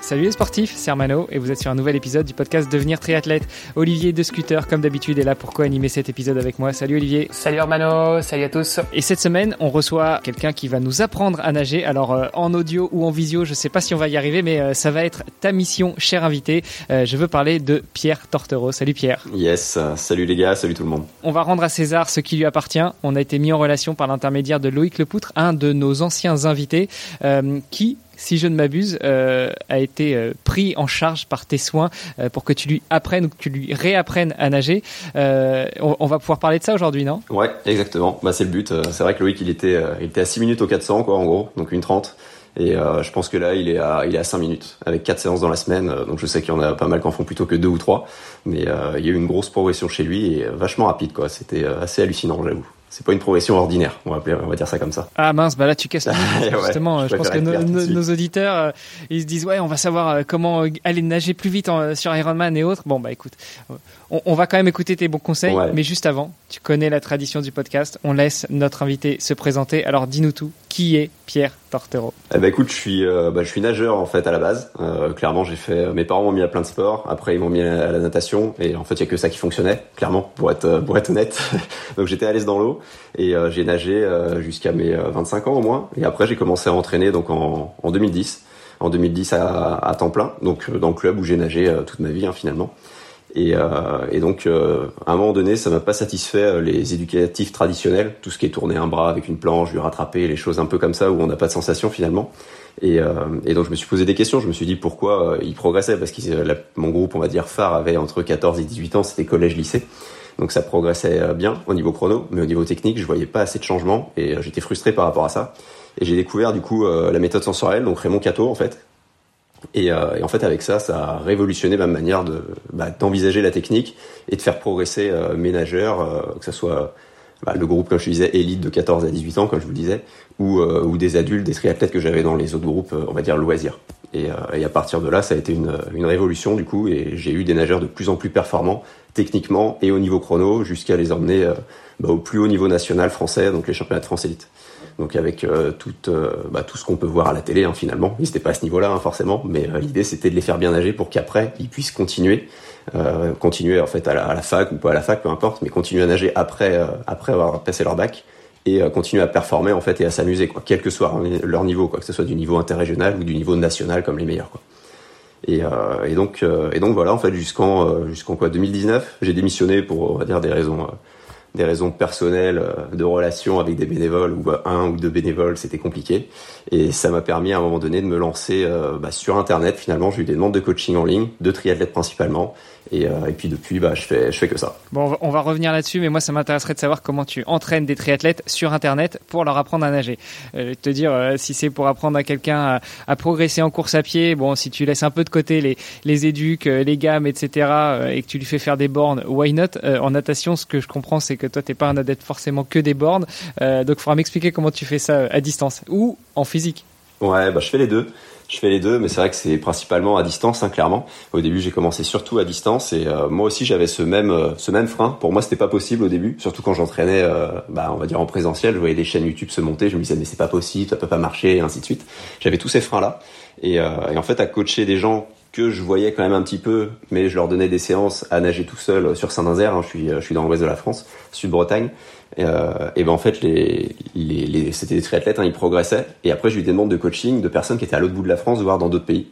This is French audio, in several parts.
Salut les sportifs, c'est Armano et vous êtes sur un nouvel épisode du podcast Devenir triathlète. Olivier de Scooter, comme d'habitude, est là pour co-animer cet épisode avec moi. Salut Olivier. Salut Armano, salut à tous. Et cette semaine, on reçoit quelqu'un qui va nous apprendre à nager. Alors euh, en audio ou en visio, je sais pas si on va y arriver, mais euh, ça va être ta mission, cher invité. Euh, je veux parler de Pierre Tortereau. Salut Pierre. Yes, salut les gars, salut tout le monde. On va rendre à César ce qui lui appartient. On a été mis en relation par l'intermédiaire de Loïc Lepoutre, un de nos anciens invités, qui si je ne m'abuse, euh, a été euh, pris en charge par tes soins euh, pour que tu lui apprennes ou que tu lui réapprennes à nager. On, va pouvoir parler de ça aujourd'hui, non? Ouais, exactement. Bah, c'est le but. C'est vrai que Loïc, il était, il était à 6 minutes au 400, quoi, en gros, donc une 30. Et je pense que là, il est à, il est à 5 minutes, avec 4 séances dans la semaine. donc je sais qu'il y en a pas mal qui en font plutôt que 2 ou 3. Mais il y a eu une grosse progression chez lui et vachement rapide, quoi. C'était assez hallucinant, j'avoue c'est pas une progression ordinaire, on va, on va dire ça comme ça. Ah mince, bah là tu casses la justement. je, pense que nos, auditeurs, euh, ils se disent ouais, on va savoir euh, comment euh, aller nager plus vite sur Ironman et autres. Bon bah écoute, on, va quand même écouter tes bons conseils, mais juste avant, tu connais la tradition du podcast, on laisse notre invité se présenter. Alors dis-nous tout, qui est Pierre Tortero Eh ben écoute, je suis, bah, je suis nageur en fait à la base. clairement, j'ai fait, mes parents m'ont mis à plein de sports. Après, ils m'ont mis à la natation, et en fait, il y a que ça qui fonctionnait, clairement, pour être, pour être honnête. Donc j'étais à l'aise dans l'eau. Et euh, j'ai nagé euh, jusqu'à mes 25 euh, ans au moins. Et après, j'ai commencé à entraîner donc en, en 2010. En 2010 à, à, temps plein, donc dans le club où j'ai nagé toute ma vie hein, finalement. Et, et, donc, à un moment donné, ça m'a pas satisfait les éducatifs traditionnels, tout ce qui est tourner un bras avec une planche, lui rattraper, les choses un peu comme ça où on n'a pas de sensation finalement. Et, et, donc, je me suis posé des questions. Je me suis dit pourquoi il progressait parce que mon groupe, on va dire phare, avait entre 14 et 18 ans, c'était collège-lycée. Donc ça progressait euh, bien au niveau chrono, mais au niveau technique, je voyais pas assez de changements et euh, j'étais frustré par rapport à ça. Et j'ai découvert du coup euh, la méthode sensorielle, donc Raymond Cato en fait. Et, en fait avec ça, ça a révolutionné ma manière de bah, d'envisager la technique et de faire progresser mes nageurs, que ce soit bah, le groupe, comme je disais, élite de 14 à 18 ans, comme je vous disais, ou, ou des adultes, des triathlètes que j'avais dans les autres groupes, on va dire loisirs. Et, et, à partir de là, ça a été une, une révolution du coup, et j'ai eu des nageurs de plus en plus performants, techniquement et au niveau chrono jusqu'à les emmener euh, bah, au plus haut niveau national français, donc les championnats de France élite. Donc avec euh, tout, euh, bah, tout ce qu'on peut voir à la télé hein, finalement. Ils n'étaient pas à ce niveau-là hein, forcément, mais l'idée c'était de les faire bien nager pour qu'après ils puissent continuer, continuer en fait à la, fac ou pas à la fac, peu importe, mais continuer à nager après après avoir passé leur bac et continuer à performer en fait et à s'amuser quoi, quel que soit leur niveau quoi, que ce soit du niveau interrégional ou du niveau national comme les meilleurs quoi. Et, euh, et, donc, euh, et donc voilà, en fait, jusqu'en euh, jusqu'en quoi 2019, j'ai démissionné pour on va dire des raisons des raisons personnelles de relations avec des bénévoles ou un ou deux bénévoles, c'était compliqué. Et ça m'a permis à un moment donné de me lancer bah, sur Internet. Finalement, j'ai eu des demandes de coaching en ligne, de triathlètes principalement, et, euh, et, puis depuis, bah, je fais, je fais que ça. Bon, on va revenir là-dessus, mais moi, ça m'intéresserait de savoir comment tu entraînes des triathlètes sur Internet pour leur apprendre à nager. Euh, te dire, euh, si c'est pour apprendre à quelqu'un à, à, progresser en course à pied, bon, si tu laisses un peu de côté les, les éduques, euh, les gammes, etc., et que tu lui fais faire des bornes, why not? En natation, ce que je comprends, c'est que toi, t'es pas un adepte forcément que des bornes, donc il faudra m'expliquer comment tu fais ça à distance ou en physique. Ouais, bah, je fais les deux. Je fais les deux, mais c'est vrai que c'est principalement à distance, hein, clairement. Au début, j'ai commencé surtout à distance, et euh, moi aussi, j'avais ce même euh, ce même frein. Pour moi, c'était pas possible au début, surtout quand j'entraînais, euh, bah, on va dire en présentiel. Je voyais des chaînes YouTube se monter, je me disais mais c'est pas possible, ça peut pas marcher, et ainsi de suite. J'avais tous ces freins là, et, et en fait, à coacher des gens que je voyais quand même un petit peu, mais je leur donnais des séances à nager tout seul sur Saint-Nazaire. Hein, je suis je suis dans l'ouest de la France, Sud-Bretagne. Euh, et ben en fait, les, les, les c'était des triathlètes, hein, ils progressaient. Et après, j'ai eu des demandes de coaching de personnes qui étaient à l'autre bout de la France, voire dans d'autres pays.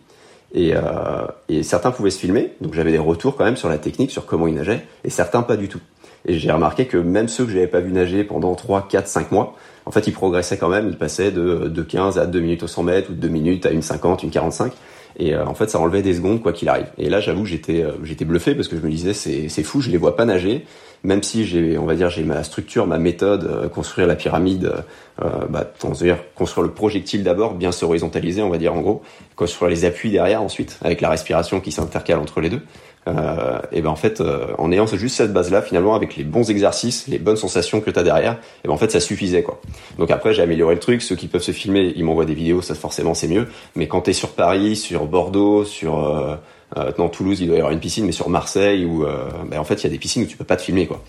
Et, euh, et certains pouvaient se filmer, donc j'avais des retours quand même sur la technique, sur comment ils nageaient, et certains pas du tout. Et j'ai remarqué que même ceux que j'avais pas vu nager pendant 3, 4, 5 mois, en fait, ils progressaient quand même, ils passaient de, de 15 à 2 minutes au 100 mètres, ou de 2 minutes à une 50, une 45. Et euh, en fait, ça enlevait des secondes quoi qu'il arrive. Et là, j'avoue, j'étais euh, j'étais bluffé parce que je me disais c'est c'est fou, je les vois pas nager. Même si j'ai on va dire j'ai ma structure, ma méthode, euh, construire la pyramide, bah, on va dire construire le projectile d'abord, bien se horizontaliser, on va dire en gros, construire les appuis derrière ensuite avec la respiration qui s'intercale entre les deux. Euh, et ben en fait, euh, en ayant juste cette base-là, finalement, avec les bons exercices, les bonnes sensations que tu as derrière, et ben en fait, ça suffisait quoi. Donc après, j'ai amélioré le truc. Ceux qui peuvent se filmer, ils m'envoient des vidéos, ça forcément c'est mieux. Mais quand tu es sur Paris, sur Bordeaux, sur euh, euh, non, Toulouse, il doit y avoir une piscine, mais sur Marseille, où euh, ben en fait, il y a des piscines où tu peux pas te filmer quoi,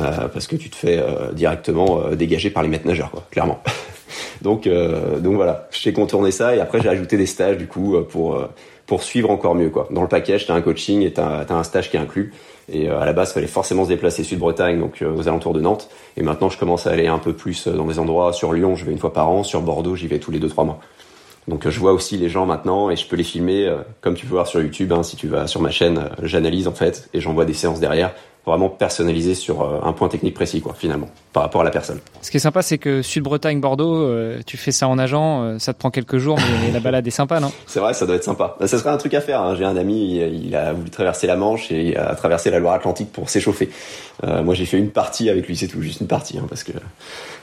euh, parce que tu te fais directement dégager par les maîtres nageurs quoi, clairement. donc donc voilà, j'ai contourné ça et après j'ai ajouté des stages du coup pour pour suivre encore mieux quoi. Dans le package, tu as un coaching et tu as, un stage qui est inclus. Et euh, à la base, il fallait forcément se déplacer Sud-Bretagne, donc euh, aux alentours de Nantes. Et maintenant, je commence à aller un peu plus euh, dans des endroits. Sur Lyon, je vais une fois par an. Sur Bordeaux, j'y vais tous les deux trois mois. Donc je vois aussi les gens maintenant et je peux les filmer, comme tu peux voir sur YouTube. Hein, si tu vas sur ma chaîne, j'analyse en fait et j'envoie des séances derrière vraiment personnalisé sur euh, un point technique précis, quoi, finalement, par rapport à la personne. Ce qui est sympa, c'est que Sud-Bretagne, Bordeaux, euh, tu fais ça en nageant, euh, ça te prend quelques jours, mais la balade est sympa, non C'est vrai, ça doit être sympa. Ça serait un truc à faire. Hein. J'ai un ami, il, a voulu traverser la Manche et il a traversé la Loire-Atlantique pour s'échauffer. moi, j'ai fait une partie avec lui, c'est tout, juste une partie, hein, parce que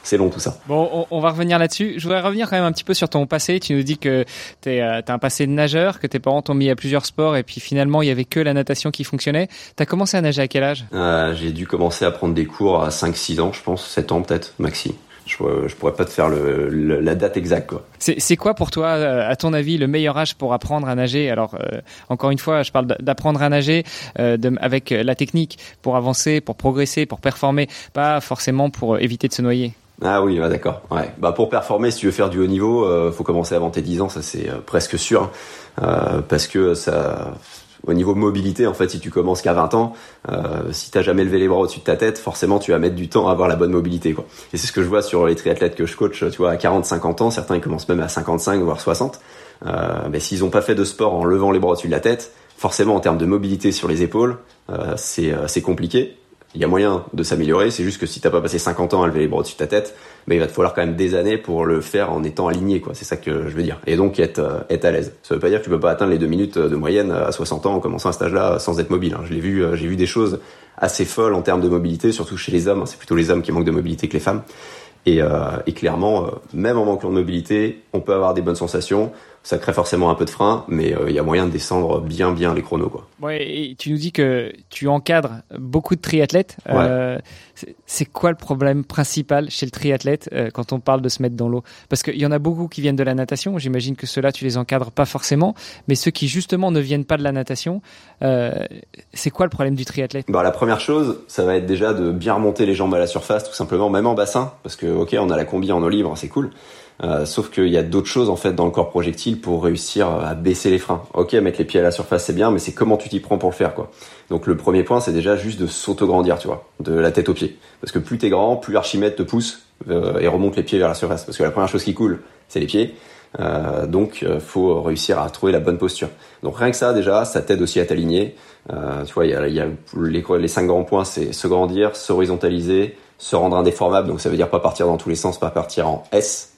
c'est long tout ça. Bon, on, va revenir là-dessus. Je voudrais revenir quand même un petit peu sur ton passé. Tu nous dis que tu as un passé de nageur, que tes parents t'ont mis à plusieurs sports et puis finalement il y avait que la natation qui fonctionnait. Tu as commencé à nager à quel âge? J'ai dû commencé à prendre des cours à 5-6 ans, je pense, 7 ans peut-être, maxi. Je, je pourrais pas te faire le, la date exacte. Quoi. C'est, quoi pour toi, euh, à ton avis, le meilleur âge pour apprendre à nager? Alors, euh, encore une fois, je parle d'apprendre à nager euh, de, avec la technique pour avancer, pour progresser, pour performer, pas forcément pour éviter de se noyer. Ah oui, bah d'accord. Ouais. Bah pour performer, si tu veux faire du haut niveau, euh, faut commencer avant tes 10 ans, ça c'est presque sûr, hein. parce que ça, au niveau mobilité, en fait, si tu commences qu'à 20 ans, euh, si t'as jamais levé les bras au-dessus de ta tête, forcément, tu vas mettre du temps à avoir la bonne mobilité, quoi. Et c'est ce que je vois sur les triathlètes que je coach, tu vois, à 40, 50 ans, certains ils commencent même à 55 voire 60. Euh, mais s'ils ont pas fait de sport en levant les bras au-dessus de la tête, forcément, en termes de mobilité sur les épaules, euh, c'est euh, c'est compliqué il y a moyen de s'améliorer. C'est juste que si t'as pas passé 50 ans à lever les bras au-dessus de ta tête, mais il va te falloir quand même des années pour le faire en étant aligné, quoi. C'est ça que je veux dire. Et donc être, euh, être à l'aise. Ça veut pas dire que tu peux pas atteindre les deux minutes de moyenne à 60 ans en commençant un stage-là sans être mobile. Hein. Je l'ai vu, euh, j'ai vu des choses assez folles en termes de mobilité, surtout chez les hommes. C'est plutôt les hommes qui manquent de mobilité que les femmes. Et, euh, et clairement, même en manquant de mobilité, on peut avoir des bonnes sensations ça crée forcément un peu de frein, mais euh, il y a moyen de descendre bien bien les chronos quoi. Ouais, et tu nous dis que tu encadres beaucoup de triathlètes. Euh, c'est quoi le problème principal chez le triathlète euh, quand on parle de se mettre dans l'eau? Parce qu'il y en a beaucoup qui viennent de la natation. J'imagine que ceux-là tu les encadres pas forcément, mais ceux qui justement ne viennent pas de la natation, c'est quoi le problème du triathlète? Bah, la première chose, ça va être déjà de bien remonter les jambes à la surface, tout simplement, même en bassin, parce que ok, on a la combi en eau libre, c'est cool. Euh, sauf qu'il y a d'autres choses en fait dans le corps projectile pour réussir à baisser les freins. Ok, mettre les pieds à la surface c'est bien, mais c'est comment tu t'y prends pour le faire quoi. Donc le premier point c'est déjà juste de s'auto-grandir, tu vois, de la tête aux pieds. Parce que plus t'es grand, plus Archimède te pousse euh, et remonte les pieds vers la surface. Parce que la première chose qui coule, c'est les pieds. Euh, donc faut réussir à trouver la bonne posture. Donc rien que ça déjà, ça t'aide aussi à t'aligner. tu vois, il y a, y a les, les cinq grands points, c'est se grandir, s'horizontaliser, se rendre indéformable. Donc ça veut dire pas partir dans tous les sens, pas partir en S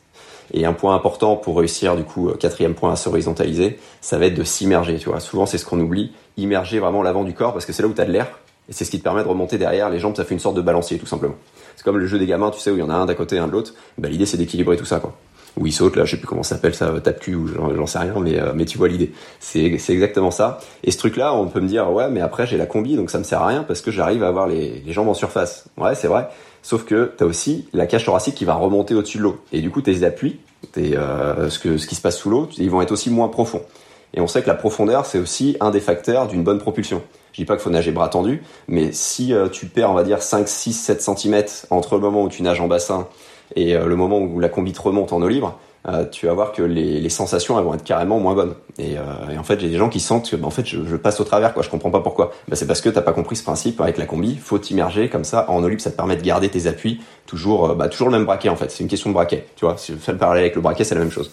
et un point important pour réussir, du coup, euh, quatrième point à s'horizontaliser, ça va être de s'immerger, tu vois. Souvent, c'est ce qu'on oublie, immerger vraiment l'avant du corps parce que c'est là où tu as de l'air et c'est ce qui te permet de remonter derrière. Les jambes, ça fait une sorte de balancier, tout simplement. C'est comme le jeu des gamins, tu sais, où il y en a un d'un côté un de l'autre. Bah, l'idée, c'est d'équilibrer tout ça, quoi. Ou il saute, là, je sais plus comment ça s'appelle, ça tape cul ou j'en sais rien, mais, euh, mais tu vois l'idée. C'est, c'est exactement ça. Et ce truc-là, on peut me dire, ouais, mais après, j'ai la combi, donc ça me sert à rien parce que j'arrive à avoir les, les jambes en surface. Ouais, c'est vrai. Sauf que tu as aussi la cage thoracique qui va remonter au-dessus de l'eau. Et du coup, tes appuis, tes, euh, ce, que, ce qui se passe sous l'eau, ils vont être aussi moins profonds. Et on sait que la profondeur, c'est aussi un des facteurs d'une bonne propulsion. Je dis pas qu'il faut nager bras tendus, mais si euh, tu perds, on va dire, 5, 6, 7 cm entre le moment où tu nages en bassin et euh, le moment où la combi te remonte en eau libre, euh, tu vas voir que les, sensations elles vont être carrément moins bonnes. Et, euh, en fait, j'ai des gens qui sentent que, bah, en fait, je, je, passe au travers, quoi. Je comprends pas pourquoi. Bah, c'est parce que t'as pas compris ce principe avec la combi. Faut t'immerger comme ça en olive, ça te permet de garder tes appuis toujours, bah, toujours le même braquet en fait. C'est une question de braquet, tu vois. Si tu fais le parallèle avec le braquet, c'est la même chose.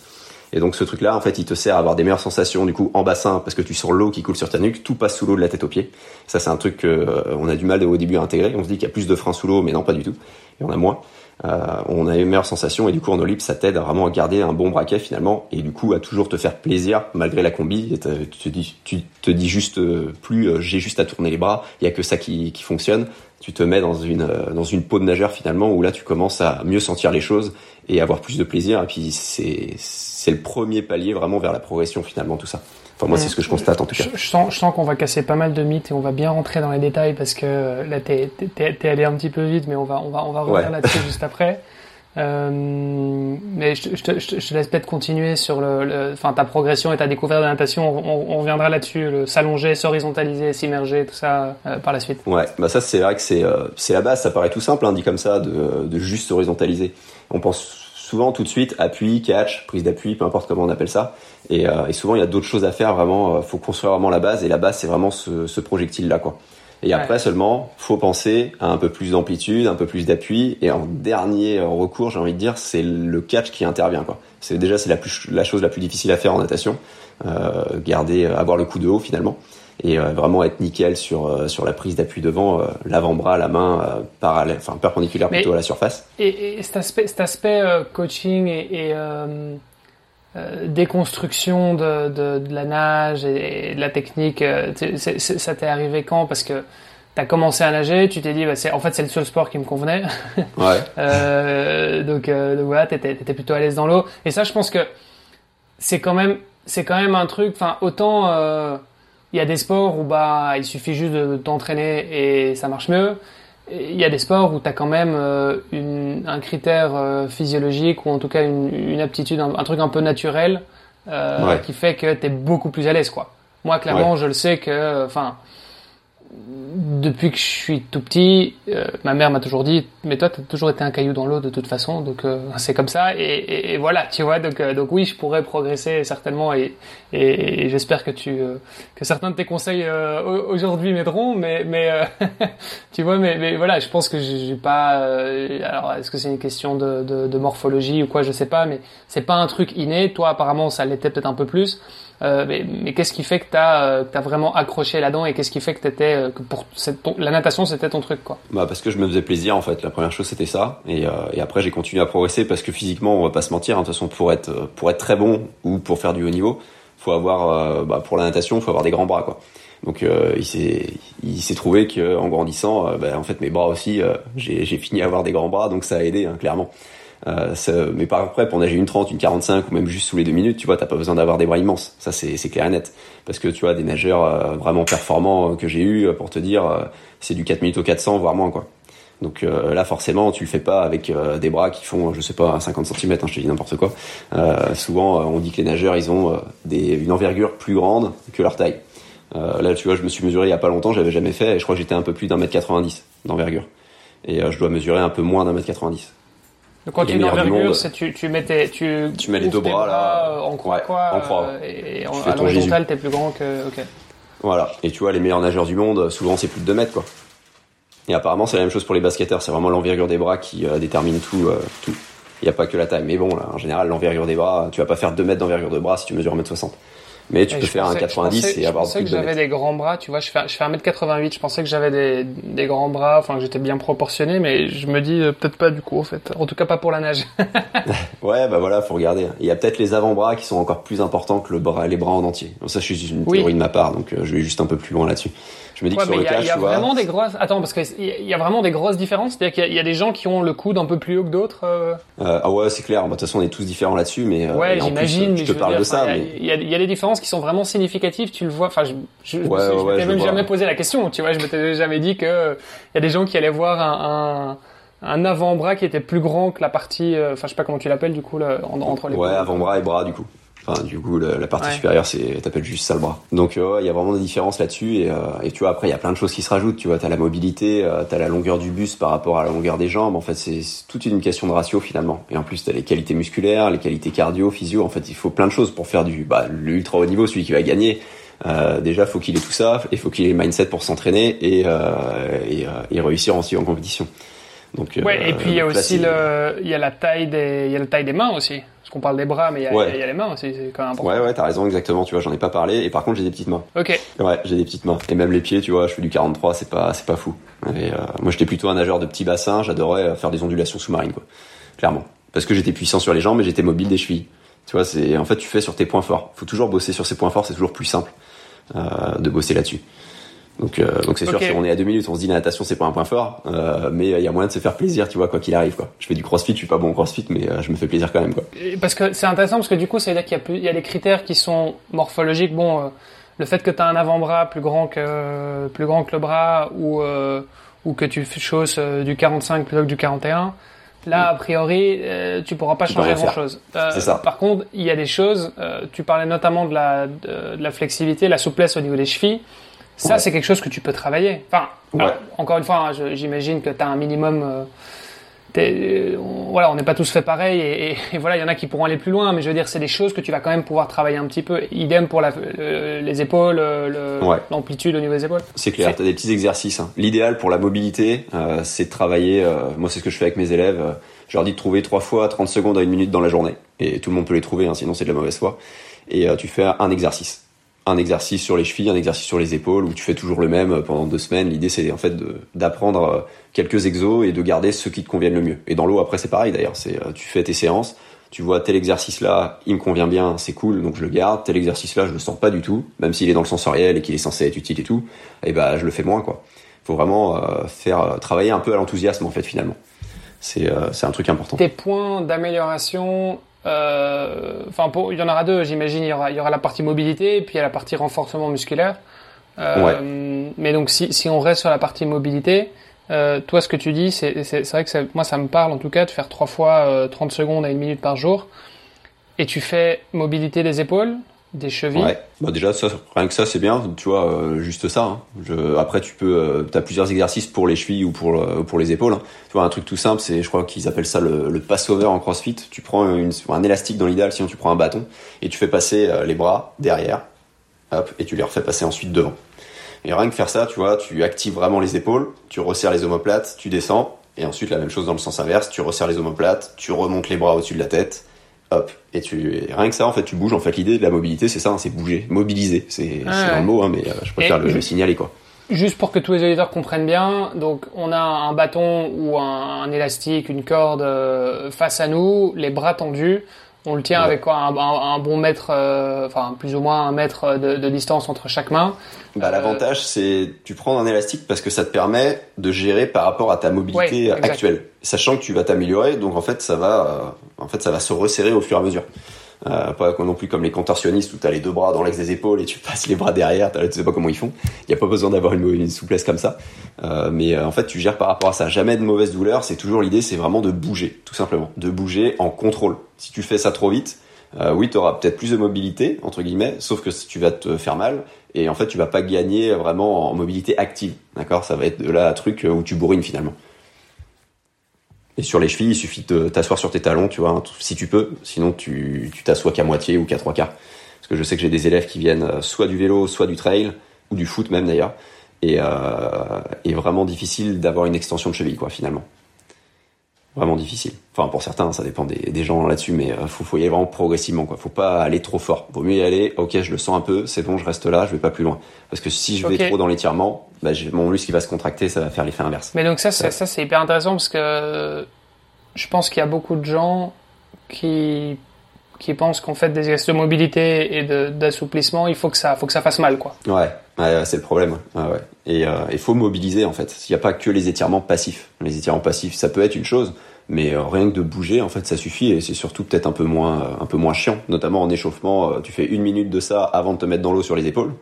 Et donc ce truc-là, en fait, il te sert à avoir des meilleures sensations du coup en bassin parce que tu sens l'eau qui coule sur ta nuque, tout passe sous l'eau de la tête aux pieds. Ça, c'est un truc qu'on a du mal au début à intégrer. On se dit qu'il y a plus de freins sous l'eau, mais non, pas du tout. Il y en a moins. Euh, on a une meilleure sensation et du coup en eau ça t'aide vraiment à garder un bon braquet finalement et du coup à toujours te faire plaisir malgré la combi. Tu te dis, tu te dis juste euh, plus euh, j'ai juste à tourner les bras, il y a que ça qui, qui fonctionne. Tu te mets dans une dans une peau de nageur finalement où là tu commences à mieux sentir les choses et avoir plus de plaisir et puis c'est c'est le premier palier vraiment vers la progression finalement tout ça. Enfin, moi, c'est ce que je constate en tout cas. Je, sens, je sens qu'on va casser pas mal de mythes et on va bien rentrer dans les détails parce que là, t'es es, allé un petit peu vite, mais on va, on va, on va revenir là-dessus juste après. Euh, mais je, je, te, je, te laisse peut-être continuer sur le, enfin ta progression et ta découverte de la natation. On, on reviendra là-dessus, le s'allonger, s'horizontaliser, s'immerger, tout ça euh, par la suite. Ouais, bah ça c'est vrai que c'est euh, c'est la base. Ça paraît tout simple, hein, dit comme ça, de, de juste s'horizontaliser. On pense souvent tout de suite appui, catch, prise d'appui, peu importe comment on appelle ça. Et, euh, et souvent il y a d'autres choses à faire. Vraiment, faut construire vraiment la base. Et la base c'est vraiment ce, ce projectile là, quoi. Et après seulement, faut penser à un peu plus d'amplitude, un peu plus d'appui. Et en dernier recours, j'ai envie de dire, c'est le catch qui intervient. Quoi. C'est déjà c'est la, plus, la chose la plus difficile à faire en natation. Euh, garder, euh, avoir le coup de haut finalement, et euh, vraiment être nickel sur euh, sur la prise d'appui devant, l'avant-bras, la main parallèle, enfin perpendiculaire plutôt à la surface. Et, et cet aspect, cet aspect coaching et, et euh, déconstruction de, de, de, la nage et, de la technique, euh, ça t'est arrivé quand? Parce que t'as commencé à nager, tu t'es dit, bah, en fait, c'est le seul sport qui me convenait. Ouais. euh, donc, euh, donc, voilà, t'étais, étais plutôt à l'aise dans l'eau. Et ça, je pense que c'est quand même, c'est quand même un truc. Enfin, autant il y a des sports où bah il suffit juste de t'entraîner et ça marche mieux il y a des sports où tu as quand même euh, une, un critère euh, physiologique ou en tout cas une, une aptitude, un, un, truc un peu naturel euh, ouais. qui fait que tu es beaucoup plus à l'aise. quoi. Moi, clairement, ouais. je le sais que, enfin, depuis que je suis tout petit, euh, ma mère m'a toujours dit, mais toi, t'as toujours été un caillou dans l'eau de toute façon, donc euh, c'est comme ça. Et, et, voilà, tu vois. Donc, euh, donc oui, je pourrais progresser certainement, et, et j'espère que tu, euh, que certains de tes conseils euh, aujourd'hui m'aideront. Mais, mais tu vois, mais, mais voilà, je pense que j'ai pas. alors, est-ce que c'est une question de, de, de, morphologie ou quoi Je sais pas, mais c'est pas un truc inné. Toi, apparemment, ça l'était peut-être un peu plus. Euh, mais, qu'est-ce qui fait que tu as, euh, vraiment accroché là-dedans et qu'est-ce qui fait que, étais, euh, que pour la natation c'était ton truc quoi? Bah parce que je me faisais plaisir en fait. La première chose c'était ça et, après j'ai continué à progresser parce que physiquement on va pas se mentir. Hein, de toute façon pour être pour être très bon ou pour faire du haut niveau, faut avoir bah, pour la natation faut avoir des grands bras quoi. Donc il s'est trouvé que en grandissant, bah, en fait mes bras aussi, j'ai fini à avoir des grands bras, donc ça a aidé hein, clairement. Euh, mais par après, pour nager une 30, une 45 ou même juste sous les deux minutes, tu vois, t'as pas besoin d'avoir des bras immenses. Ça, c'est clair et net. Parce que tu vois, des nageurs euh, vraiment performants que j'ai eu, pour te dire, euh, c'est du 4 minutes au 400, voire moins, quoi. Donc euh, là, forcément, tu le fais pas avec des bras qui font, je sais pas, 50 cm, hein, je te dis n'importe quoi. souvent, on dit que les nageurs, ils ont des, une envergure plus grande que leur taille. là, tu vois, je me suis mesuré il y a pas longtemps, j'avais jamais fait, et je crois que j'étais un peu plus d'un mètre 90 d'envergure. Et je dois mesurer un peu moins d'un mètre 90. Donc quand tu dis envergure, c'est tu, tu mets tes, tu, tu mets les deux bras, bras là, en croix, ouais, quoi, en croix. et en, à l'horizontale, t'es plus grand que, ok. Voilà. Et tu vois, les meilleurs nageurs du monde, souvent c'est plus de 2 mètres, quoi. Et apparemment, c'est la même chose pour les basketteurs. C'est vraiment l'envergure des bras qui euh, détermine tout, euh, tout. Il n'y a pas que la taille. Mais bon, là, en général, l'envergure des bras, tu vas pas faire 2 mètres d'envergure de bras si tu mesures 1m60 mais tu et peux faire pensais, un 90 pensais, et avoir Je pensais que j'avais des grands bras, tu vois, je fais, je fais 1m88, je pensais que j'avais des, des grands bras, enfin que j'étais bien proportionné, mais je me dis euh, peut-être pas du coup, en fait. En tout cas, pas pour la nage. ouais, bah voilà, faut regarder. Il y a peut-être les avant-bras qui sont encore plus importants que le bras, les bras en entier. Donc ça, c'est juste une théorie oui. de ma part, donc euh, je vais juste un peu plus loin là-dessus. Je me dis ouais, que sur le catch, catch, il y a, tu vois. vraiment des grosses. Attends, parce qu'il y a vraiment des grosses différences. C'est-à-dire qu'il y, y, a des gens qui ont le coude un peu plus haut que d'autres. Euh... Euh, ah ouais, c'est clair. Bah, de toute façon, on est tous différents là-dessus, mais euh, ouais, j'imagine. Je te parle dire, de ça. Il mais... y, a, y, a des différences qui sont vraiment significatives. Tu le vois. Enfin, je, je, ouais, je, ouais, je je même vois. jamais posé la question. Tu vois, je m'étais jamais dit que il y a des gens qui allaient voir un, un, un avant-bras qui était plus grand que la partie. euh, Enfin, je sais pas comment tu l'appelles du coup là, entre les. Ouais, avant-bras et bras du coup. Enfin, du coup, la, la partie Ouais. supérieure, c'est t'appelles juste ça le bras. Donc, euh, il y a vraiment des différences là-dessus. Et, euh, et tu vois, après, il y a plein de choses qui se rajoutent. Tu vois, t'as la mobilité, euh, t'as la longueur du buste par rapport à la longueur des jambes. En fait, c'est toute une question de ratio finalement. Et en plus, t'as les qualités musculaires, les qualités cardio, physio. En fait, il faut plein de choses pour faire du bah, le ultra haut niveau, celui qui va gagner. Euh, déjà, faut qu'il ait tout ça, il faut qu'il ait le mindset pour s'entraîner et, euh, et, euh, et réussir aussi en compétition. Donc, Ouais, et puis il y a aussi le, il y a la taille des, il y a la taille des mains aussi. Parce qu'on parle des bras, mais il y a, Ouais. il y a les mains aussi, c'est quand même important. Ouais, ouais, t'as raison, exactement. Tu vois, j'en ai pas parlé. Et par contre, j'ai des petites mains. Ok. Ouais, j'ai des petites mains. Et même les pieds, tu vois, je fais du 43, c'est pas, c'est pas fou. Et, euh, moi, j'étais plutôt un nageur de petit bassin. J'adorais euh, faire des ondulations sous-marines, quoi. Clairement. Parce que j'étais puissant sur les jambes, mais j'étais mobile des chevilles. Tu vois, c'est, en fait, tu fais sur tes points forts. Faut toujours bosser sur ses points forts, c'est toujours plus simple, euh, de bosser là-dessus. Donc, euh, donc c'est sûr, si on est à deux minutes, on se dit la natation c'est pas un point fort, euh, mais il y a moyen de se faire plaisir, tu vois, quoi qu'il arrive, quoi. Je fais du crossfit, je suis pas bon au crossfit, mais euh, je me fais plaisir quand même, quoi. Parce que c'est intéressant parce que du coup, ça veut dire qu'il y a plus, il y a des critères qui sont morphologiques. Bon, euh, le fait que tu as un avant-bras plus grand que plus grand que le bras ou euh, ou que tu chausses du 45 plutôt que du 41. Là, a priori, euh, tu pourras pas Tu changer grand-chose. C'est ça. Par contre, il y a des choses. euh, tu parlais notamment de la de, de la flexibilité, la souplesse au niveau des chevilles. Ça, Ouais. c'est quelque chose que tu peux travailler. Enfin, Ouais. alors, encore une fois, hein, j'imagine que tu as un minimum. euh, euh, on- voilà, on n'est pas tous fait pareil et, et- et voilà, il y en a qui pourront aller plus loin, mais je veux dire, c'est des choses que tu vas quand même pouvoir travailler un petit peu. Idem pour la, euh, les épaules, euh, le- Ouais. l'amplitude au niveau des épaules. C'est clair, tu as des petits exercices. hein. L'idéal pour la mobilité, euh, c'est de travailler, euh, moi c'est ce que je fais avec mes élèves, je leur dis de trouver trois fois 30 secondes à une minute dans la journée, et tout le monde peut les trouver, hein, sinon c'est de la mauvaise foi, et euh, tu fais un exercice. Un exercice sur les chevilles, un exercice sur les épaules, où tu fais toujours le même euh, pendant deux semaines. L'idée c'est en fait d'apprendre euh, quelques exos et de garder ceux qui te conviennent le mieux. Et dans l'eau après c'est pareil d'ailleurs, c'est euh, tu fais tes séances, tu vois tel exercice là, il me convient bien, c'est cool, donc je le garde. Tel exercice là, je le sens pas du tout, même s'il est dans le sensoriel et qu'il est censé être utile et tout, et ben je le fais moins quoi. Faut vraiment faire travailler un peu à l'enthousiasme en fait finalement. C'est un truc important. Tes points d'amélioration, enfin, pour- il y en aura deux, j'imagine. Il y aura, il y aura la partie mobilité, et puis il y a la partie renforcement musculaire. Euh, Mais donc, si, si on reste sur la partie mobilité, euh, toi, ce que tu dis, c'est vrai que ça- moi, ça me parle en tout cas de faire trois fois euh, 30 secondes à une minute par jour. Et tu fais mobilité des épaules, des chevilles. Ouais. Bah déjà ça, rien que ça c'est bien. Tu vois, euh, juste ça. hein. Après tu peux, euh, t'as plusieurs exercices pour les chevilles ou pour le- pour les épaules. hein. Tu vois un truc tout simple, c'est, je crois qu'ils appellent ça le, le passover en CrossFit. Tu prends un élastique dans l'idéal, sinon tu prends un bâton et tu fais passer euh, les bras derrière, hop, et tu les refais passer ensuite devant. Et rien que faire ça, tu vois, tu actives vraiment les épaules, tu resserres les omoplates, tu descends, et ensuite la même chose dans le sens inverse, tu resserres les omoplates, tu remontes les bras au-dessus de la tête, hop, et tu et rien que ça en fait tu bouges. En fait l'idée de la mobilité c'est ça, hein, c'est bouger, mobiliser. C'est Ah ouais. dans le mot, hein, mais euh, je préfère le, le signaler quoi. Juste pour que tous les auditeurs comprennent bien, donc on a un bâton ou un, un élastique, une corde euh, face à nous, les bras tendus. On le tient Ouais. avec quoi un, un- un bon mètre, euh, enfin plus ou moins un mètre de, de distance entre chaque main. Bah, Euh, L'avantage, c'est tu prends un élastique parce que ça te permet de gérer par rapport à ta mobilité Ouais, actuelle, sachant que tu vas t'améliorer. Donc en fait, ça va, euh, en fait, ça va se resserrer au fur et à mesure. Euh, pas non plus comme les contorsionnistes où t'as les deux bras dans l'axe des épaules et tu passes les bras derrière. Tu sais pas comment ils font. Il y a pas besoin d'avoir une, une souplesse comme ça. Euh, mais euh, en fait, tu gères par rapport à ça. Jamais de mauvaise douleur. C'est toujours l'idée, c'est vraiment de bouger, tout simplement, de bouger en contrôle. Si tu fais ça trop vite, euh, oui, tu auras peut-être plus de mobilité, entre guillemets, sauf que tu vas te faire mal, et en fait, tu vas pas gagner vraiment en mobilité active, d'accord? Ça va être de là un truc où tu bourrines finalement. Et sur les chevilles, il suffit de t'asseoir sur tes talons, tu vois, hein, si tu peux, sinon tu t'assois qu'à moitié ou qu'à trois quarts. Parce que je sais que j'ai des élèves qui viennent euh, soit du vélo, soit du trail, ou du foot même d'ailleurs, et, euh, vraiment difficile d'avoir une extension de cheville, quoi, finalement. Vraiment difficile. Enfin, pour certains, ça dépend des, des gens là-dessus, mais euh, faut, faut y aller vraiment progressivement, quoi. Faut pas aller trop fort. Vaut mieux y aller, ok, je le sens un peu, c'est bon, je reste là, je vais pas plus loin. Parce que si je vais trop dans l'étirement, bah, mon muscle qui va se contracter, ça va faire l'effet inverse. Mais donc ça, ça c'est hyper intéressant parce que je pense qu'il y a beaucoup de gens qui qui pensent qu'en fait des exercices de mobilité et d'assouplissement, il faut que ça, faut que ça fasse mal, quoi. Ouais, ouais, c'est le problème. Ouais, ouais. Et il faut mobiliser en fait. Il n'y a pas que les étirements passifs. Les étirements passifs, ça peut être une chose, mais euh, rien que de bouger, en fait, ça suffit. Et c'est surtout peut-être un peu moins, euh, un peu moins chiant, notamment en échauffement. euh, tu fais une minute de ça avant de te mettre dans l'eau sur les épaules.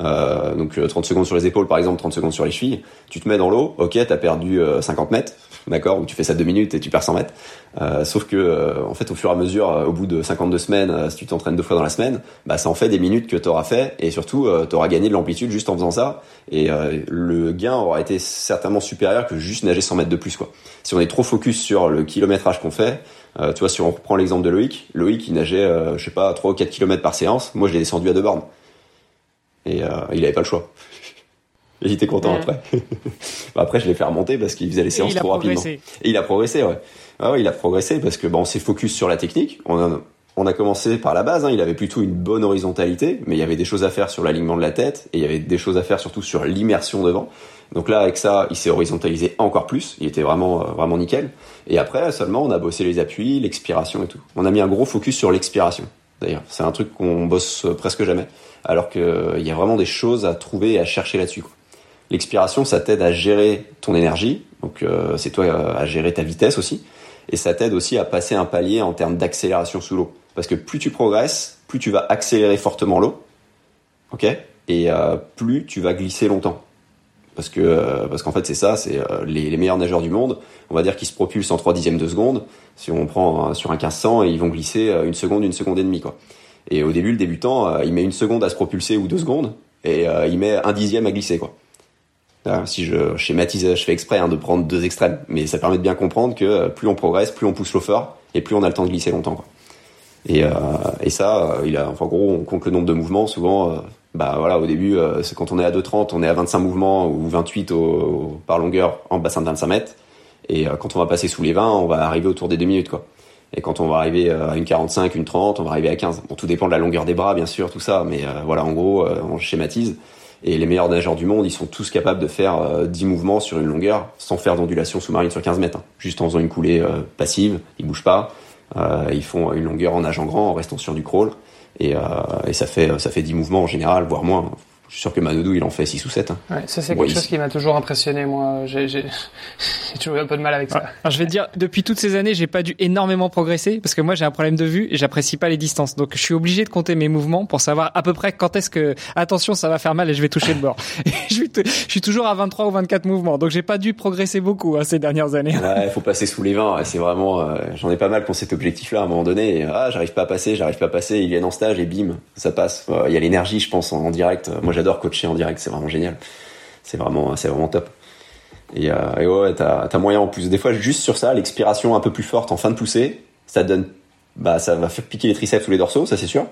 Euh, donc euh, 30 secondes sur les épaules, par exemple, 30 secondes sur les chevilles. Tu te mets dans l'eau, ok, t'as perdu euh, 50 mètres, d'accord, ou tu fais ça deux minutes et tu perds 100 mètres. Euh, sauf que, euh, en fait, au fur et à mesure, euh, au bout de 52 semaines, si tu t'entraînes deux fois dans la semaine, bah ça en fait des minutes que t'auras fait et surtout euh, t'auras gagné de l'amplitude juste en faisant ça. Et le gain aura été certainement supérieur que juste nager 100 mètres de plus, quoi. Si on est trop focus sur le kilométrage qu'on fait, tu vois, si on reprend l'exemple de Loïc, Loïc il nageait, je sais pas, 3 ou 4 kilomètres par séance. Moi, je l'ai descendu à deux bornes. Et il avait pas le choix. Et il était content Mm. après. Bah, après, je l'ai fait remonter parce qu'il faisait les séances trop rapidement. progressé. Et il a progressé, ouais. Ah ouais, il a progressé parce que bah, on s'est focus sur la technique. On a, on a commencé par la base. Hein, il avait plutôt une bonne horizontalité, mais il y avait des choses à faire sur l'alignement de la tête et il y avait des choses à faire surtout sur l'immersion devant. Donc là, avec ça, il s'est horizontalisé encore plus. Il était vraiment, euh, vraiment nickel. Et après, seulement, on a bossé les appuis, l'expiration et tout. On a mis un gros focus sur l'expiration. D'ailleurs, c'est un truc qu'on bosse presque jamais. Alors que euh, y a vraiment des choses à trouver et à chercher là-dessus. quoi. L'expiration, ça t'aide à gérer ton énergie, donc c'est toi à gérer ta vitesse aussi, et ça t'aide aussi à passer un palier en termes d'accélération sous l'eau. Parce que plus tu progresses, plus tu vas accélérer fortement l'eau, ok, et plus tu vas glisser longtemps parce que euh, parce qu'en fait c'est ça, c'est euh, les, les, meilleurs nageurs du monde, on va dire qu'ils se propulsent en 3 dixièmes de seconde. Si on prend sur un 1500, ils vont glisser euh, une seconde, une seconde et demie quoi. Et au début, le débutant, il met une seconde à se propulser ou deux secondes, et il met un dixième à glisser quoi. Si je schématise, je fais exprès hein, de prendre deux extrêmes, mais ça permet de bien comprendre que plus on progresse, plus on pousse l'eau fort, et plus on a le temps de glisser longtemps quoi. Et, ça, enfin, en gros, on compte le nombre de mouvements. Souvent, bah au début, euh, c'est quand on est à 2,30, on est à 25 mouvements ou 28 au, par longueur en bassin de 25 mètres. Et euh, quand on va passer sous les 20, on va arriver autour des 2 minutes. Et quand on va arriver euh, à une 45, une 30, on va arriver à 15. Bon, tout dépend de la longueur des bras, bien sûr, tout ça. Mais voilà, en gros, on schématise. Et les meilleurs nageurs du monde, ils sont tous capables de faire 10 mouvements sur une longueur sans faire d'ondulation sous-marine sur 15 mètres. Hein. Juste en faisant une coulée passive, ils bougent pas. ils font une longueur en nageant grand, en restant sur du crawl. Et, euh, et ça fait ça fait 10 mouvements en général, voire moins. Je suis sûr que Manodou, il en fait 6 ou 7. Hein. Ouais, ça, c'est quelque chose qui m'a toujours impressionné, moi. J'ai toujours eu un peu de mal avec ça. Alors, je vais te dire, depuis toutes ces années, j'ai pas dû énormément progresser parce que moi, j'ai un problème de vue et j'apprécie pas les distances. Donc, je suis obligé de compter mes mouvements pour savoir à peu près quand est-ce que, attention, ça va faire mal et je vais toucher le bord. je, suis je suis toujours à 23 ou 24 mouvements. Donc, j'ai pas dû progresser beaucoup hein, ces dernières années. Ouais, il faut passer sous les 20. C'est vraiment, euh, j'en ai pas mal pour cet objectif-là à un moment donné. ah, j'arrive pas à passer, j'arrive pas à passer. Ils viennent en stage et bim, ça passe. Il y a l'énergie, je pense, en, direct. Moi, j'adore coacher en direct, c'est vraiment génial. C'est vraiment, c'est vraiment top. Et, euh, ouais, t'as as moyen en plus. Des fois, juste sur ça, l'expiration un peu plus forte en fin de poussée, ça donne, bah, ça va piquer les triceps ou les dorsaux, ça c'est sûr.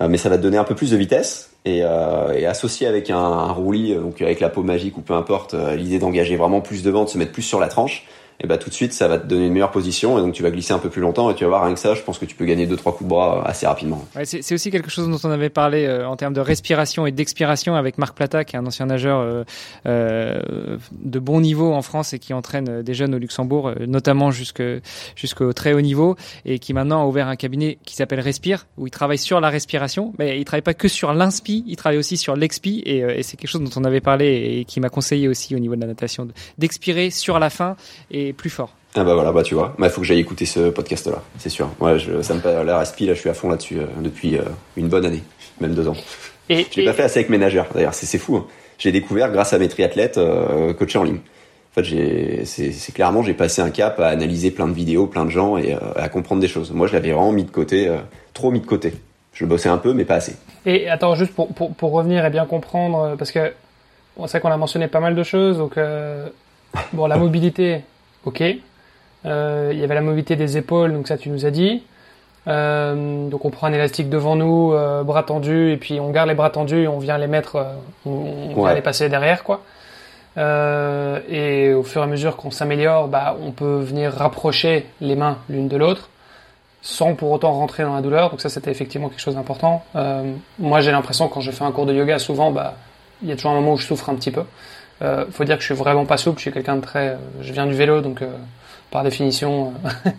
Euh, mais ça va te donner un peu plus de vitesse et, euh, associé avec un, un, roulis, donc avec la peau magique ou peu importe, l'idée d'engager vraiment plus de vent, de se mettre plus sur la tranche et bah tout de suite ça va te donner une meilleure position et donc tu vas glisser un peu plus longtemps et tu vas voir rien que ça je pense que tu peux gagner deux trois coups de bras assez rapidement. C'est aussi quelque chose dont on avait parlé euh, en termes de respiration et d'expiration avec Marc Plata qui est un ancien nageur euh, euh, de bon niveau en France et qui entraîne des jeunes au Luxembourg euh, notamment jusque jusqu'au très haut niveau et qui maintenant a ouvert un cabinet qui s'appelle Respire où il travaille sur la respiration mais il travaille pas que sur l'inspi il travaille aussi sur l'expi et, c'est quelque chose dont on avait parlé et qui m'a conseillé aussi au niveau de la natation d'expirer sur la fin plus fort. Ah bah voilà, bah tu vois, il bah, faut que j'aille écouter ce podcast-là, c'est sûr. Ouais, je, ça me paraît la respi, là je suis à fond là-dessus euh, depuis euh, une bonne année, même deux ans. Et, je l'ai pas fait assez avec mes nageurs, d'ailleurs, c'est fou. Hein. J'ai découvert grâce à mes triathlètes euh, coachés en ligne. En fait, c'est clairement, j'ai passé un cap à analyser plein de vidéos, plein de gens et à comprendre des choses. Moi, je l'avais vraiment mis de côté, trop mis de côté. Je le bossais un peu, mais pas assez. Et attends, juste pour, pour, pour revenir et bien comprendre, parce que on sait qu'on a mentionné pas mal de choses, donc bon, la mobilité, Ok. Euh, il y avait la mobilité des épaules, donc ça tu nous as dit. Euh, donc on prend un élastique devant nous, euh, bras tendus, et puis on garde les bras tendus et on vient les mettre, on, vient les passer derrière quoi. et au fur et à mesure qu'on s'améliore, bah, on peut venir rapprocher les mains l'une de l'autre sans pour autant rentrer dans la douleur. Donc ça c'était effectivement quelque chose d'important. moi j'ai l'impression quand je fais un cours de yoga, souvent bah il y a toujours un moment où je souffre un petit peu. Euh, faut dire que je suis vraiment pas souple. Je suis quelqu'un de très. Euh, je viens du vélo, donc euh, par définition,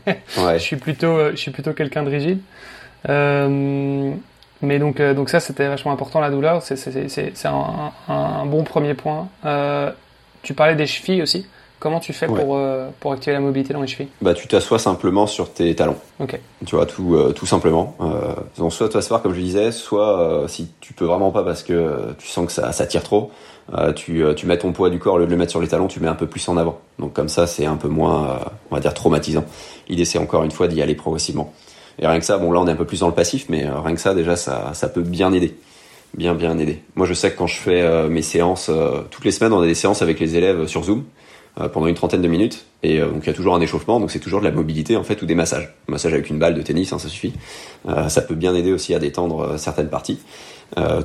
euh, je suis plutôt, je suis plutôt quelqu'un de rigide. mais donc, donc ça, c'était vachement important la douleur. C'est un, un, bon premier point. tu parlais des chevilles aussi. Comment tu fais pour, pour activer la mobilité dans les chevilles? Bah, tu t'assois simplement sur tes talons. Ok. Tu vois, tout, tout simplement. donc, soit t'asseoir comme je disais, soit si tu peux vraiment pas parce que tu sens que ça, ça tire trop, euh, tu, euh, tu mets ton poids du corps, au lieu de le mettre sur les talons, tu mets un peu plus en avant. Donc comme ça, c'est un peu moins, euh, on va dire, traumatisant. L'idée, c'est encore une fois d'y aller progressivement. Et rien que ça, bon là, on est un peu plus dans le passif, mais rien que ça, déjà, ça, ça peut bien aider. Bien, bien aider. Moi, je sais que quand je fais mes séances, toutes les semaines, on a des séances avec les élèves sur Zoom pendant une trentaine de minutes. Et donc il y a toujours un échauffement, donc c'est toujours de la mobilité en fait ou des massages. Massage avec une balle de tennis, hein, ça suffit. ça peut bien aider aussi à détendre certaines parties euh,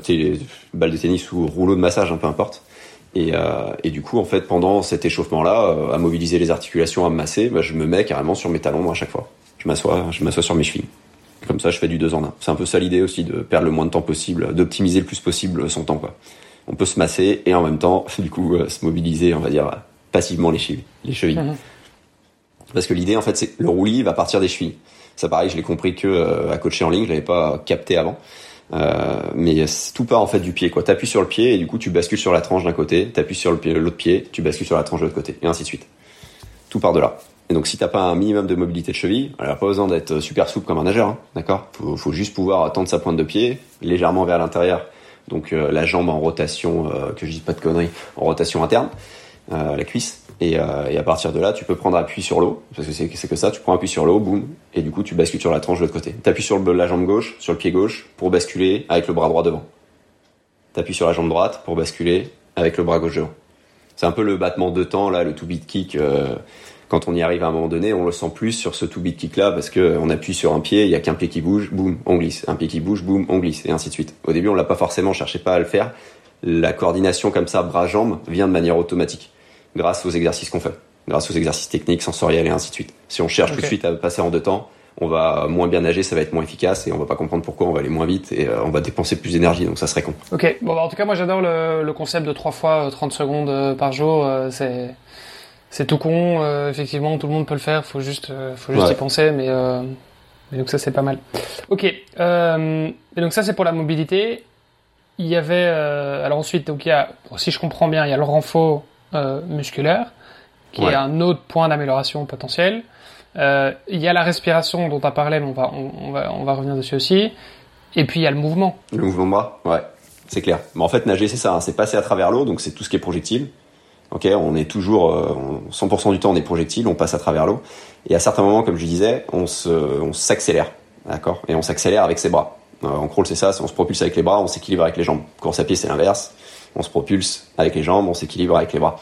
balle de tennis ou rouleau de massage, un hein, peu importe. Et, euh, et, du coup, en fait, pendant cet échauffement-là, euh, à mobiliser les articulations, à me masser, bah, je me mets carrément sur mes talons à chaque fois. Je m'assois, je m'assois sur mes chevilles. Comme ça, je fais du deux en un. C'est un peu ça l'idée aussi, de perdre le moins de temps possible, d'optimiser le plus possible son temps. Quoi. On peut se masser et en même temps, du coup, euh, se mobiliser, on va dire, passivement les chevilles. Les chevilles. Parce que l'idée, en fait, c'est le roulis va partir des chevilles. Ça, pareil, je l'ai compris que à coacher en ligne, je l'avais pas capté avant. Euh, mais tout part en fait du pied. Tu appuies sur le pied et du coup tu bascules sur la tranche d'un côté, tu appuies sur l'autre pied, tu bascules sur la tranche de l'autre côté, et ainsi de suite. Tout part de là. Et donc si t'as pas un minimum de mobilité de cheville, alors pas besoin d'être super souple comme un nageur, hein, d'accord? Faut, faut juste pouvoir tendre sa pointe de pied légèrement vers l'intérieur, donc euh, la jambe en rotation, euh, que je dis pas de conneries, en rotation interne, la cuisse, et, et, à partir de là, tu peux prendre appui sur l'eau, parce que c'est que ça, tu prends appui sur l'eau, boum, et du coup tu bascules sur la tranche de l'autre côté. T'appuies sur la jambe gauche, sur le pied gauche, pour basculer avec le bras droit devant. T'appuies sur la jambe droite pour basculer avec le bras gauche devant. C'est un peu le battement de temps, là, le two-beat kick. Euh, quand on y arrive à un moment donné, on le sent plus sur ce two-beat kick là parce que on appuie sur un pied, il y a qu'un pied qui bouge, boum, on glisse. Un pied qui bouge, boum, on glisse, et ainsi de suite. Au début, on l'a pas forcément, cherché pas à le faire. La coordination comme ça, bras-jambes, vient de manière automatique, grâce aux exercices qu'on fait, grâce aux exercices techniques, sensoriels et ainsi de suite. Si on cherche tout de suite à passer en deux temps, on va moins bien nager, ça va être moins efficace et on va pas comprendre pourquoi on va aller moins vite et euh, on va dépenser plus d'énergie, donc ça serait con. Ok, bon bah, en tout cas moi j'adore le, le, concept de 3 fois 30 euh, secondes euh, par jour, c'est c'est tout con, effectivement tout le monde peut le faire, faut juste faut juste y penser, mais, mais, donc ça c'est pas mal. Ok, et donc ça c'est pour la mobilité. Il y avait alors ensuite donc il y a si je comprends bien il y a le renfort musculaire qui est un autre point d'amélioration potentiel. Euh, il y a la respiration dont tu as parlé, mais on va, on, va, on va revenir dessus aussi. Et puis il y a le mouvement. Le mouvement de bras, ouais, c'est clair. Mais en fait, nager, c'est ça, hein. c'est passer à travers l'eau, donc c'est tout ce qui est projectile. Ok, on est toujours, euh, 100% du temps, on est projectile, on passe à travers l'eau. Et à certains moments, comme je disais, on s'accélère, d'accord? Et on s'accélère avec ses bras. Euh, en crawl, c'est ça, on se propulse avec les bras, on s'équilibre avec les jambes. Course à pied, c'est l'inverse. On se propulse avec les jambes, on s'équilibre avec les bras.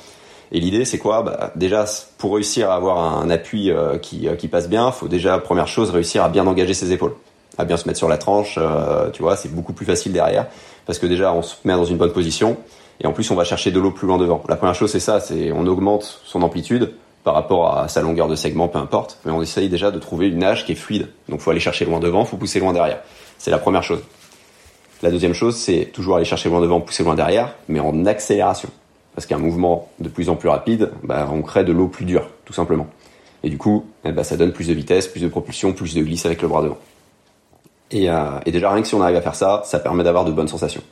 Et l'idée, c'est quoi? Bah, Déjà, pour réussir à avoir un appui euh, qui, euh, qui passe bien, faut déjà, première chose, réussir à bien engager ses épaules, à bien se mettre sur la tranche. Euh, tu vois, c'est beaucoup plus facile derrière, parce que déjà, on se met dans une bonne position, et en plus, on va chercher de l'eau plus loin devant. La première chose, c'est ça, c'est on augmente son amplitude par rapport à sa longueur de segment, peu importe, mais on essaye déjà de trouver une nage qui est fluide. Donc, faut aller chercher loin devant, faut pousser loin derrière. C'est la première chose. La deuxième chose, c'est toujours aller chercher loin devant, pousser loin derrière, mais en accélération parce qu'un mouvement de plus en plus rapide, bah, on crée de l'eau plus dure, tout simplement. Et du coup, eh bah, ça donne plus de vitesse, plus de propulsion, plus de glisse avec le bras devant. Et, euh, et déjà, rien que si on arrive à faire ça, ça permet d'avoir de bonnes sensations.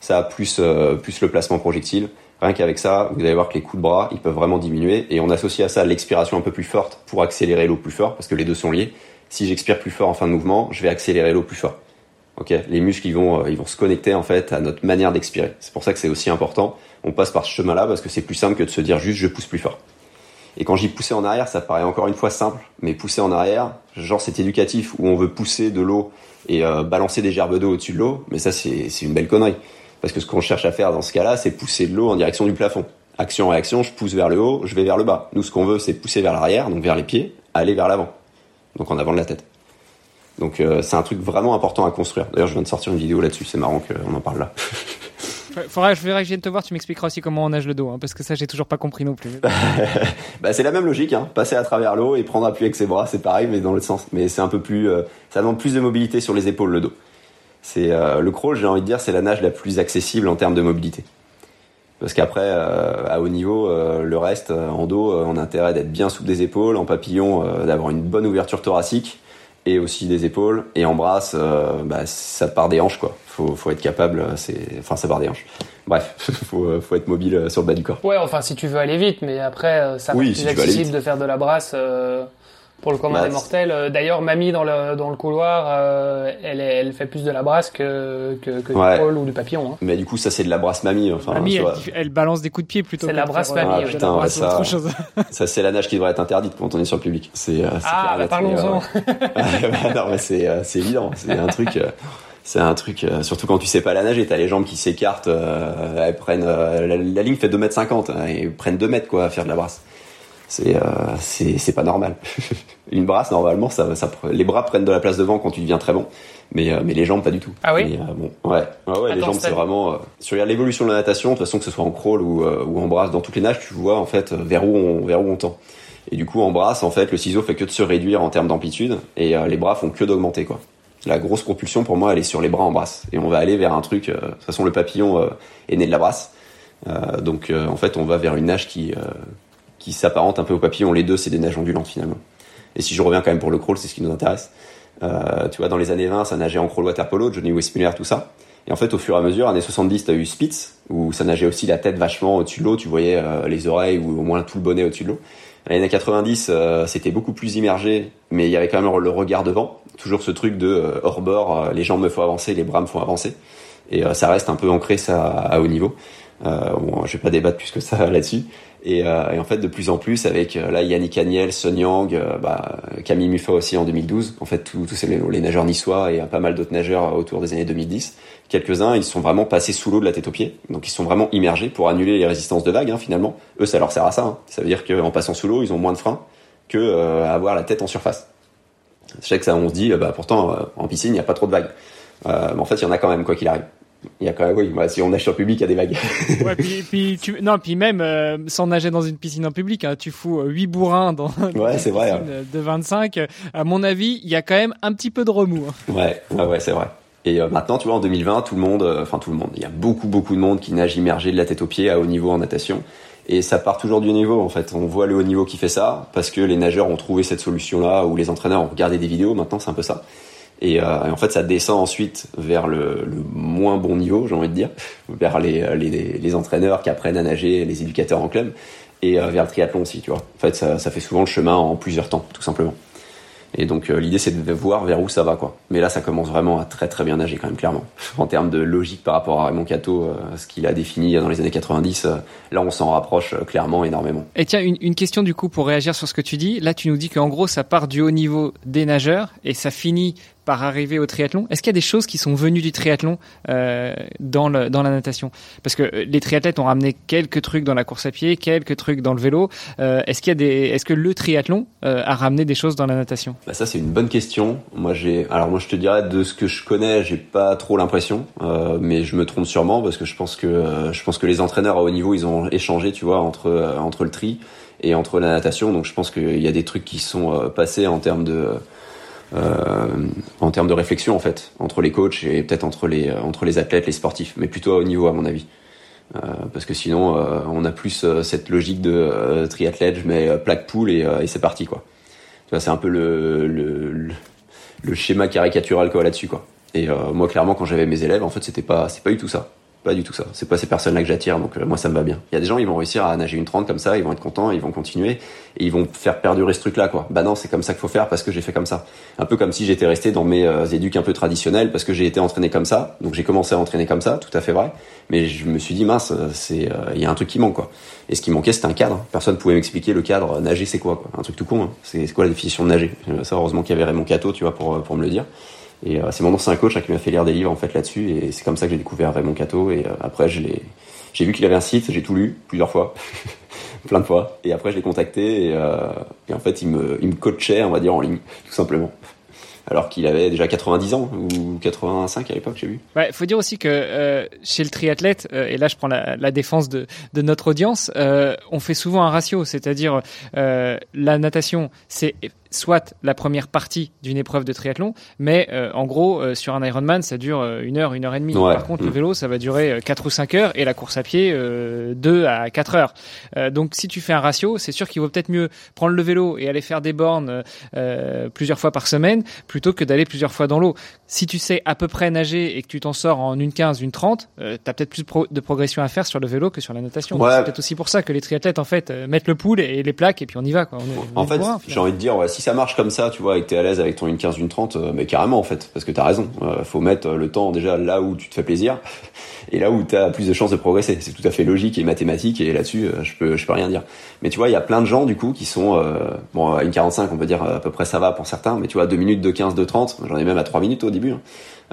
Ça, plus, euh, plus le placement projectile, rien qu'avec ça, vous allez voir que les coups de bras, ils peuvent vraiment diminuer. Et on associe à ça l'expiration un peu plus forte pour accélérer l'eau plus fort, parce que les deux sont liés. Si j'expire plus fort en fin de mouvement, je vais accélérer l'eau plus fort. Ok, les muscles ils vont euh, ils vont se connecter en fait à notre manière d'expirer. C'est pour ça que c'est aussi important. On passe par ce chemin-là parce que c'est plus simple que de se dire juste je pousse plus fort. Et quand j'y pousser en arrière, ça paraît encore une fois simple, mais pousser en arrière, genre c'est éducatif où on veut pousser de l'eau et euh, balancer des gerbes d'eau au-dessus de l'eau, mais ça c'est une belle connerie. Parce que ce qu'on cherche à faire dans ce cas-là, c'est pousser de l'eau en direction du plafond. Action réaction, je pousse vers le haut, je vais vers le bas. Nous ce qu'on veut c'est pousser vers l'arrière, donc vers les pieds, aller vers l'avant. Donc en avant de la tête. Donc euh, c'est un truc vraiment important à construire. D'ailleurs, je viens de sortir une vidéo là-dessus, c'est marrant qu'on en parle là. Faudra, je verrai que je vienne te voir, tu m'expliqueras aussi comment on nage le dos, hein, parce que ça j'ai toujours pas compris non plus. bah, c'est la même logique, hein. passer à travers l'eau et prendre appui avec ses bras, c'est pareil, mais dans l'autre sens. Mais c'est un peu plus, euh, ça demande plus de mobilité sur les épaules le dos. C'est euh, le crawl, j'ai envie de dire, c'est la nage la plus accessible en termes de mobilité. Parce qu'après, à haut niveau, le reste, en dos, on a intérêt d'être bien souple des épaules, en papillon, d'avoir une bonne ouverture thoracique et aussi des épaules et en brasse euh, bah, ça part des hanches quoi. Faut faut être capable euh, c'est enfin ça part des hanches. Bref faut euh, faut être mobile sur le bas du corps. Ouais enfin si tu veux aller vite mais après ça oui, plus accessible de faire de la brasse pour le commun des mortels. Euh, d'ailleurs, Mamie dans le dans le couloir, euh, elle elle fait plus de la brasse que que, que du crawl ou du papillon. Hein. Mais du coup, ça c'est de la brasse Mamie. Enfin, mamie, elle, balance des coups de pied plutôt. C'est la brasse Mamie. Ah, putain, ça, ça c'est la nage qui devrait être interdite quand on est sur le public. C'est euh, ah, bah, parlons-en. non, mais c'est c'est évident. C'est un truc. c'est un truc, surtout quand tu sais pas la nager, t'as les jambes qui s'écartent, elles prennent, la, ligne fait 2 mètres 50, hein, et prennent 2 mètres quoi à faire de la brasse c'est euh, c'est pas normal. une brasse normalement ça, ça les bras prennent de la place devant quand tu deviens très bon, mais euh, mais les jambes pas du tout. Ah oui. Euh, bon, ouais, ouais, les jambes c'est vraiment sur l'évolution de la natation de toute façon que ce soit en crawl ou ou en brasse dans toutes les nages tu vois en fait vers où on vers où on tend. Et du coup en brasse en fait le ciseau fait que de se réduire en termes d'amplitude et les bras font que d'augmenter quoi. La grosse propulsion pour moi elle est sur les bras en brasse et on va aller vers un truc. de toute façon le papillon est né de la brasse. donc en fait on va vers une nage qui qui s'apparente un peu au papillon. Les deux, c'est des nages ondulantes finalement. Et si je reviens quand même pour le crawl, c'est ce qui nous intéresse. tu vois, dans les années 20, ça nageait en crawl water polo, Johnny Westmuller, tout ça. Et en fait, au fur et à mesure, années 70, t'as eu Spitz, où ça nageait aussi la tête vachement au-dessus de l'eau, tu voyais les oreilles ou au moins tout le bonnet au-dessus de l'eau. Les années 90, c'était beaucoup plus immergé, mais il y avait quand même le regard devant. Toujours ce truc de hors bord, les jambes me font avancer, les bras me font avancer. Et ça reste un peu ancré ça à haut niveau. Euh, bon, je vais pas débattre plus que ça là-dessus. Et, euh, et, en fait, de plus en plus, avec euh, là Yannick Agnel, Son Yang, bah, Camille Muffat aussi en 2012. En fait, tous les, nageurs niçois et pas mal d'autres nageurs autour des années 2010. Quelques-uns, ils sont vraiment passés sous l'eau de la tête aux pieds. Donc, ils sont vraiment immergés pour annuler les résistances de vagues. Hein, finalement, eux, ça leur sert à ça. Hein. Ça veut dire qu'en passant sous l'eau, ils ont moins de frein que euh, avoir la tête en surface. Je sais que ça, on se dit, bah pourtant en piscine, il n'y a pas trop de vagues. mais en fait, il y en a quand même, quoi qu'il arrive. Il y a quand même, oui, bah, si on nage sur public, il y a des vagues. ouais, puis, puis tu, non, puis même euh, sans nager dans une piscine en public, hein, tu fous euh, 8 bourrins dans, ouais, une piscine vrai, hein. de 25. À mon avis, il y a quand même un petit peu de remous. Hein. Ouais, ouais, ouais c'est vrai. Et euh, maintenant, tu vois, en 2020, tout le monde, euh, enfin tout le monde, il y a beaucoup, beaucoup de monde qui nage immergé de la tête aux pieds à haut niveau en natation. Et ça part toujours du niveau, en fait. On voit le haut niveau qui fait ça parce que les nageurs ont trouvé cette solution-là ou les entraîneurs ont regardé des vidéos. Maintenant, c'est un peu ça. Et, euh, et, en fait, ça descend ensuite vers le, moins bon niveau, j'ai envie de dire, vers les, les, les, entraîneurs qui apprennent à nager, les éducateurs en club, et euh, vers le triathlon aussi, tu vois. En fait, ça, fait souvent le chemin en plusieurs temps, tout simplement. Et donc euh, l'idée c'est de voir vers où ça va quoi. Mais là ça commence vraiment à très très bien nager quand même clairement. En termes de logique par rapport à Raymond Cato, euh, ce qu'il a défini dans les années 90, euh, là on s'en rapproche clairement énormément. Et tiens une, une, question du coup pour réagir sur ce que tu dis. Là tu nous dis qu'en gros ça part du haut niveau des nageurs et ça finit par arriver au triathlon Est-ce qu'il y a des choses qui sont venues du triathlon euh, dans, dans la natation? Parce que les triathlètes ont ramené quelques trucs dans la course à pied, quelques trucs dans le vélo. Euh, est-ce qu'il y a des, est-ce que le triathlon euh, a ramené des choses dans la natation? Bah Ça c'est une bonne question. Moi j'ai, alors moi je te dirais de ce que je connais, j'ai pas trop l'impression, euh, mais je me trompe sûrement parce que je pense que euh, je pense que les entraîneurs à haut niveau ils ont échangé, tu vois, entre euh, entre le tri et entre la natation. Donc je pense qu'il y a des trucs qui sont passés en termes de euh, en termes de réflexion en fait entre les coachs et peut-être entre les euh, entre les athlètes, les sportifs, mais plutôt à haut niveau à mon avis. Euh, parce que sinon, euh, on a plus euh, cette logique de euh, triathlète, je mets plaque poule et, c'est parti quoi. C'est un peu le, le, schéma caricatural quoi là-dessus quoi. Et moi, clairement, quand j'avais mes élèves, en fait, c'était pas c'est pas du tout ça. Pas du tout ça. C'est pas ces personnes-là que j'attire, donc euh, moi ça me va bien. Il y a des gens, ils vont réussir à nager une 30 comme ça, ils vont être contents, ils vont continuer et ils vont faire perdurer ce truc-là, quoi. Bah non, c'est comme ça qu'il faut faire parce que j'ai fait comme ça. Un peu comme si j'étais resté dans mes euh, éduques un peu traditionnels parce que j'ai été entraîné comme ça, donc j'ai commencé à entraîner comme ça, tout à fait vrai. Mais je me suis dit mince, euh, c'est il y a un truc qui manque, quoi. Et ce qui manquait, c'était un cadre. Personne pouvait m'expliquer le cadre. Nager, c'est quoi, quoi Un truc tout con. Hein. C'est quoi la définition de nager? Ça, heureusement qu'il y avait Raymond Cato, tu vois, pour pour me le dire. Et euh, c'est mon ancien coach hein, qui m'a fait lire des livres en fait là-dessus, et c'est comme ça que j'ai découvert Raymond Cato. Et euh, après, j'ai vu qu'il avait un site, j'ai tout lu plusieurs fois, plein de fois. Et après, je l'ai contacté et, euh, et, en fait, il me, il me coachait, on va dire en ligne, tout simplement alors qu'il avait déjà 90 ans ou 85 à l'époque, j'ai vu. Ouais, faut dire aussi que chez le triathlète, et là je prends la, la défense de, de, notre audience, on fait souvent un ratio, c'est-à-dire la natation, c'est soit la première partie d'une épreuve de triathlon, mais euh, en gros, euh, sur un Ironman, ça dure euh, une heure, une heure et demie. Ouais. Par contre, le vélo, ça va durer 4 ou 5 heures, et la course à pied, 2 à 4 heures. donc, si tu fais un ratio, c'est sûr qu'il vaut peut-être mieux prendre le vélo et aller faire des bornes plusieurs fois par semaine, plutôt que d'aller plusieurs fois dans l'eau. Si tu sais à peu près nager et que tu t'en sors en une 15, une 30, euh, tu as peut-être plus pro de progression à faire sur le vélo que sur la natation. Ouais. C'est peut-être aussi pour ça que les triathlètes, en fait, mettent le pool et les plaques, et puis on y va. Quoi. On en fait, j'ai envie de dire, ouais, si ça marche comme ça, tu vois, et que t'es à l'aise avec ton 1,15, une 30, euh, mais carrément en fait, parce que t'as raison. Euh, faut mettre le temps déjà là où tu te fais plaisir et là où t'as plus de chances de progresser. C'est tout à fait logique et mathématique et là-dessus, euh, je peux, je peux rien dire. Mais tu vois, il y a plein de gens du coup qui sont, euh, bon, à une 45, on peut dire à peu près ça va pour certains, mais tu vois, 2 minutes, 2 15, 2 30, j'en ai même à 3 minutes au début. Hein.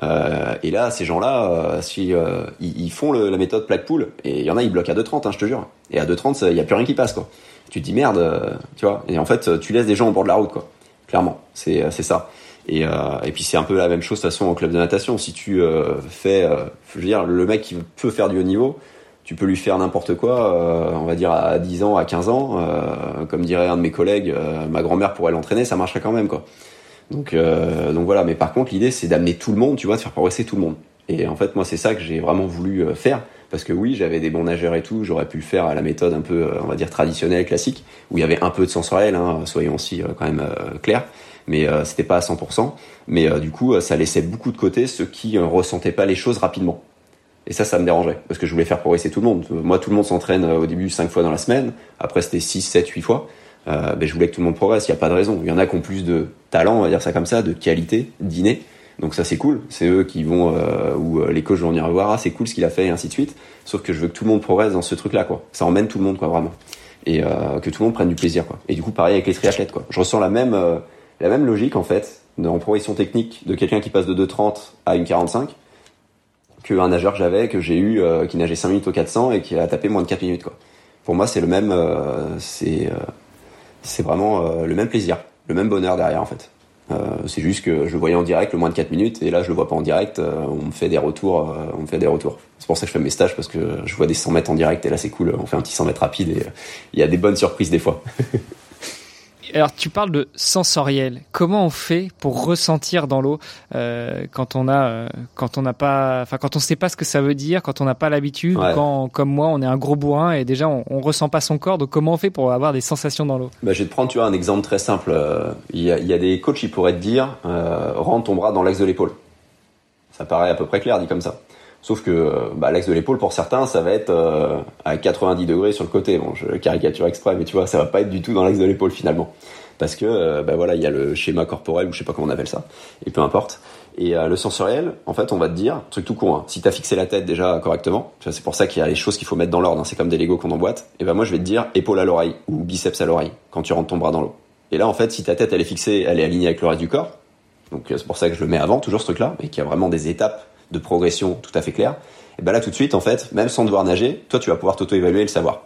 Euh, et là, ces gens-là, si ils, font la méthode plaque poule, et il y en a, ils bloquent à 2,30, hein, je te jure. Et à 2,30, il y a plus rien qui passe, quoi. Tu te dis merde, tu vois. Et en fait, tu laisses des gens au bord de la route, quoi clairement. C'est c'est ça. Et, euh, et puis c'est un peu la même chose de toute façon au club de natation. Si tu euh, fais, euh, je veux dire, le mec qui peut faire du haut niveau, tu peux lui faire n'importe quoi, euh, on va dire à 10 ans, à 15 ans, euh, comme dirait un de mes collègues, euh, ma grand-mère pourrait l'entraîner, ça marcherait quand même quoi. Donc donc voilà. Mais par contre, l'idée c'est d'amener tout le monde, tu vois, de faire progresser tout le monde. Et en fait, moi c'est ça que j'ai vraiment voulu faire. Parce que oui, j'avais des bons nageurs et tout, j'aurais pu le faire à la méthode un peu, on va dire, traditionnelle, classique, où il y avait un peu de sensoriel, hein, soyons aussi quand même clairs mais c'était pas à 100%. Mais du coup, ça laissait beaucoup de côté ceux qui ressentaient pas les choses rapidement. Et ça, ça me dérangeait, parce que je voulais faire progresser tout le monde. Moi, tout le monde s'entraîne au début 5 fois dans la semaine, après c'était 6, 7, 8 fois. Euh, ben, je voulais que tout le monde progresse, il n'y a pas de raison. Il y en a qui ont plus de talent, on va dire ça comme ça, de qualité, d'inné. Donc ça c'est cool, c'est eux qui vont, euh, ou euh, les coachs vont venir voir, ah c'est cool ce qu'il a fait et ainsi de suite. Sauf que je veux que tout le monde progresse dans ce truc-là, quoi. Ça emmène tout le monde, quoi, vraiment. Et euh, que tout le monde prenne du plaisir, quoi. Et du coup, pareil avec les triathlètes, quoi. Je ressens la même, la même logique, en fait, en progression technique de quelqu'un qui passe de 2,30 à une 45 qu'un nageur que j'avais, que j'ai eu, qui nageait 5 minutes au 400 et qui a tapé moins de 4 minutes, quoi. Pour moi, c'est le même, c'est c'est vraiment le même plaisir, le même bonheur derrière en fait. Euh, c'est juste que je le voyais en direct le moins de 4 minutes et là je le vois pas en direct, euh, on me fait des retours, on me fait des retours. C'est pour ça que je fais mes stages parce que je vois des 100 mètres en direct et là c'est cool, on fait un petit 100 mètres rapide et il y a des bonnes surprises des fois. alors tu parles de sensoriel. Comment on fait pour ressentir dans l'eau euh, quand on a, euh, quand on n'a pas, enfin quand on sait pas ce que ça veut dire, quand on n'a pas l'habitude, quand comme moi on est un gros bourrin et déjà on, on, ressent pas son corps. Donc comment on fait pour avoir des sensations dans l'eau? Bah, Je vais te prendre tu vois un exemple très simple. Euh, il y a, y a, des coachs qui pourraient te dire euh, rentre ton bras dans l'axe de l'épaule. Ça paraît à peu près clair dit comme ça. Sauf que bah, l'axe de l'épaule, pour certains, ça va être euh, à 90 degrés sur le côté. Bon, je caricature exprès, mais tu vois, ça va pas être du tout dans l'axe de l'épaule finalement, parce que euh, bah, voilà, il y a le schéma corporel ou je sais pas comment on appelle ça, et peu importe. Et euh, le sensoriel, en fait, on va te dire, truc tout con, hein, si t'as fixé la tête déjà correctement, c'est pour ça qu'il y a les choses qu'il faut mettre dans l'ordre. Hein, c'est comme des Lego qu'on emboîte. Et ben moi, je vais te dire épaule à l'oreille ou biceps à l'oreille quand tu rentres ton bras dans l'eau. Et là, en fait, si ta tête elle est fixée, elle est alignée avec le reste du corps. Donc c'est pour ça que je le mets avant, toujours ce truc-là, et qu'il y a vraiment des étapes de progression tout à fait claire, et ben là tout de suite en fait, même sans devoir nager, toi tu vas pouvoir t'auto-évaluer et le savoir.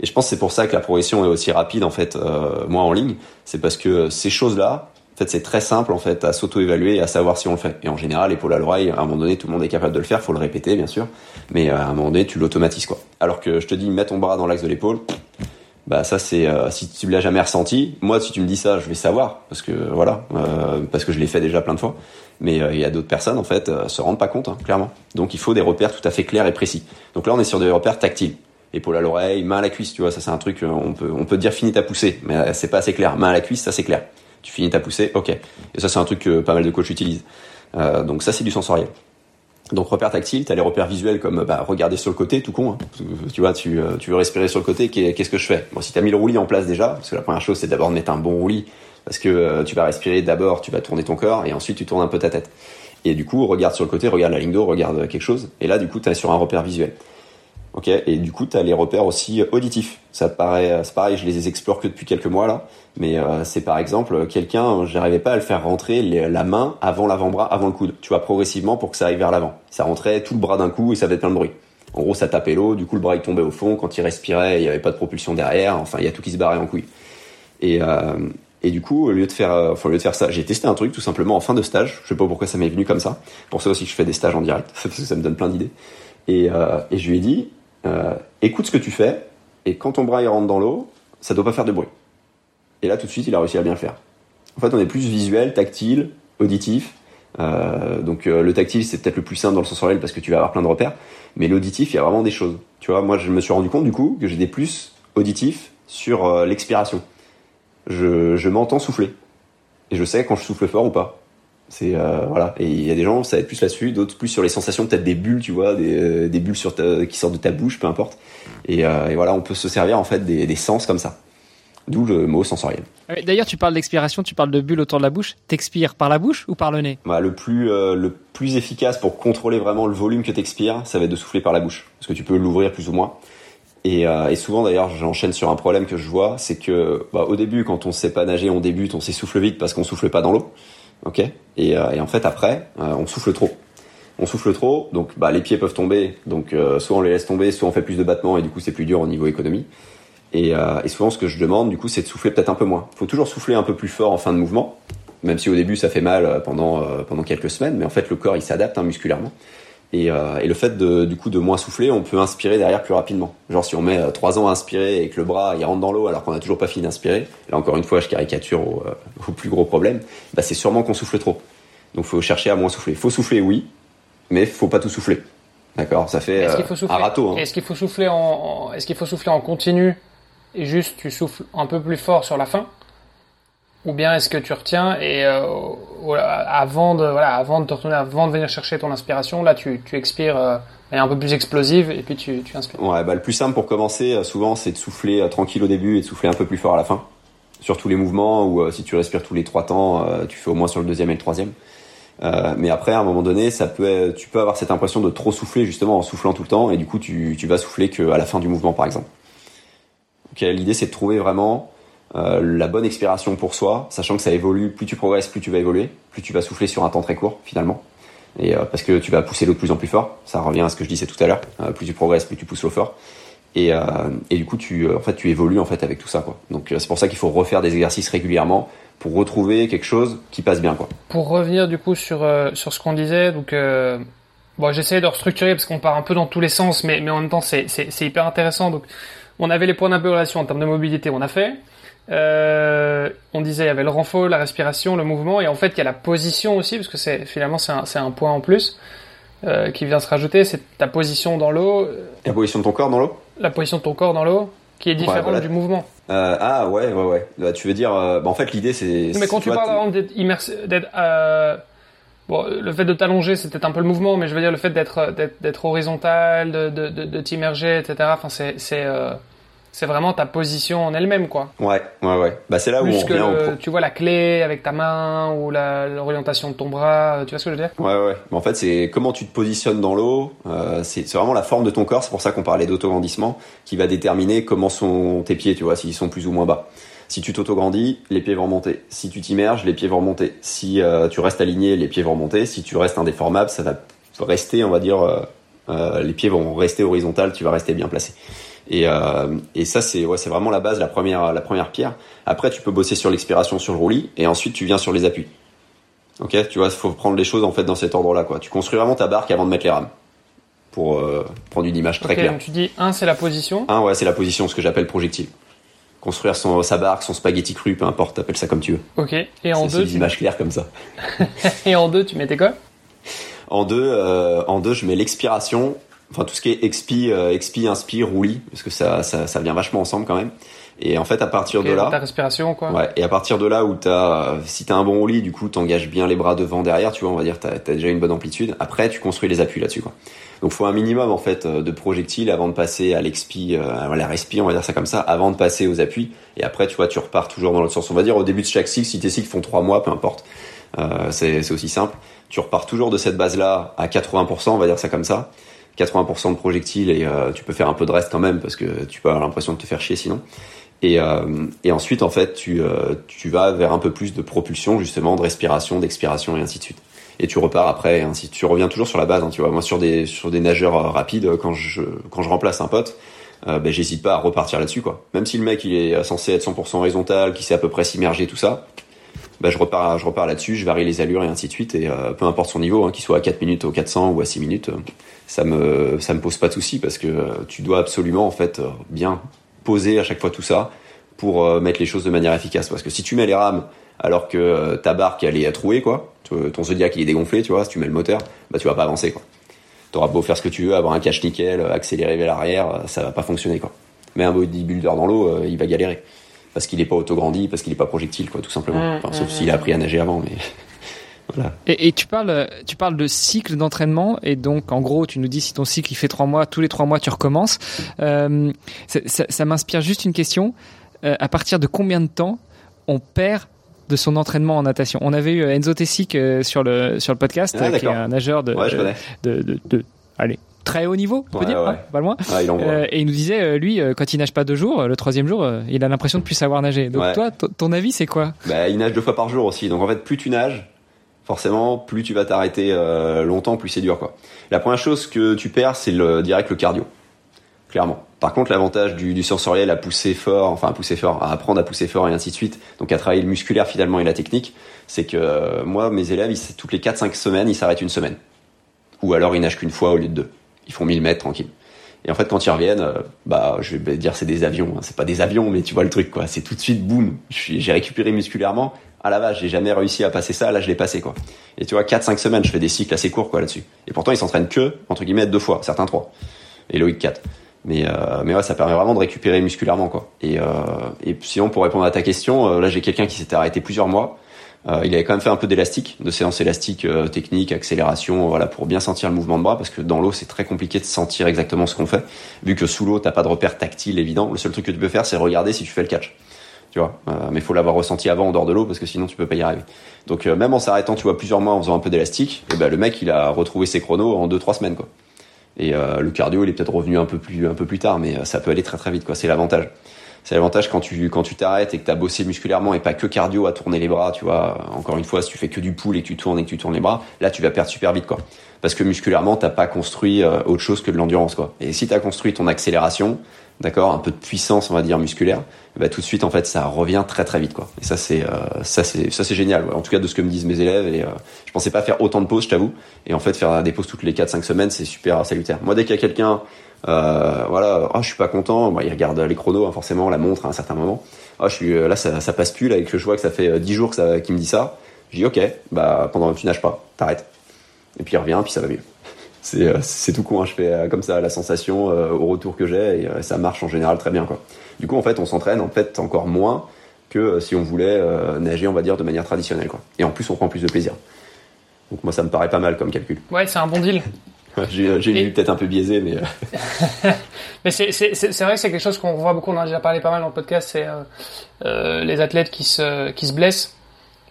Et je pense que c'est pour ça que la progression est aussi rapide en fait, euh, moi en ligne, c'est parce que ces choses-là, en fait c'est très simple en fait à s'auto-évaluer et à savoir si on le fait. Et en général, épaule à l'oreille, à un moment donné tout le monde est capable de le faire, faut le répéter bien sûr, mais à un moment donné tu l'automatises quoi. Alors que je te dis mets ton bras dans l'axe de l'épaule, bah ça c'est euh, si tu l'as jamais ressenti moi si tu me dis ça je vais savoir parce que voilà euh, parce que je l'ai fait déjà plein de fois mais euh, il y a d'autres personnes en fait euh, se rendent pas compte hein, clairement. Donc il faut des repères tout à fait clairs et précis. Donc là on est sur des repères tactiles. Épaule à l'oreille main à la cuisse tu vois ça c'est un truc on peut on peut dire finis ta poussée mais c'est pas assez clair. Main à la cuisse ça c'est clair. Tu finis ta poussée ok. Et ça c'est un truc que pas mal de coachs utilisent. Donc ça c'est du sensoriel. Donc repères tactiles, tu as les repères visuels comme bah, regarder sur le côté, tout con. Hein. Tu vois, tu, euh, tu veux respirer sur le côté, qu'est-ce que je fais? Bon, si tu as mis le roulis en place déjà, parce que la première chose c'est d'abord de mettre un bon roulis, parce que euh, tu vas respirer d'abord, tu vas tourner ton corps, et ensuite tu tournes un peu ta tête. Et du coup, regarde sur le côté, regarde la ligne d'eau, regarde quelque chose, et là du coup tu es sur un repère visuel. Ok, et du coup, tu as les repères aussi auditifs. Ça paraît, c'est pareil, je les explore que depuis quelques mois là, mais euh, c'est par exemple quelqu'un, j'arrivais pas à le faire rentrer la main avant l'avant-bras, avant le coude. Tu vois progressivement pour que ça aille vers l'avant. Ça rentrait tout le bras d'un coup et ça faisait plein de bruit. En gros, ça tapait l'eau, du coup le bras il tombait au fond. Quand il respirait, il y avait pas de propulsion derrière. Enfin, il y a tout qui se barrait en couille. Et euh, et du coup, au lieu de faire, euh, au lieu de faire ça, j'ai testé un truc tout simplement en fin de stage. Je sais pas pourquoi ça m'est venu comme ça. Pour ça aussi je fais des stages en direct, parce que ça me donne plein d'idées. Et, euh, je lui ai dit, euh, écoute ce que tu fais, et quand ton bras il rentre dans l'eau, ça doit pas faire de bruit. Et là, tout de suite, il a réussi à bien le faire. En fait, on est plus visuel, tactile, auditif. Donc le tactile, c'est peut-être le plus simple dans le sensoriel parce que tu vas avoir plein de repères. Mais l'auditif, il y a vraiment des choses. Tu vois, moi, je me suis rendu compte du coup que j'ai des plus auditifs sur l'expiration. Je, je m'entends souffler. Et je sais quand je souffle fort ou pas. C'est euh, voilà. Et il y a des gens, ça va être plus là-dessus, d'autres plus sur les sensations, peut-être des bulles, tu vois, des, euh, des bulles sur ta, qui sortent de ta bouche, peu importe. Et, euh, et, voilà, on peut se servir en fait des, des sens comme ça. D'où le mot sensoriel. D'ailleurs, tu parles d'expiration, tu parles de bulles autour de la bouche. T'expires par la bouche ou par le nez? Bah, Le plus le plus efficace pour contrôler vraiment le volume que t'expires, ça va être de souffler par la bouche, parce que tu peux l'ouvrir plus ou moins. Et, euh, et souvent d'ailleurs, j'enchaîne sur un problème que je vois, c'est que bah, au début, quand on sait pas nager, on débute, on s'essouffle vite parce qu'on souffle pas dans l'eau ok? Et, euh, et, en fait après euh, on souffle trop. On souffle trop donc bah, les pieds peuvent tomber donc soit on les laisse tomber soit on fait plus de battements et du coup c'est plus dur au niveau économie. Et, souvent ce que je demande du coup c'est de souffler peut-être un peu moins. Faut toujours souffler un peu plus fort en fin de mouvement même si au début ça fait mal pendant pendant quelques semaines mais en fait le corps il s'adapte hein, musculairement et, euh, et, le fait de, du coup de moins souffler, on peut inspirer derrière plus rapidement. Genre si on met euh, trois ans à inspirer et que le bras il rentre dans l'eau alors qu'on a toujours pas fini d'inspirer, là encore une fois je caricature au, euh, au plus gros problème, bah c'est sûrement qu'on souffle trop. Donc faut chercher à moins souffler. Faut souffler oui, mais faut pas tout souffler. D'accord, ça fait faut souffler, un râteau. Hein. Est-ce qu'il faut souffler en, en est-ce qu'il faut souffler en continu et juste tu souffles un peu plus fort sur la fin? Ou bien est-ce que tu retiens et euh, avant de voilà avant de retourner avant de venir chercher ton inspiration là tu, tu expires euh, un peu plus explosive et puis tu, tu inspires. Ouais bah le plus simple pour commencer euh, souvent c'est de souffler euh, tranquille au début et de souffler un peu plus fort à la fin. Sur tous les mouvements ou si tu respires tous les trois temps tu fais au moins sur le deuxième et le troisième. Mais après à un moment donné ça peut tu peux avoir cette impression de trop souffler justement en soufflant tout le temps et du coup tu, tu vas souffler qu'à la fin du mouvement par exemple. Donc l'idée c'est de trouver vraiment euh, la bonne expiration pour soi, sachant que ça évolue, plus tu progresses, plus tu vas évoluer, plus tu vas souffler sur un temps très court finalement. Et euh, parce que tu vas pousser l'eau de plus en plus fort, ça revient à ce que je disais tout à l'heure. Euh, plus tu progresses, plus tu pousses l'eau fort. Et, et, du coup, tu, en fait, tu évolues en fait avec tout ça. Quoi. Donc c'est pour ça qu'il faut refaire des exercices régulièrement pour retrouver quelque chose qui passe bien. Quoi. Pour revenir du coup sur sur ce qu'on disait, donc bon, j'essaie de restructurer parce qu'on part un peu dans tous les sens, mais mais en même temps c'est hyper intéressant. Donc on avait les points d'amélioration en termes de mobilité, on a fait. Euh, on disait il y avait le renfort, la respiration, le mouvement, et en fait il y a la position aussi, parce que c'est finalement c'est un, un, point en plus euh, qui vient se rajouter, c'est ta position dans l'eau. La position de ton corps dans l'eau? La position de ton corre dans l'eau, qui est différente du mouvement. Euh, ah ouais ouais ouais. Bah, tu veux dire, bah, en fait l'idée c'est. Mais quand tu, parles d'être immersé, d'être Bon, le fait de t'allonger, c'est peut-être un peu le mouvement, mais je veux dire le fait d'être d'être horizontal, de, de, de, t'immerger, etc. Enfin, c'est c'est c'est vraiment ta position en elle-même, quoi. Ouais, ouais, ouais. Bah, c'est là où on que tu vois la clé avec ta main ou l'orientation de ton bras, tu vois ce que je veux dire? Ouais, ouais. Mais en fait, c'est comment tu te positionnes dans l'eau. Euh, c'est vraiment la forme de ton corps. C'est pour ça qu'on parlait d'autograndissement, qui va déterminer comment sont tes pieds, tu vois, s'ils sont plus ou moins bas. Si tu t'autograndis, les pieds vont remonter. Si tu t'immerges, les pieds vont remonter. Si euh, tu restes aligné, les pieds vont remonter. Si tu restes indéformable, ça va rester, on va dire, euh, euh les pieds vont rester horizontal, tu vas rester bien placé. Et, euh, et ça, c'est ouais, c'est vraiment la base, la première, la première pierre. Après, tu peux bosser sur l'expiration sur le roulis, et ensuite tu viens sur les appuis. Ok, tu vois, il faut prendre les choses en fait dans cet ordre-là, quoi. Tu construis vraiment ta barque avant de mettre les rames, pour euh, prendre une image très claire. Donc tu dis un, c'est la position. Un, ouais, c'est la position, ce que j'appelle projectile. Construire son, sa barque, son spaghetti cru, peu importe, t'appelles ça comme tu veux. Ok. Et en deux, c'est une image claire comme ça. et en deux, tu mettais quoi En deux, euh, en deux, je mets l'expiration enfin tout ce qui est expi, euh, expi, inspire, roulis, parce que ça, ça, ça vient vachement ensemble quand même. Et en fait, à partir de là, ta respiration quoi. Ouais. Et à partir de là où t'as, si t'as un bon roulis, du coup, t'engages bien les bras devant, derrière, tu vois, on va dire, t'as as déjà une bonne amplitude. Après, tu construis les appuis là-dessus quoi. Donc, faut un minimum en fait de projectiles avant de passer à l'expi, euh, à la respi, on va dire ça comme ça, avant de passer aux appuis. Et après, tu vois, tu repars toujours dans l'autre sens. On va dire au début de chaque cycle, si tes cycles font trois mois, peu importe, euh, c'est aussi simple. Tu repars toujours de cette base-là à 80%, on va dire ça comme ça. 80% de projectiles et euh, tu peux faire un peu de reste quand même parce que tu peux avoir l'impression de te faire chier sinon. Et, euh, et ensuite, en fait, tu, euh, tu vas vers un peu plus de propulsion, justement, de respiration, d'expiration et ainsi de suite. Et tu repars après, et ainsi tu reviens toujours sur la base. Hein, tu vois, moi sur des sur des nageurs rapides, quand je quand je remplace un pote, ben j'hésite pas à repartir là-dessus quoi. Même si le mec il est censé être 100% horizontal, qui sait à peu près s'immerger tout ça, bah, je repars, je repars là-dessus, je varie les allures et ainsi de suite. Et euh, peu importe son niveau, hein, qu'il soit à 4 minutes, au 400 ou à 6 minutes, euh, ça me, ça me pose pas de souci parce que euh, tu dois absolument en fait bien poser à chaque fois tout ça pour mettre les choses de manière efficace. Parce que si tu mets les rames alors que ta barque elle est à trouer quoi, ton Zodiac il est dégonflé, tu vois, si tu mets le moteur, bah tu vas pas avancer quoi. T'auras beau faire ce que tu veux, avoir un cache nickel, accélérer vers l'arrière, ça va pas fonctionner quoi. Mais un bodybuilder dans l'eau, il va galérer parce qu'il n'est pas autograndi, parce qu'il n'est pas projectile, quoi, tout simplement. Mmh, sauf mmh, s'il a appris à nager avant, mais. Voilà. Et, tu parles, tu parles de cycle d'entraînement et donc en gros tu nous dis si ton cycle il fait trois mois, tous les trois mois tu recommences. Euh, ça, m'inspire juste une question. Euh, à partir de combien de temps on perd de son entraînement en natation? On avait eu Enzo Tessic euh, sur le sur le podcast, ah, qui est un nageur de, de, de, de, allez très haut niveau, on peut dire, pas loin. Euh, et il nous disait, euh, lui, euh, quand il nage pas deux jours, le troisième jour, il a l'impression de plus savoir nager. Donc toi, ton avis, c'est quoi? Bah, Il nage deux fois par jour aussi. Donc en fait, plus tu nages, forcément, plus tu vas t'arrêter longtemps, plus c'est dur. quoi. La première chose que tu perds, c'est le direct le cardio, clairement. Par contre, l'avantage du, du, sensoriel à pousser fort, enfin à pousser fort, à apprendre à pousser fort et ainsi de suite, donc à travailler le musculaire finalement et la technique, c'est que moi, mes élèves, ils, toutes les 4-5 semaines, ils s'arrêtent une semaine. Ou alors ils nagent qu'une fois au lieu de deux ils font 1000 mètres tranquille. Et en fait, quand ils reviennent, euh, bah, je vais dire c'est des avions. Hein. C'est pas des avions, mais tu vois le truc, quoi. C'est tout de suite, boum. J'ai récupéré musculairement. À la vache, j'ai jamais réussi à passer ça. Là, je l'ai passé, quoi. Et tu vois, 4-5 semaines, je fais des cycles assez courts, quoi, là-dessus. Et pourtant, ils s'entraînent que, entre guillemets, deux fois. Certains trois. Et Loïc 4. Mais, euh, mais ouais, ça permet vraiment de récupérer musculairement, quoi. Et, euh, et sinon, pour répondre à ta question, euh, là, j'ai quelqu'un qui s'était arrêté plusieurs mois. Euh, il avait quand même fait un peu d'élastique, de séance élastique euh, technique, accélération, voilà, pour bien sentir le mouvement de bras, parce que dans l'eau, c'est très compliqué de sentir exactement ce qu'on fait, vu que sous l'eau, t'as pas de repère tactile évident. Le seul truc que tu peux faire, c'est regarder si tu fais le catch. Tu vois, euh, mais faut l'avoir ressenti avant en dehors de l'eau, parce que sinon tu peux pas y arriver. Donc même en s'arrêtant, tu vois, plusieurs mois en faisant un peu d'élastique, et ben le mec, il a retrouvé ses chronos en deux trois semaines, quoi. Et euh, le cardio, il est peut-être revenu un peu plus un peu plus tard, mais euh, ça peut aller très très vite. quoi. C'est l'avantage. C'est l'avantage quand tu quand tu t'arrêtes et que tu as bossé musculairement et pas que cardio à tourner les bras. Tu vois, encore une fois, si tu fais que du pull et que tu tournes et que tu tournes les bras, là tu vas perdre super vite quoi. Parce que musculairement, t'as pas construit euh, autre chose que de l'endurance quoi. Et si tu as construit ton accélération, d'accord, un peu de puissance, on va dire musculaire, bah tout de suite en fait ça revient très très vite quoi. Et ça c'est euh, ça c'est ça c'est génial. En tout cas de ce que me disent mes élèves et euh, je pensais pas faire autant de pauses, je t'avoue. Et en fait faire des pauses toutes les 4 5 semaines, c'est super salutaire. Moi dès qu'il y a quelqu'un euh, voilà, oh, je suis pas content, bah, il regarde les chronos hein, forcément, la montre à un certain moment. Oh, je suis là ça, ça passe plus là et que je vois que ça fait 10 jours que qu'il me dit ça. Je dis OK, bah pendant tu nages pas, t'arrêtes. Et puis il revient, puis ça va mieux. C'est tout con, hein. je fais comme ça la sensation au retour que j'ai et ça marche en général très bien quoi. Du coup, en fait, on s'entraîne en fait encore moins que euh, si on voulait euh, nager, on va dire, de manière traditionnelle. Quoi. Et en plus, on prend plus de plaisir. Donc moi, ça me paraît pas mal comme calcul. Ouais, c'est un bon deal. J'ai eu peut-être un peu biaisé, mais. Euh, mais c'est vrai que c'est quelque chose qu'on voit beaucoup. On en a déjà parlé pas mal dans le podcast. C'est euh, les athlètes qui se qui se blessent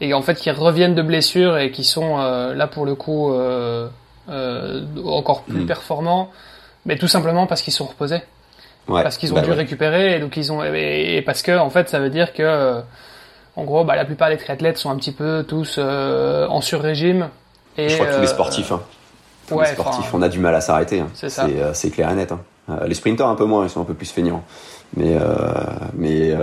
et en fait qui reviennent de blessures et qui sont là pour le coup encore plus mm. performants, mais tout simplement parce qu'ils sont reposés. Ouais, parce qu'ils ont bah dû récupérer et donc ils ont et, parce que en fait ça veut dire que en gros bah, la plupart des triathlètes sont un petit peu tous euh, en sur-régime et je crois que tous les euh, sportifs hein. Les sportifs on a du mal à s'arrêter hein. c'est euh, c'est clair et net hein. les sprinters un peu moins ils sont un peu plus feignants mais mais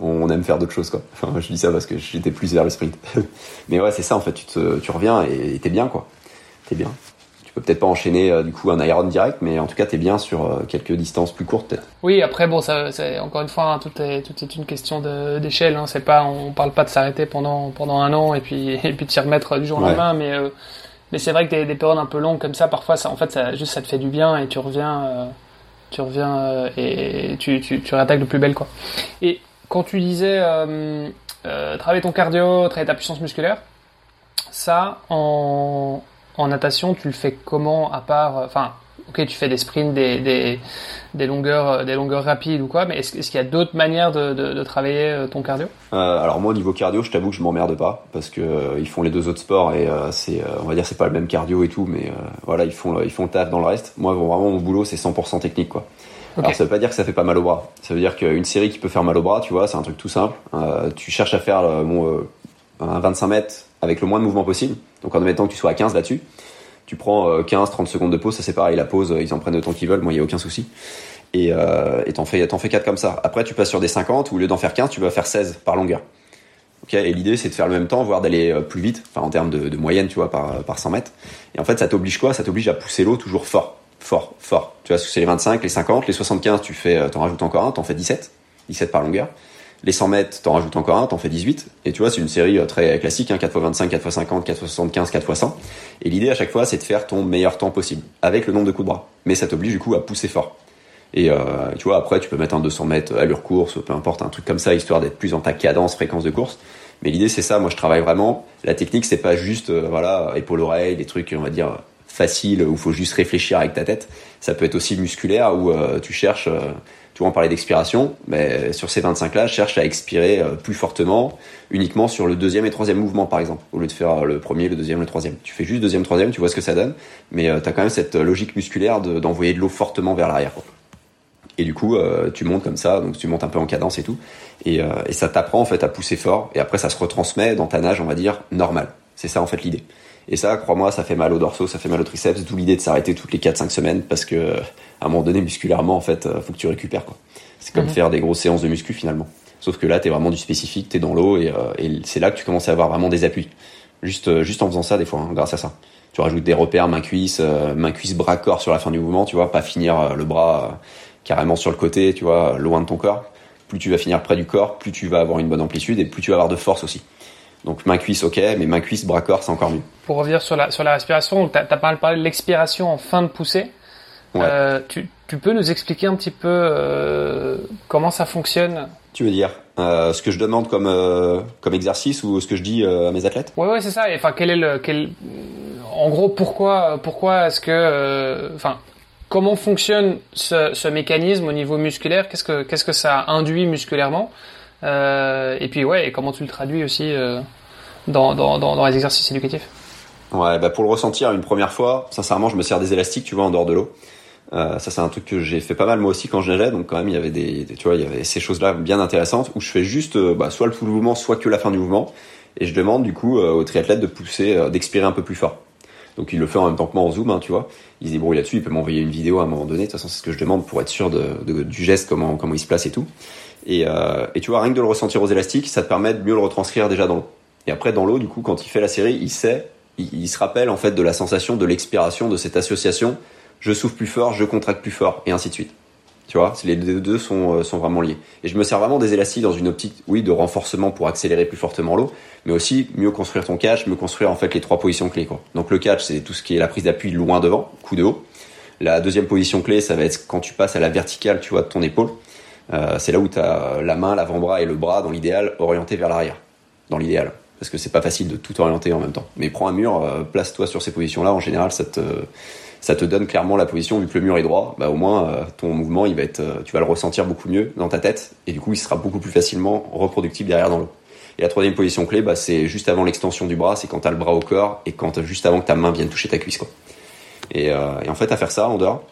on aime faire d'autres choses quoi enfin je dis ça parce que j'étais plus vers le sprint mais ouais c'est ça en fait tu te, tu reviens et t'es bien quoi t'es bien tu peux peut-être pas enchaîner euh, du coup un iron direct, mais en tout cas, tu es bien sur euh, quelques distances plus courtes. Oui, après, bon, ça, c'est encore une fois, hein, tout, est, tout est une question d'échelle. Hein, c'est pas, on parle pas de s'arrêter pendant, pendant un an et puis, et puis de s'y remettre du jour au lendemain, mais, euh, mais c'est vrai que des, des, périodes un peu longues comme ça, parfois, ça, en fait, ça, juste ça te fait du bien et tu reviens, tu reviens et tu, tu, tu réattaques de plus belle, quoi. Et quand tu disais travailler ton cardio, travailler ta puissance musculaire, ça, en, en natation, tu le fais comment à part, euh, enfin, ok, tu fais des sprints, des, des, longueurs, euh, des longueurs rapides ou quoi, mais est-ce, qu'il y a d'autres manières de, travailler euh, ton cardio? Alors moi, au niveau cardio, je t'avoue que je m'emmerde pas parce que ils font les deux autres sports et c'est, on va dire, c'est pas le même cardio et tout, mais voilà, ils font, ils font le taf dans le reste. Moi, vraiment, mon boulot, c'est 100% technique, quoi. Alors ça veut pas dire que ça fait pas mal au bras. Ça veut dire qu'une série qui peut faire mal au bras, tu vois, c'est un truc tout simple. tu cherches à faire bon, un 25 mètres avec le moins de mouvement possible. Donc en admettant que tu sois à 15 là-dessus, tu prends 15-30 euh, secondes de pause, ça c'est pareil, la pause, ils en prennent temps qu'ils veulent, moi il y a aucun souci. Et euh, t'en fais, fais 4 comme ça. Après tu passes sur des 50, où au lieu d'en faire 15, tu vas faire 16 par longueur. Okay et l'idée c'est de faire le même temps, voire d'aller euh, plus vite, enfin en termes de, de, moyenne, tu vois, par, par 100 mètres. Et en fait ça t'oblige quoi? Ça t'oblige à pousser l'eau toujours fort, fort, fort. Tu vois, c'est les 25, les 50, les 75, tu fais, t'en rajoutes encore un, t'en fais 17, 17 par longueur. Les 100 mètres, t'en rajoutes encore un, t'en fais 18. Et tu vois, c'est une série euh, très classique, hein, 4x25, 4x50, 4x75, 4x100. Et l'idée à chaque fois, c'est de faire ton meilleur temps possible, avec le nombre de coups de bras. Mais ça t'oblige du coup à pousser fort. Et euh, tu vois, après, tu peux mettre un 200 mètres allure course, peu importe, un truc comme ça, histoire d'être plus dans ta cadence, fréquence de course. Mais l'idée, c'est ça. Moi, je travaille vraiment. La technique, c'est pas juste, euh, voilà, épaule-oreille, des trucs, on va dire, faciles, où faut juste réfléchir avec ta tête. Ça peut être aussi musculaire, où tu cherches tu vois, on parlait d'expiration, mais sur ces 25-là, cherche à expirer euh, plus fortement, uniquement sur le deuxième et troisième mouvement, par exemple, au lieu de faire le premier, le deuxième, le troisième. Tu fais juste deuxième, troisième, tu vois ce que ça donne, mais euh, tu as quand même cette logique musculaire d'envoyer de, l'eau fortement vers l'arrière. Et du coup, euh, tu montes comme ça, donc tu montes un peu en cadence et tout, et, et ça t'apprend en fait à pousser fort, et après ça se retransmet dans ta nage, on va dire, normale. C'est ça en fait l'idée. Et ça, crois-moi, ça fait mal au dorsaux, ça fait mal au triceps, d'où l'idée de s'arrêter toutes les 4-5 semaines parce que à un moment donné, musculairement, en fait, euh, faut que tu récupères. quoi. C'est comme mhm. faire des grosses séances de muscu finalement. Sauf que là, t'es vraiment du spécifique, t'es dans l'eau et, euh, et c'est là que tu commences à avoir vraiment des appuis. Juste, euh, juste en faisant ça, des fois, hein, grâce à ça. Tu rajoutes des repères, main cuisse, main cuisse bras corps sur la fin du mouvement, tu vois, pas finir le bras carrément sur le côté, tu vois, loin de ton corps. Plus tu vas finir près du corps, plus tu vas avoir une bonne amplitude et plus tu vas avoir de force aussi. Donc main cuisse, ok, mais main cuisse, bras corps, c'est encore mieux. Pour revenir sur la sur la respiration, tu as, as parlé de l'expiration en fin de poussée. Euh, tu, tu peux nous expliquer un petit peu euh, comment ça fonctionne? Tu veux dire euh, ce que je demande comme comme exercice ou ce que je dis à mes athlètes? Ouais, ouais, c'est ça. Et, Enfin, quel est le, quel, en gros, pourquoi, pourquoi est-ce que, enfin, comment fonctionne ce, ce mécanisme au niveau musculaire? Qu'est-ce que, qu'est-ce que ça induit musculairement? Et puis, ouais, et comment tu le traduis aussi euh, dans, dans, dans, les exercices éducatifs? Ouais, bah pour le ressentir une première fois, sincèrement, je me sers des élastiques, tu vois, en dehors de l'eau. Euh, ça, c'est un truc que j'ai fait pas mal moi aussi quand je nageais, donc quand même il y avait des, tu vois, il y avait ces choses-là bien intéressantes où je fais juste, euh, bah, soit le tout mouvement, soit que la fin du mouvement, et je demande du coup euh, aux triathlètes de pousser, euh, d'expirer un peu plus fort. Donc il le fait en même temps que moi en zoom, hein, tu vois. Il se débrouille là-dessus, il peut m'envoyer une vidéo à un moment donné. De toute façon, c'est ce que je demande pour être sûr de- du geste, comment comment il se place et tout. Et, euh, et tu vois, rien que de le ressentir aux élastiques, ça te permet de mieux le retranscrire déjà dans l'eau. Et après, dans l'eau, du coup, quand il fait la série, il sait, il, se rappelle en fait de la sensation de l'expiration, de cette association. Je souffle plus fort, je contracte plus fort, et ainsi de suite. Tu vois, les deux sont, euh, sont vraiment liés. Et je me sers vraiment des élastiques dans une optique, oui, de renforcement pour accélérer plus fortement l'eau, mais aussi mieux construire ton catch, mieux construire en fait les trois positions clés. Donc le catch, c'est tout ce qui est la prise d'appui loin devant, coup de haut. La deuxième position clé, ça va être quand tu passes à la verticale, tu vois, de ton épaule. Euh, c'est là où tu as la main, l'avant-bras et le bras, dans l'idéal, orientés vers l'arrière. Dans l'idéal. Parce que c'est pas facile de tout orienter en même temps. Mais prends un mur, euh, place-toi sur ces positions-là. En général, ça te, ça te donne clairement la position. Vu que le mur est droit, bah, au moins, euh, ton mouvement, il va être, euh, tu vas le ressentir beaucoup mieux dans ta tête. Et du coup, il sera beaucoup plus facilement reproductible derrière dans l'eau. Et la troisième position clé, bah, c'est juste avant l'extension du bras. C'est quand tu as le bras au corps et quand juste avant que ta main vienne toucher ta cuisse. Quoi. Euh, et en fait, à faire ça en dehors,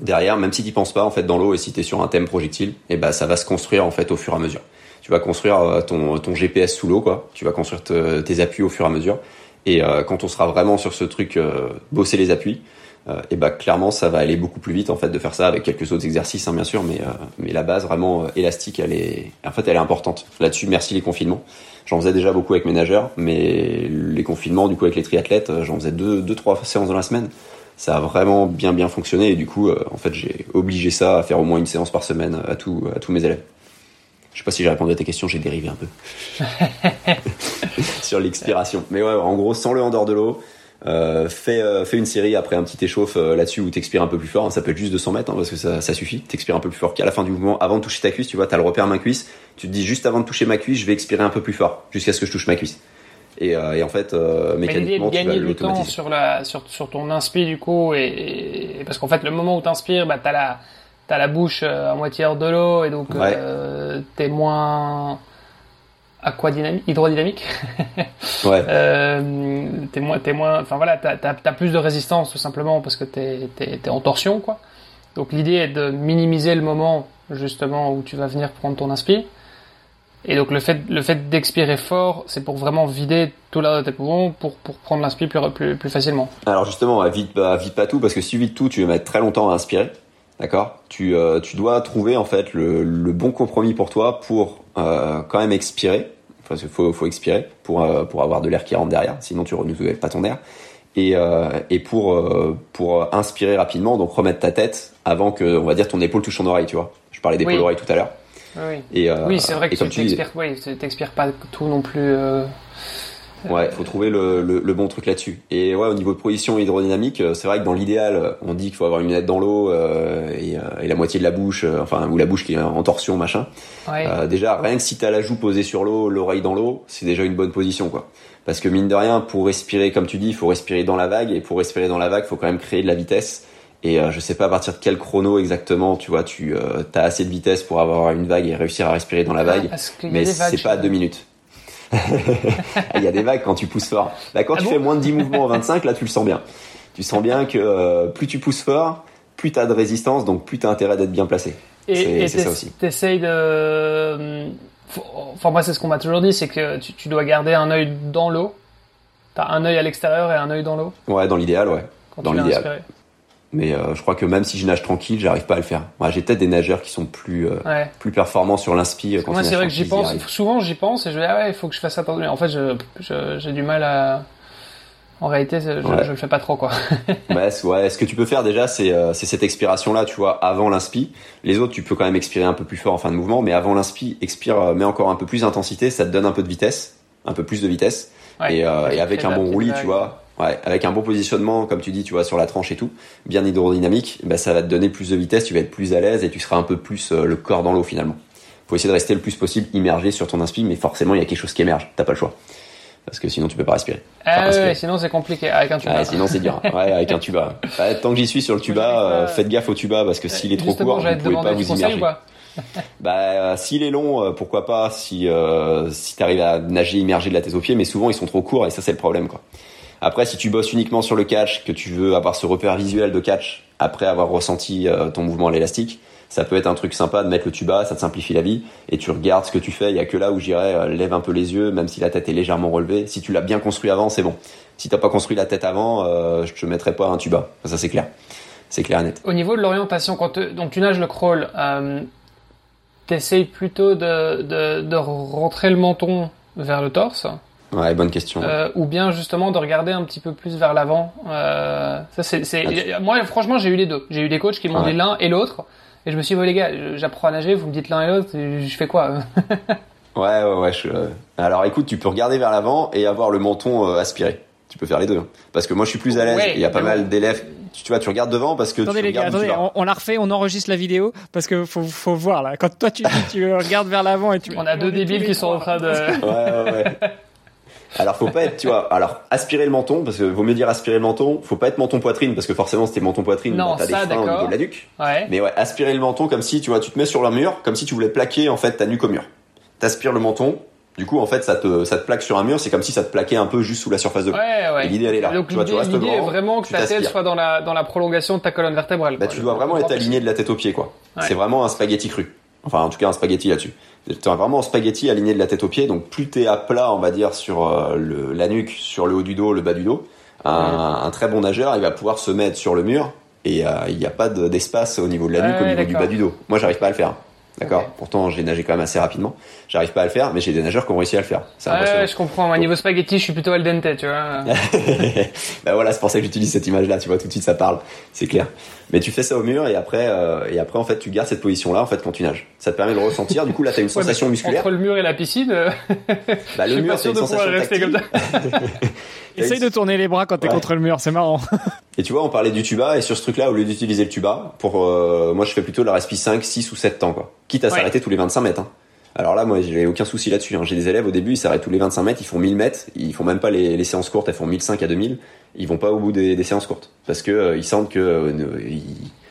derrière, même si tu penses pas en fait dans l'eau et si tu es sur un thème projectile, et ben ça va se construire en fait au fur et à mesure. Tu vas construire euh, ton, GPS sous l'eau quoi. Tu vas construire te- tes appuis au fur et à mesure. Et euh, quand on sera vraiment sur ce truc euh, bosser les appuis, et ben clairement ça va aller beaucoup plus vite en fait de faire ça avec quelques autres exercices hein, bien sûr, mais mais la base vraiment élastique elle est en fait elle est importante. Là-dessus merci les confinements. J'en faisais déjà beaucoup avec mes nageurs, mais les confinements du coup avec les triathlètes, j'en faisais deux deux trois séances dans la semaine ça a vraiment bien bien fonctionné et du coup euh, en fait j'ai obligé ça à faire au moins une séance par semaine à tout à tous mes élèves. Je sais pas si j'ai répondu à tes questions, j'ai dérivé un peu sur l'expiration. Mais ouais, en gros, sans le en dehors de l'eau, euh, fais, euh, fais une série après un petit échauffe euh, là-dessus où t'expires un peu plus fort. hein. ça peut être juste 200 mètres hein, parce que ça, ça suffit. T'expires un peu plus fort qu'à la fin du mouvement, avant de toucher ta cuisse. Tu vois, t'as le repère main cuisse. Tu te dis juste avant de toucher ma cuisse, je vais expirer un peu plus fort jusqu'à ce que je touche ma cuisse. Et, euh, et en fait, euh, mécaniquement, de tu vas gagner du temps l'automatiser. sur, la, sur, sur ton inspi du coup, et, et- parce qu'en fait le moment où tu inspires, bah, tu as la, t'as la bouche euh, à moitié hors de l'eau, et donc Ouais. euh, tu es moins aquadynamique, hydrodynamique. Ouais. Euh, t'es moins, t'es moins, enfin voilà, t'as, t'as, t'as plus de résistance tout simplement parce que t'es, t'es, t'es en torsion quoi. Donc l'idée est de minimiser le moment justement où tu vas venir prendre ton inspi. Et donc le fait, le fait d'expirer fort, c'est pour vraiment vider tout l'air de tes poumons pour, pour prendre l'inspi plus, plus, plus facilement. Alors justement, vite, bah, vite pas tout parce que si tu vides tout, tu vas mettre très longtemps à inspirer. D'accord? Tu, euh, tu dois trouver en fait le, le bon compromis pour toi pour euh, quand même expirer. Enfin, il faut, faut expirer pour, euh, pour avoir de l'air qui rentre derrière, sinon tu renouvelles pas ton air. Et, et pour, pour inspirer rapidement, donc remettre ta tête avant que, on va dire, ton épaule touche ton oreille, tu vois. Je parlais d'épaule Oui. oreille tout à l'heure. Oui, Et, euh, oui c'est vrai que et tu t'expires, tu pas tout non plus. euh, Ouais, faut trouver le, le, le bon truc là-dessus. Et ouais, au niveau de position hydrodynamique, euh, c'est vrai que dans l'idéal, on dit qu'il faut avoir une lunette dans l'eau euh, et, euh, et la moitié de la bouche, euh, enfin ou la bouche qui est en torsion, machin. ouais. Euh, déjà, rien que si t'as la joue posée sur l'eau, l'oreille dans l'eau, c'est déjà une bonne position, quoi. Parce que mine de rien, pour respirer, comme tu dis, il faut respirer dans la vague et pour respirer dans la vague, faut quand même créer de la vitesse. Et euh, je sais pas à partir de quel chrono exactement, tu vois, tu euh, as assez de vitesse pour avoir une vague et réussir à respirer dans la vague. Ah, parce qu'il y a mais c'est pas à deux minutes. Il y a des vagues quand tu pousses fort. Bah, quand Ah tu bon fais moins de 10 mouvements en 25, là tu le sens bien. Tu sens bien que euh, plus tu pousses fort, plus tu as de résistance, donc plus tu as intérêt d'être bien placé. Et c'est ça aussi. t'essayes de. Enfin, moi, c'est ce qu'on m'a toujours dit, c'est que tu, tu dois garder un œil dans l'eau. T'as un œil à l'extérieur et un œil dans l'eau Ouais, dans l'idéal, ouais. quand Dans l'idéal. Mais euh, je crois que même si je nage tranquille, j'arrive pas à le faire. Ouais, J'ai peut-être des nageurs qui sont plus euh, Ouais. plus performants sur l'inspi. euh, Quand Moi, c'est vrai que j'y pense. Souvent, j'y pense et je me dis, ah ouais, il faut que je fasse attention. Mais en fait, j'ai du mal à. En réalité, je, Ouais. je le fais pas trop, quoi. Ouais, c- ouais, ce que tu peux faire déjà, c'est euh, cette expiration-là, tu vois, avant l'inspi. Les autres, tu peux quand même expirer un peu plus fort en fin de mouvement, mais avant l'inspi, expire, mets encore un peu plus d'intensité, ça te donne un peu de vitesse, un peu plus de vitesse. Ouais. et, et avec un bon roulis, tu vois, Ouais, avec un bon positionnement, comme tu dis, tu vois, sur la tranche et tout, bien hydrodynamique, bah, ça va te donner plus de vitesse, tu vas être plus à l'aise et tu seras un peu plus euh, le corps dans l'eau finalement. Faut essayer de rester le plus possible immergé sur ton inspi, mais forcément il y a quelque chose qui émerge, t'as pas le choix. Parce que sinon tu peux pas respirer. Ah ouais, sinon c'est compliqué avec un tuba. Ouais, sinon c'est dur. Ouais, avec un tuba. Tant que j'y suis sur le tuba, euh, faites gaffe au tuba parce que s'il est trop court, vous pouvez pas vous immerger. bah, euh, s'il est long, euh, pourquoi pas si euh, si t'arrives à nager immergé de la tête aux pieds, mais souvent ils sont trop courts et ça c'est le problème quoi. Après, si tu bosses uniquement sur le catch, que tu veux avoir ce repère visuel de catch après avoir ressenti ton mouvement à l'élastique, ça peut être un truc sympa de mettre le tuba, ça te simplifie la vie et tu regardes ce que tu fais. Il y a que là où j'irais lève un peu les yeux, même si la tête est légèrement relevée. Si tu l'as bien construit avant, c'est bon. Si t'as pas construit la tête avant, euh, je te mettrais pas un tuba. Ça c'est clair, c'est clair et net. Au niveau de l'orientation, quand tu nages le crawl, euh, t'essayes plutôt de rentrer le menton vers le torse? Ouais, bonne question. Euh, ou bien justement de regarder un petit peu plus vers l'avant. Euh, ça c'est, c'est... Ah, moi franchement j'ai eu les deux. J'ai eu des coachs qui m'ont dit l'un et l'autre. Et je me suis dit, les gars, j'apprends à nager, vous me dites l'un et l'autre, je fais quoi Ouais, ouais, ouais. Je... Alors écoute, tu peux regarder vers l'avant et avoir le menton euh, aspiré. Tu peux faire les deux. Hein. Parce que moi, je suis plus à l'aise. Il y a pas mal d'élèves. Tu, vois, tu regardes devant parce que attendez, tu les gars, attendez, on, on, la refait, on enregistre la vidéo parce que faut, faut voir là. Quand toi, tu, tu regardes vers l'avant et tu. On a deux débiles qui sont en train de. ouais, ouais, ouais. Alors faut pas être, tu vois, alors aspirer le menton parce que vaut mieux dire aspirer le menton. Faut pas être menton poitrine parce que forcément c'était menton poitrine, non, bah, t'as des freins au niveau de la nuque. Ouais. Mais ouais, aspirer le menton comme si tu vois, tu te mets sur le mur, comme si tu voulais plaquer en fait ta nuque au mur. T'aspires le menton. Du coup, en fait, ça te, ça te plaque sur un mur. C'est comme si ça te plaquait un peu juste sous la surface de l'eau. Ouais, ouais. Et l'idée, elle est là. Donc, tu vois, tu restes grand, est vraiment que ta tête soit dans la, dans la prolongation de ta colonne vertébrale. Bah, quoi. tu dois vraiment être aligné de la tête aux pieds, quoi. Ouais. C'est vraiment un spaghetti cru. Enfin, en tout cas, un spaghetti là-dessus. T'es vraiment en spaghetti aligné de la tête aux pieds. Donc, plus t'es à plat, on va dire, sur euh, le, la nuque, sur le haut du dos, le bas du dos, un, un très bon nageur, il va pouvoir se mettre sur le mur et euh, il n'y a pas d'espace au niveau de la nuque, au niveau du bas du dos. Moi, j'arrive pas à le faire. D'accord. Okay. Pourtant, j'ai nagé quand même assez rapidement. J'arrive pas à le faire, mais j'ai des nageurs qui ont réussi à le faire. C'est ouais, je comprends. Au niveau spaghetti, je suis plutôt al dente, tu vois. bah voilà, c'est pour ça que j'utilise cette image-là. Tu vois, tout de suite, ça parle. C'est clair. Mais tu fais ça au mur et après, euh, et après, en fait, tu gardes cette position-là, en fait, quand tu nages. Ça te permet de ressentir. Du coup, là, t'as une sensation ouais, musculaire. Entre le mur et la piscine. bah, le mur, c'est une sensation tactile. Essaye de tourner les bras quand t'es ouais. contre le mur, c'est marrant. Et tu vois, on parlait du tuba, et sur ce truc-là, au lieu d'utiliser le tuba, pour euh, moi, je fais plutôt la respi 5, 6 ou 7 temps, quoi. Quitte à ouais. s'arrêter tous les 25 mètres. Hein. Alors là, moi, j'ai aucun souci là-dessus. Hein. J'ai des élèves au début, ils s'arrêtent tous les 25 mètres, ils font 1000 mètres, ils font même pas les, les séances courtes, elles font 1005 à 2000. Ils vont pas au bout des, des séances courtes parce que euh, ils sentent que euh, ils,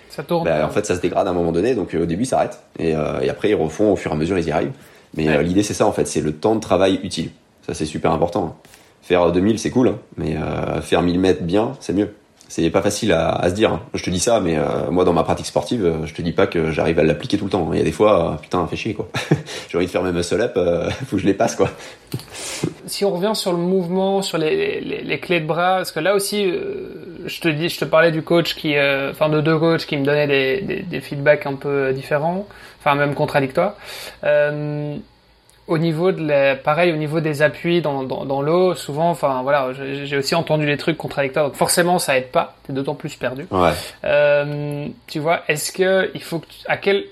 ça tourne. Bah, en fait, ça se dégrade à un moment donné, donc au début, ils s'arrêtent et, et, après, ils refont au fur et à mesure, ils y arrivent. Mais l'idée, c'est ça, en fait, c'est le temps de travail utile. Ça, c'est super important. Hein. Faire 2000, c'est cool, hein, mais euh, faire 1000 mètres bien, c'est mieux. C'est pas facile à, à, se dire. Hein. Je te dis ça, mais euh, moi, dans ma pratique sportive, euh, je te dis pas que j'arrive à l'appliquer tout le temps. Il y a des fois, putain, fait chier, quoi. J'ai envie de faire mes muscle-up, faut que je les passe, quoi. si on revient sur le mouvement, sur les, les, les clés de bras, parce que là aussi, je te dis, je te parlais du coach qui, enfin, de deux coachs qui me donnaient des, des, des, feedbacks un peu différents, enfin, même contradictoires au niveau de la, pareil au niveau des appuis dans, dans, dans l'eau souvent enfin voilà j'ai aussi entendu des trucs contradictoires donc forcément ça aide pas t'es d'autant plus perdu. Ouais. euh, tu vois est-ce que il faut que tu, à quel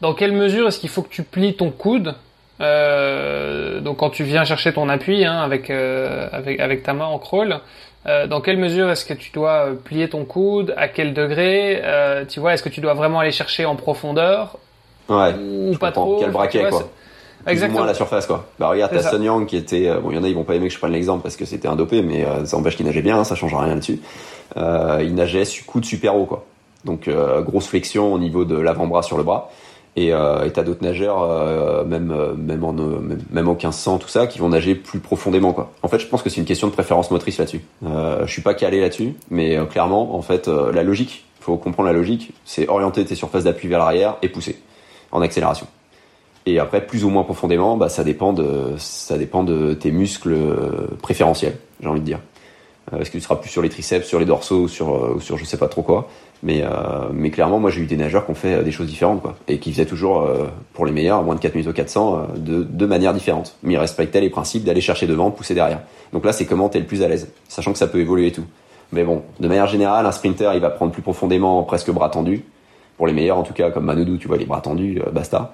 dans quelle mesure est-ce qu'il faut que tu plies ton coude euh, donc quand tu viens chercher ton appui hein, avec, euh, avec avec ta main en crawl euh, dans quelle mesure est-ce que tu dois plier ton coude à quel degré euh, tu vois est-ce que tu dois vraiment aller chercher en profondeur ouais, ou pas trop quel braquet vois, quoi Exactement. moins à la surface quoi. Bah regarde t'as Sun Yang qui était euh, bon il y en a ils vont pas aimer que je prenne l'exemple parce que c'était un dopé mais euh, ça empêche qu'il nageait bien hein, ça change rien là-dessus. Euh, il nageait coude super haut quoi. Donc euh, grosse flexion au niveau de l'avant-bras sur le bras et euh, t'as d'autres nageurs euh, même même en même, même en 1500 tout ça qui vont nager plus profondément quoi. En fait je pense que c'est une question de préférence motrice là-dessus. Euh, je suis pas calé là-dessus mais clairement en fait la logique faut comprendre la logique c'est orienter tes surfaces d'appui vers l'arrière et pousser en accélération. Et après, plus ou moins profondément, bah, ça dépend de, ça dépend de tes muscles préférentiels, j'ai envie de dire. Euh, Est-ce que tu seras plus sur les triceps, sur les dorsaux, sur, ou sur je sais pas trop quoi. Mais, euh, mais clairement, moi, j'ai eu des nageurs qui ont fait des choses différentes, quoi. Et qui faisaient toujours, euh, pour les meilleurs, moins de 4 minutes au 400, de, de manière différente. Mais ils respectaient les principes d'aller chercher devant, pousser derrière. Donc là, c'est comment t'es le plus à l'aise. Sachant que ça peut évoluer et tout. Mais bon, de manière générale, un sprinter, il va prendre plus profondément, presque bras tendus. Pour les meilleurs, en tout cas, comme Manodou, tu vois, les bras tendus, basta.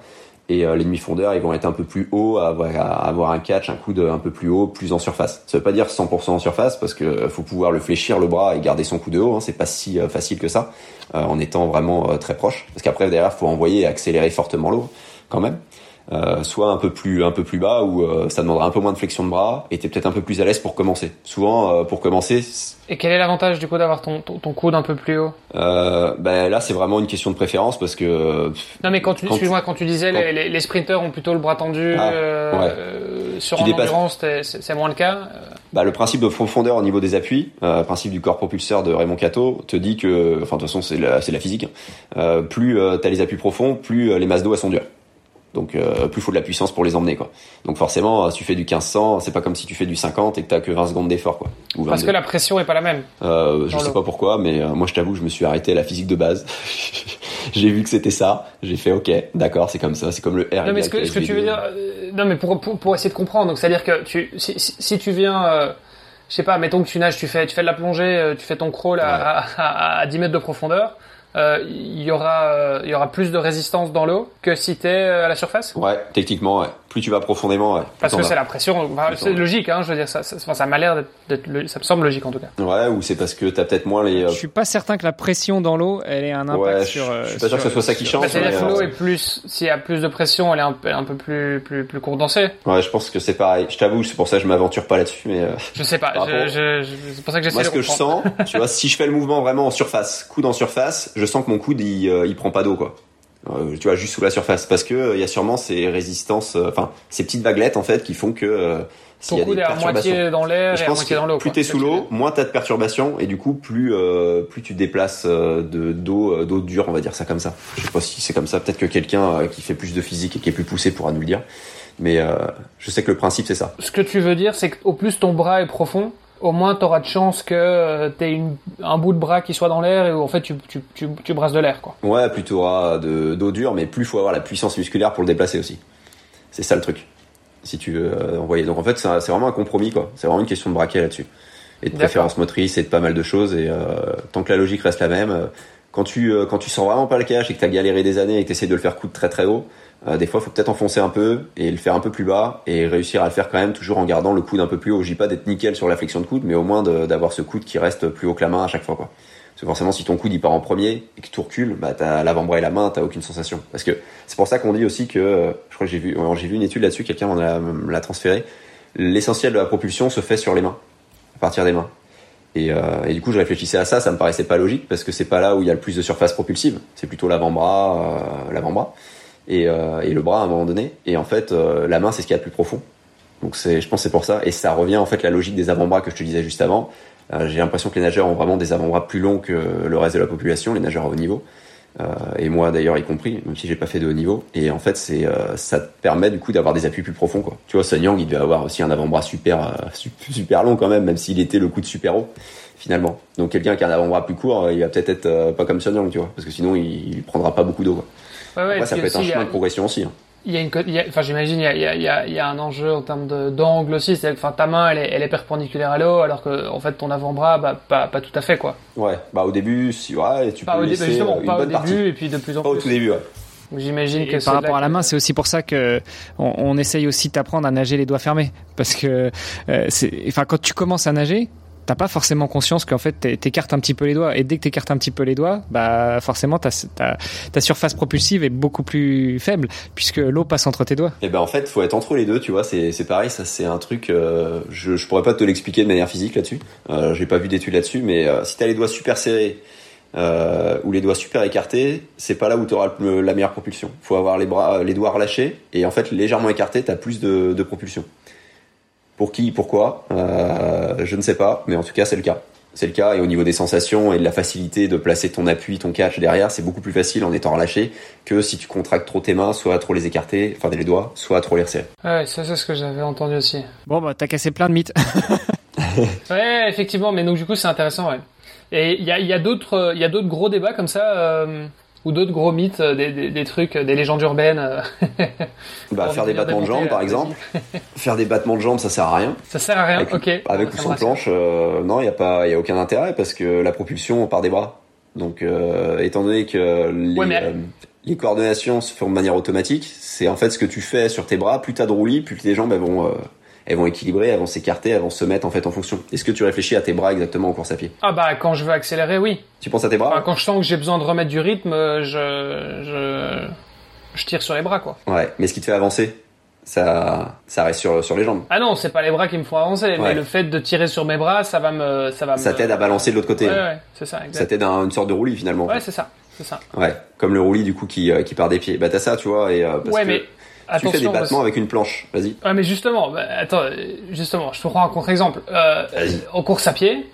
Et les demi-fondeurs, ils vont être un peu plus hauts, à avoir, avoir un catch, un coude un peu plus haut, plus en surface. Ça veut pas dire 100% en surface, parce que faut pouvoir le fléchir le bras et garder son coude haut. Hein. C'est pas si facile que ça, en étant vraiment très proche. Parce qu'après derrière, faut envoyer et accélérer fortement l'eau, quand même. Euh, soit un peu plus un peu plus bas où euh, ça demandera un peu moins de flexion de bras et t'es peut-être un peu plus à l'aise pour commencer. Souvent euh, pour commencer. Et quel est l'avantage du coup d'avoir ton, ton, coude un peu plus haut? Ben là c'est vraiment une question de préférence parce que. Non mais quand tu excuse-moi quand tu disais les, les, sprinters ont plutôt le bras tendu ah, sur en endurance c'est moins le cas. Bah, le principe de profondeur au niveau des appuis, euh, principe du corps propulseur de Raymond Cato, te dit que, enfin de toute façon c'est la, c'est la physique, hein. plus t'as les appuis profonds, plus les masses d'eau elles sont dures. Donc euh, plus faut de la puissance pour les emmener quoi. Donc forcément, si tu fais du 1500, c'est pas comme si tu fais du 50 et que t'as que 20 secondes d'effort quoi. Parce que la pression est pas la même. Euh, je sais pas pourquoi, mais euh, moi je t'avoue, je me suis arrêté à la physique de base. j'ai vu que c'était ça, j'ai fait ok, d'accord, c'est comme ça, c'est comme le R. Non mais ce que, ce que tu veux dire, euh, non mais pour, pour, pour essayer de comprendre, donc c'est à dire que tu si, si, tu viens euh, je sais pas, mettons que tu nages, tu fais, tu fais de la plongée, tu fais ton crawl à, à, à 10 mètres de profondeur euh, il y aura euh, il y aura plus de résistance dans l'eau que si tu es euh, à la surface? Ouais, techniquement, ouais. Plus tu vas profondément, ouais. Parce que c'est la pression. c'est logique, hein. Je veux dire, ça, ça, ça m'a l'air d'être, ça me semble logique en tout cas. Ouais, ou c'est parce que t'as peut-être moins les. Je suis pas certain que la pression dans l'eau, elle ait un impact ouais, sur. Je, suis pas sûr que ce soit ça qui change. Bah, cest l'eau est plus, s'il y a plus de pression, elle est un, peu, un peu plus, plus, plus condensée. Ouais, je pense que c'est pareil. Je t'avoue, c'est pour ça que je m'aventure pas là-dessus, mais. Je sais pas. Je, je, c'est pour ça que j'essaie Moi, ce que je sens, tu vois, si je fais le mouvement vraiment en surface, coude en surface, je sens que mon coude il, il prend pas d'eau, quoi. Euh, tu vois, juste sous la surface, parce que il euh, y a sûrement ces résistances, euh, enfin ces petites vaguelettes en fait qui font que s'il y a des est à moitié dans l'air et, à moitié dans l'eau. Plus t'es sous l'eau, moins t'as de perturbations et du coup plus plus tu déplaces de d'eau d'eau dure, on va dire ça comme ça. Je sais pas si c'est comme ça. Peut-être que quelqu'un qui fait plus de physique et qui est plus poussé pourra nous le dire. Mais je sais que le principe c'est ça. Ce que tu veux dire, c'est qu'au plus ton bras est profond, au moins tu auras de chance que euh, tu aies un bout de bras qui soit dans l'air et où en fait tu, tu, tu, tu brasses de l'air. quoi. Ouais, plus tu auras d'eau dure, mais plus il faut avoir la puissance musculaire pour le déplacer aussi. C'est ça le truc. Si tu veux euh, envoyer. Donc en fait, c'est vraiment un compromis, quoi. C'est vraiment une question de braquet là-dessus. Et de préférence motrice et de pas mal de choses. Et euh, tant que la logique reste la même, quand tu, quand tu sens vraiment pas le cash et que tu as galéré des années et que tu essaies de le faire coudre très très haut, euh, des fois, il faut peut-être enfoncer un peu et le faire un peu plus bas et réussir à le faire quand même toujours en gardant le coude un peu plus haut. Je dis pas d'être nickel sur la flexion de coude, mais au moins d'avoir ce coude qui reste plus haut que la main à chaque fois. Quoi. Parce que forcément, si ton coude il part en premier et que tu recules, bah t'as l'avant-bras et la main, t'as aucune sensation. Parce que c'est pour ça qu'on dit aussi que, euh, je crois que j'ai vu, vu une étude là-dessus, quelqu'un m'en l'a transféré. L'essentiel de la propulsion se fait sur les mains, à partir des mains. Et, euh, et, du coup, je réfléchissais à ça, ça me paraissait pas logique parce que c'est pas là où il y a le plus de surface propulsive, c'est plutôt l'avant-bras, l'avant-bras et, euh, et, le bras à un moment donné. Et en fait, euh, la main, c'est ce qu'il y a de plus profond. Donc c'est, je pense c'est pour ça. Et ça revient en fait la logique des avant-bras que je te disais juste avant. Euh, j'ai l'impression que les nageurs ont vraiment des avant-bras plus longs que le reste de la population, les nageurs à haut niveau. Euh, et moi d'ailleurs y compris, même si j'ai pas fait de haut niveau. Et en fait, c'est ça te permet du coup d'avoir des appuis plus profonds. Quoi. Tu vois, Sun Yang, il devait avoir aussi un avant-bras super super long quand même, même s'il était le coup de super haut finalement. Donc quelqu'un qui a un avant-bras plus court, il va peut-être être, pas comme Sun Yang, tu vois, parce que sinon il, il prendra pas beaucoup d'eau. Ouais, ouais, ça peut être un chemin de progression aussi. Hein. Il y a une, enfin j'imagine il y a, il y, a, il y a un enjeu en termes d'angle aussi, c'est enfin ta main elle est, elle est perpendiculaire à l'eau alors que en fait ton avant-bras bah pas, pas tout à fait quoi. Ouais, bah au début si ouais, tu pas peux au laisser justement, une pas bonne au partie. début et puis de plus en pas plus. au tout début ouais. J'imagine que par rapport à la main, c'est aussi pour ça que on, on essaye aussi d'apprendre à nager les doigts fermés, parce que euh, c'est, enfin quand tu commences à nager, t'as pas forcément conscience qu'en fait t'écartes un petit peu les doigts et dès que t'écartes un petit peu les doigts bah forcément ta, surface propulsive est beaucoup plus faible puisque l'eau passe entre tes doigts et ben en fait faut être entre les deux tu vois c'est pareil ça c'est un truc euh, je, je pourrais pas te l'expliquer de manière physique là-dessus euh, j'ai pas vu d'études là-dessus mais euh, si t'as les doigts super serrés euh, ou les doigts super écartés, c'est pas là où tu auras la meilleure propulsion. Faut avoir les bras, les doigts relâchés et en fait légèrement écartés, t'as plus de propulsion. Pour qui, pourquoi, euh, je ne sais pas, mais en tout cas c'est le cas. C'est le cas et au niveau des sensations et de la facilité de placer ton appui, ton catch derrière, c'est beaucoup plus facile en étant relâché que si tu contractes trop tes mains, soit trop les écarter, enfin les doigts, soit trop les resserrer. Ouais, ça c'est ce que j'avais entendu aussi. Bon bah t'as cassé plein de mythes. ouais, effectivement, mais donc du coup c'est intéressant, ouais. Et il y a, il y a d'autres gros débats comme ça. Euh ou d'autres gros mythes, euh, des, des, des, trucs, des légendes urbaines. Euh, bah, faire des battements de jambes, par exemple. faire des battements de jambes, ça sert à rien. Ça sert à rien, avec, ok. Avec ou sans planche, euh, non, il n'y a pas, il a aucun intérêt parce que la propulsion part des bras. Donc, euh, étant donné que les, ouais, mais les coordonnations se font de manière automatique. C'est en fait ce que tu fais sur tes bras. Plus t'as de roulis, plus tes jambes elles vont, euh, elles vont équilibrer, elles vont s'écarter, elles vont se mettre en fait en fonction. Est-ce que tu réfléchis à tes bras exactement en course à pied? Ah bah quand je veux accélérer, oui. Tu penses à tes bras? Enfin, quand je sens que j'ai besoin de remettre du rythme, euh, je, je, je tire sur les bras, quoi. Ouais. Mais ce qui te fait avancer, ça, ça reste sur, sur les jambes. Ah non, c'est pas les bras qui me font avancer, Ouais. mais le fait de tirer sur mes bras, ça va me, ça va me. Ça t'aide à balancer de l'autre côté. Ouais, ouais, c'est ça, Ça exact. t'aide à une sorte de roulis finalement. Ouais, c'est ça, c'est ça. Ouais, comme le roulis du coup qui, euh, qui part des pieds. Bah t'as ça, tu vois, et euh, parce ouais, que mais tu fais des battements parce- avec une planche. Vas-y. Ouais, mais justement, bah, attends, justement, je te prends un contre-exemple. Euh, Vas-y. en course à pied,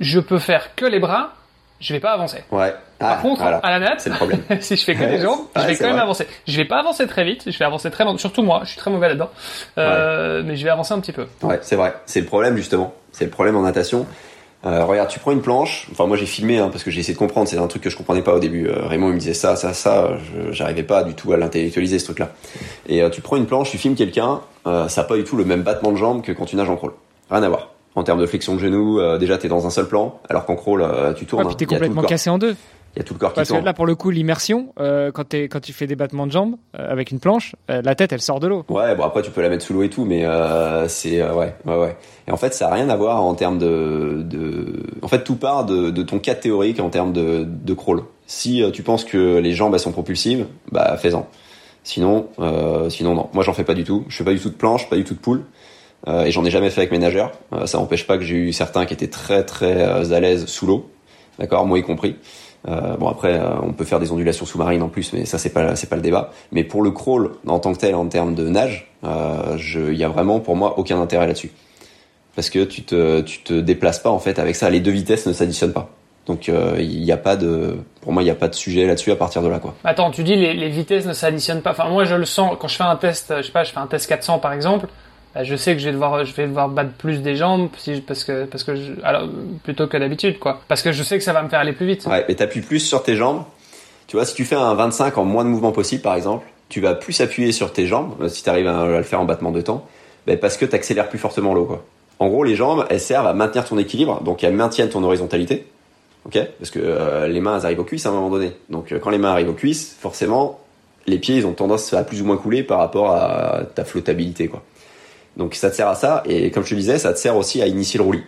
je peux faire que les bras, je vais pas avancer. Ouais. Par Ah, contre, voilà. à la natte, C'est le problème. si je fais que les jambes, Ouais, je vais quand même vrai. avancer. Je vais pas avancer très vite, je vais avancer très lentement. Surtout moi, je suis très mauvais là-dedans. Euh, Mais je vais avancer un petit peu. Ouais, c'est vrai. C'est le problème justement. C'est le problème en natation. Euh, regarde, tu prends une planche. Enfin, moi j'ai filmé hein, parce que j'ai essayé de comprendre. C'est un truc que je comprenais pas au début. Euh, Raymond il me disait ça, ça, ça. Je- J'arrivais pas du tout à l'intellectualiser ce truc-là. Et euh, tu prends une planche, tu filmes quelqu'un. Euh, ça a pas du tout le même battement de jambes que quand tu nages en crawl. Rien à voir. En termes de flexion de genou, euh, déjà t'es dans un seul plan, alors qu'en crawl euh, tu tournes. Ouais, puis t'es hein. Le complètement cassé en deux. Il y a tout le corps qui Parce que tourne. là, pour le coup, l'immersion, euh, quand, tu fais des battements de jambes euh, avec une planche, euh, la tête, elle sort de l'eau. Ouais, bon après tu peux la mettre sous l'eau et tout, mais c'est ouais, ouais, ouais. Et en fait, ça a rien à voir en termes de, de... en fait, tout part de, de ton cas théorique en termes de, de crawl. Si tu penses que les jambes elles sont propulsives, bah fais-en. Sinon, sinon non. Moi, j'en fais pas du tout. Je fais pas du tout de planche, pas du tout de poule, et j'en ai jamais fait avec mes nageurs. Ça n'empêche pas que j'ai eu certains qui étaient très très à l'aise sous l'eau, d'accord, moi y compris. Euh, bon après, euh, on peut faire des ondulations sous-marines en plus, mais ça c'est pas c'est pas le débat. Mais pour le crawl en tant que tel, en termes de nage, euh, il y a vraiment pour moi aucun intérêt là-dessus, parce que tu te tu te déplaces pas en fait avec ça. Les deux vitesses ne s'additionnent pas. Donc euh, il n'y a pas de, pour moi il n'y a pas de sujet là-dessus à partir de là quoi. Attends, tu dis les, les vitesses ne s'additionnent pas. Enfin, moi, je le sens quand je fais un test. Je sais pas, je fais un test 400 par exemple. Bah, je sais que je vais devoir, je vais devoir battre plus des jambes parce que, parce que, alors plutôt que d'habitude, quoi. Parce que je sais que ça va me faire aller plus vite. Ouais, mais t'appuies plus sur tes jambes. Tu vois, si tu fais un 25 en moins de mouvements possible, par exemple, tu vas plus appuyer sur tes jambes, euh, si tu arrives à, le faire en battement de temps, ben parce que tu accélères plus fortement l'eau. Quoi. En gros, les jambes, elles servent à maintenir ton équilibre, donc elles maintiennent ton horizontalité. ok? Parce que euh, les mains, arrivent aux cuisses à un moment donné. Donc euh, quand les mains arrivent aux cuisses, forcément, les pieds, ils ont tendance à plus ou moins couler par rapport à ta flottabilité. Quoi. Donc ça te sert à ça, et comme je te disais, ça te sert aussi à initier le roulis.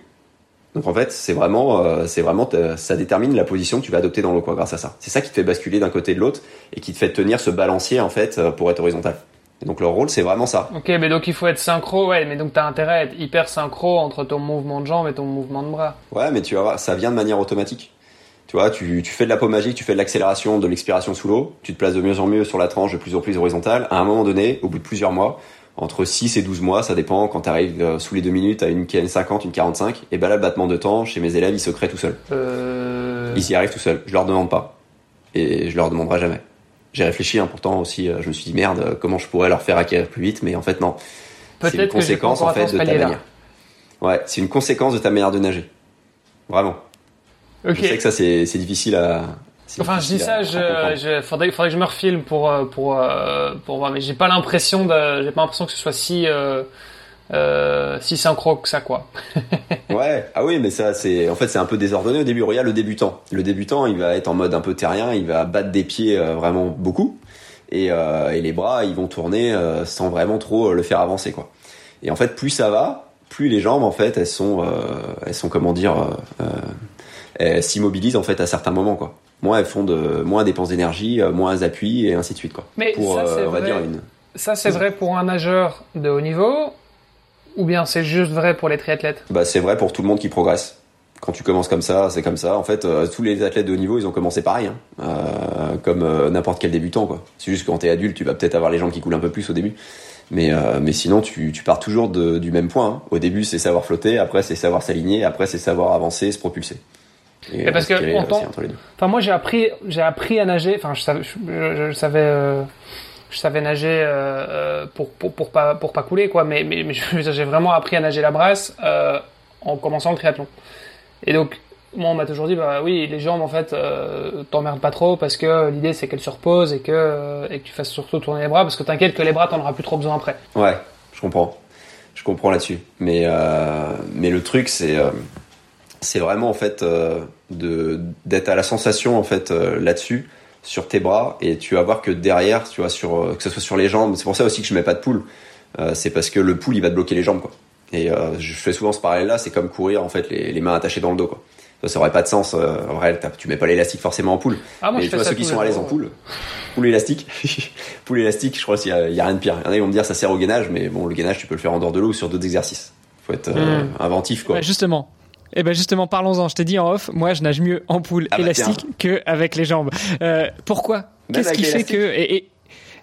Donc en fait, c'est vraiment, euh, c'est vraiment, ça détermine la position que tu vas adopter dans l'eau, quoi, grâce à ça. C'est ça qui te fait basculer d'un côté de l'autre et qui te fait tenir ce balancier en fait euh, pour être horizontal. Et donc leur rôle, c'est vraiment ça. Ok, mais donc il faut être synchro, ouais, mais donc t'as intérêt à être hyper synchro entre ton mouvement de jambe et ton mouvement de bras. Ouais, mais tu voir, ça vient de manière automatique. Tu vois, tu, tu fais de la peau magique, tu fais de l'accélération, de l'expiration sous l'eau, tu te places de mieux en mieux sur la tranche de plus en plus horizontale. À un moment donné, au bout de plusieurs mois, entre 6 et 12 mois, ça dépend, quand tu arrives sous les 2 minutes à une, une 50, une 45, et ben là, le battement de temps, chez mes élèves, il se crée tout seul. Euh... Ils y arrivent tout seuls. Je leur demande pas. Et je leur demanderai jamais. J'ai réfléchi, hein, pourtant aussi, euh, je me suis dit merde, euh, comment je pourrais leur faire acquérir plus vite, mais en fait non. C'est une conséquence en fait de ta manière. Ouais, c'est une conséquence de ta manière de nager. Vraiment. Ok. Je sais que ça c'est difficile à. Enfin, je dis ça, je, faudrait, faudrait que je me refilme pour euh, pour euh, pour voir, mais j'ai pas l'impression de, j'ai pas l'impression que ce soit si euh, euh, si synchro que ça quoi. Ouais, ah oui, mais ça c'est en fait c'est un peu désordonné au début. Regarde le débutant. Le débutant, il va être en mode un peu terrien, il va battre des pieds euh, vraiment beaucoup et, et les bras, ils vont tourner sans vraiment trop le faire avancer quoi. Et en fait, plus ça va, plus les jambes en fait, elles sont elles sont comment dire s'immobilisent en fait à certains moments quoi. Moins elles font de moins elles dépensent d'énergie, euh, moins appuient et ainsi de suite quoi. Mais Pour ça, euh, c'est on va vrai. dire une Ça, c'est vrai pour un nageur de haut niveau, ou bien c'est juste vrai pour les triathlètes? Bah, c'est vrai pour tout le monde qui progresse. Quand tu commences comme ça, c'est comme ça. En fait, euh, tous les athlètes de haut niveau, ils ont commencé pareil, hein. Euh, comme euh, n'importe quel débutant, quoi. C'est juste que quand t'es adulte, tu vas peut-être avoir les jambes qui coulent un peu plus au début. Mais, euh, mais sinon, tu, tu pars toujours de- du même point. hein. Au début, c'est savoir flotter, après, c'est savoir s'aligner, après, c'est savoir avancer, se propulser. Et parce que entre les deux. Enfin, moi, j'ai appris, j'ai appris à nager. Enfin, je savais, je, je- je savais, euh, je savais nager euh, euh, pour, pour pour pas pour pas couler quoi. Mais mais, j'ai vraiment appris à nager la brasse euh, en commençant le triathlon. Et donc, moi, on m'a toujours dit, bah oui, les jambes en fait, euh, t'emmerdes pas trop parce que l'idée c'est qu'elles se reposent et que euh, et que tu fasses surtout tourner les bras parce que t'inquiète que les bras t'en auras plus trop besoin après. Ouais, je comprends. Je comprends là-dessus. Mais, euh, mais le truc, c'est c'est vraiment en fait euh, de d'être à la sensation en fait euh, là-dessus sur tes bras et tu vas voir que derrière, tu vois, sur, que ce soit sur les jambes, c'est pour ça aussi que je mets pas de poule. c'est parce que le pool il va te bloquer les jambes quoi. Et je fais souvent ce parallèle là, c'est comme courir en fait les, les mains attachées dans le dos quoi ça aurait pas de sens. Euh, en vrai, tu mets pas l'élastique forcément en poule. Ah, moi, mais tu vois, ceux qui sont à l'aise en poule, poule élastique, poule élastique, je crois qu'il y, a rien de pire. Il y en a qui vont me dire ça sert au gainage, mais bon, le gainage, tu peux le faire en dehors de l'eau ou sur d'autres exercices. Faut être euh, hmm. inventif, quoi. justement. Eh ben justement, parlons-en. Je t'ai dit en off, moi je nage mieux en poule ah bah élastique que avec les jambes. Euh, pourquoi? Qu'est-ce qui fait que et,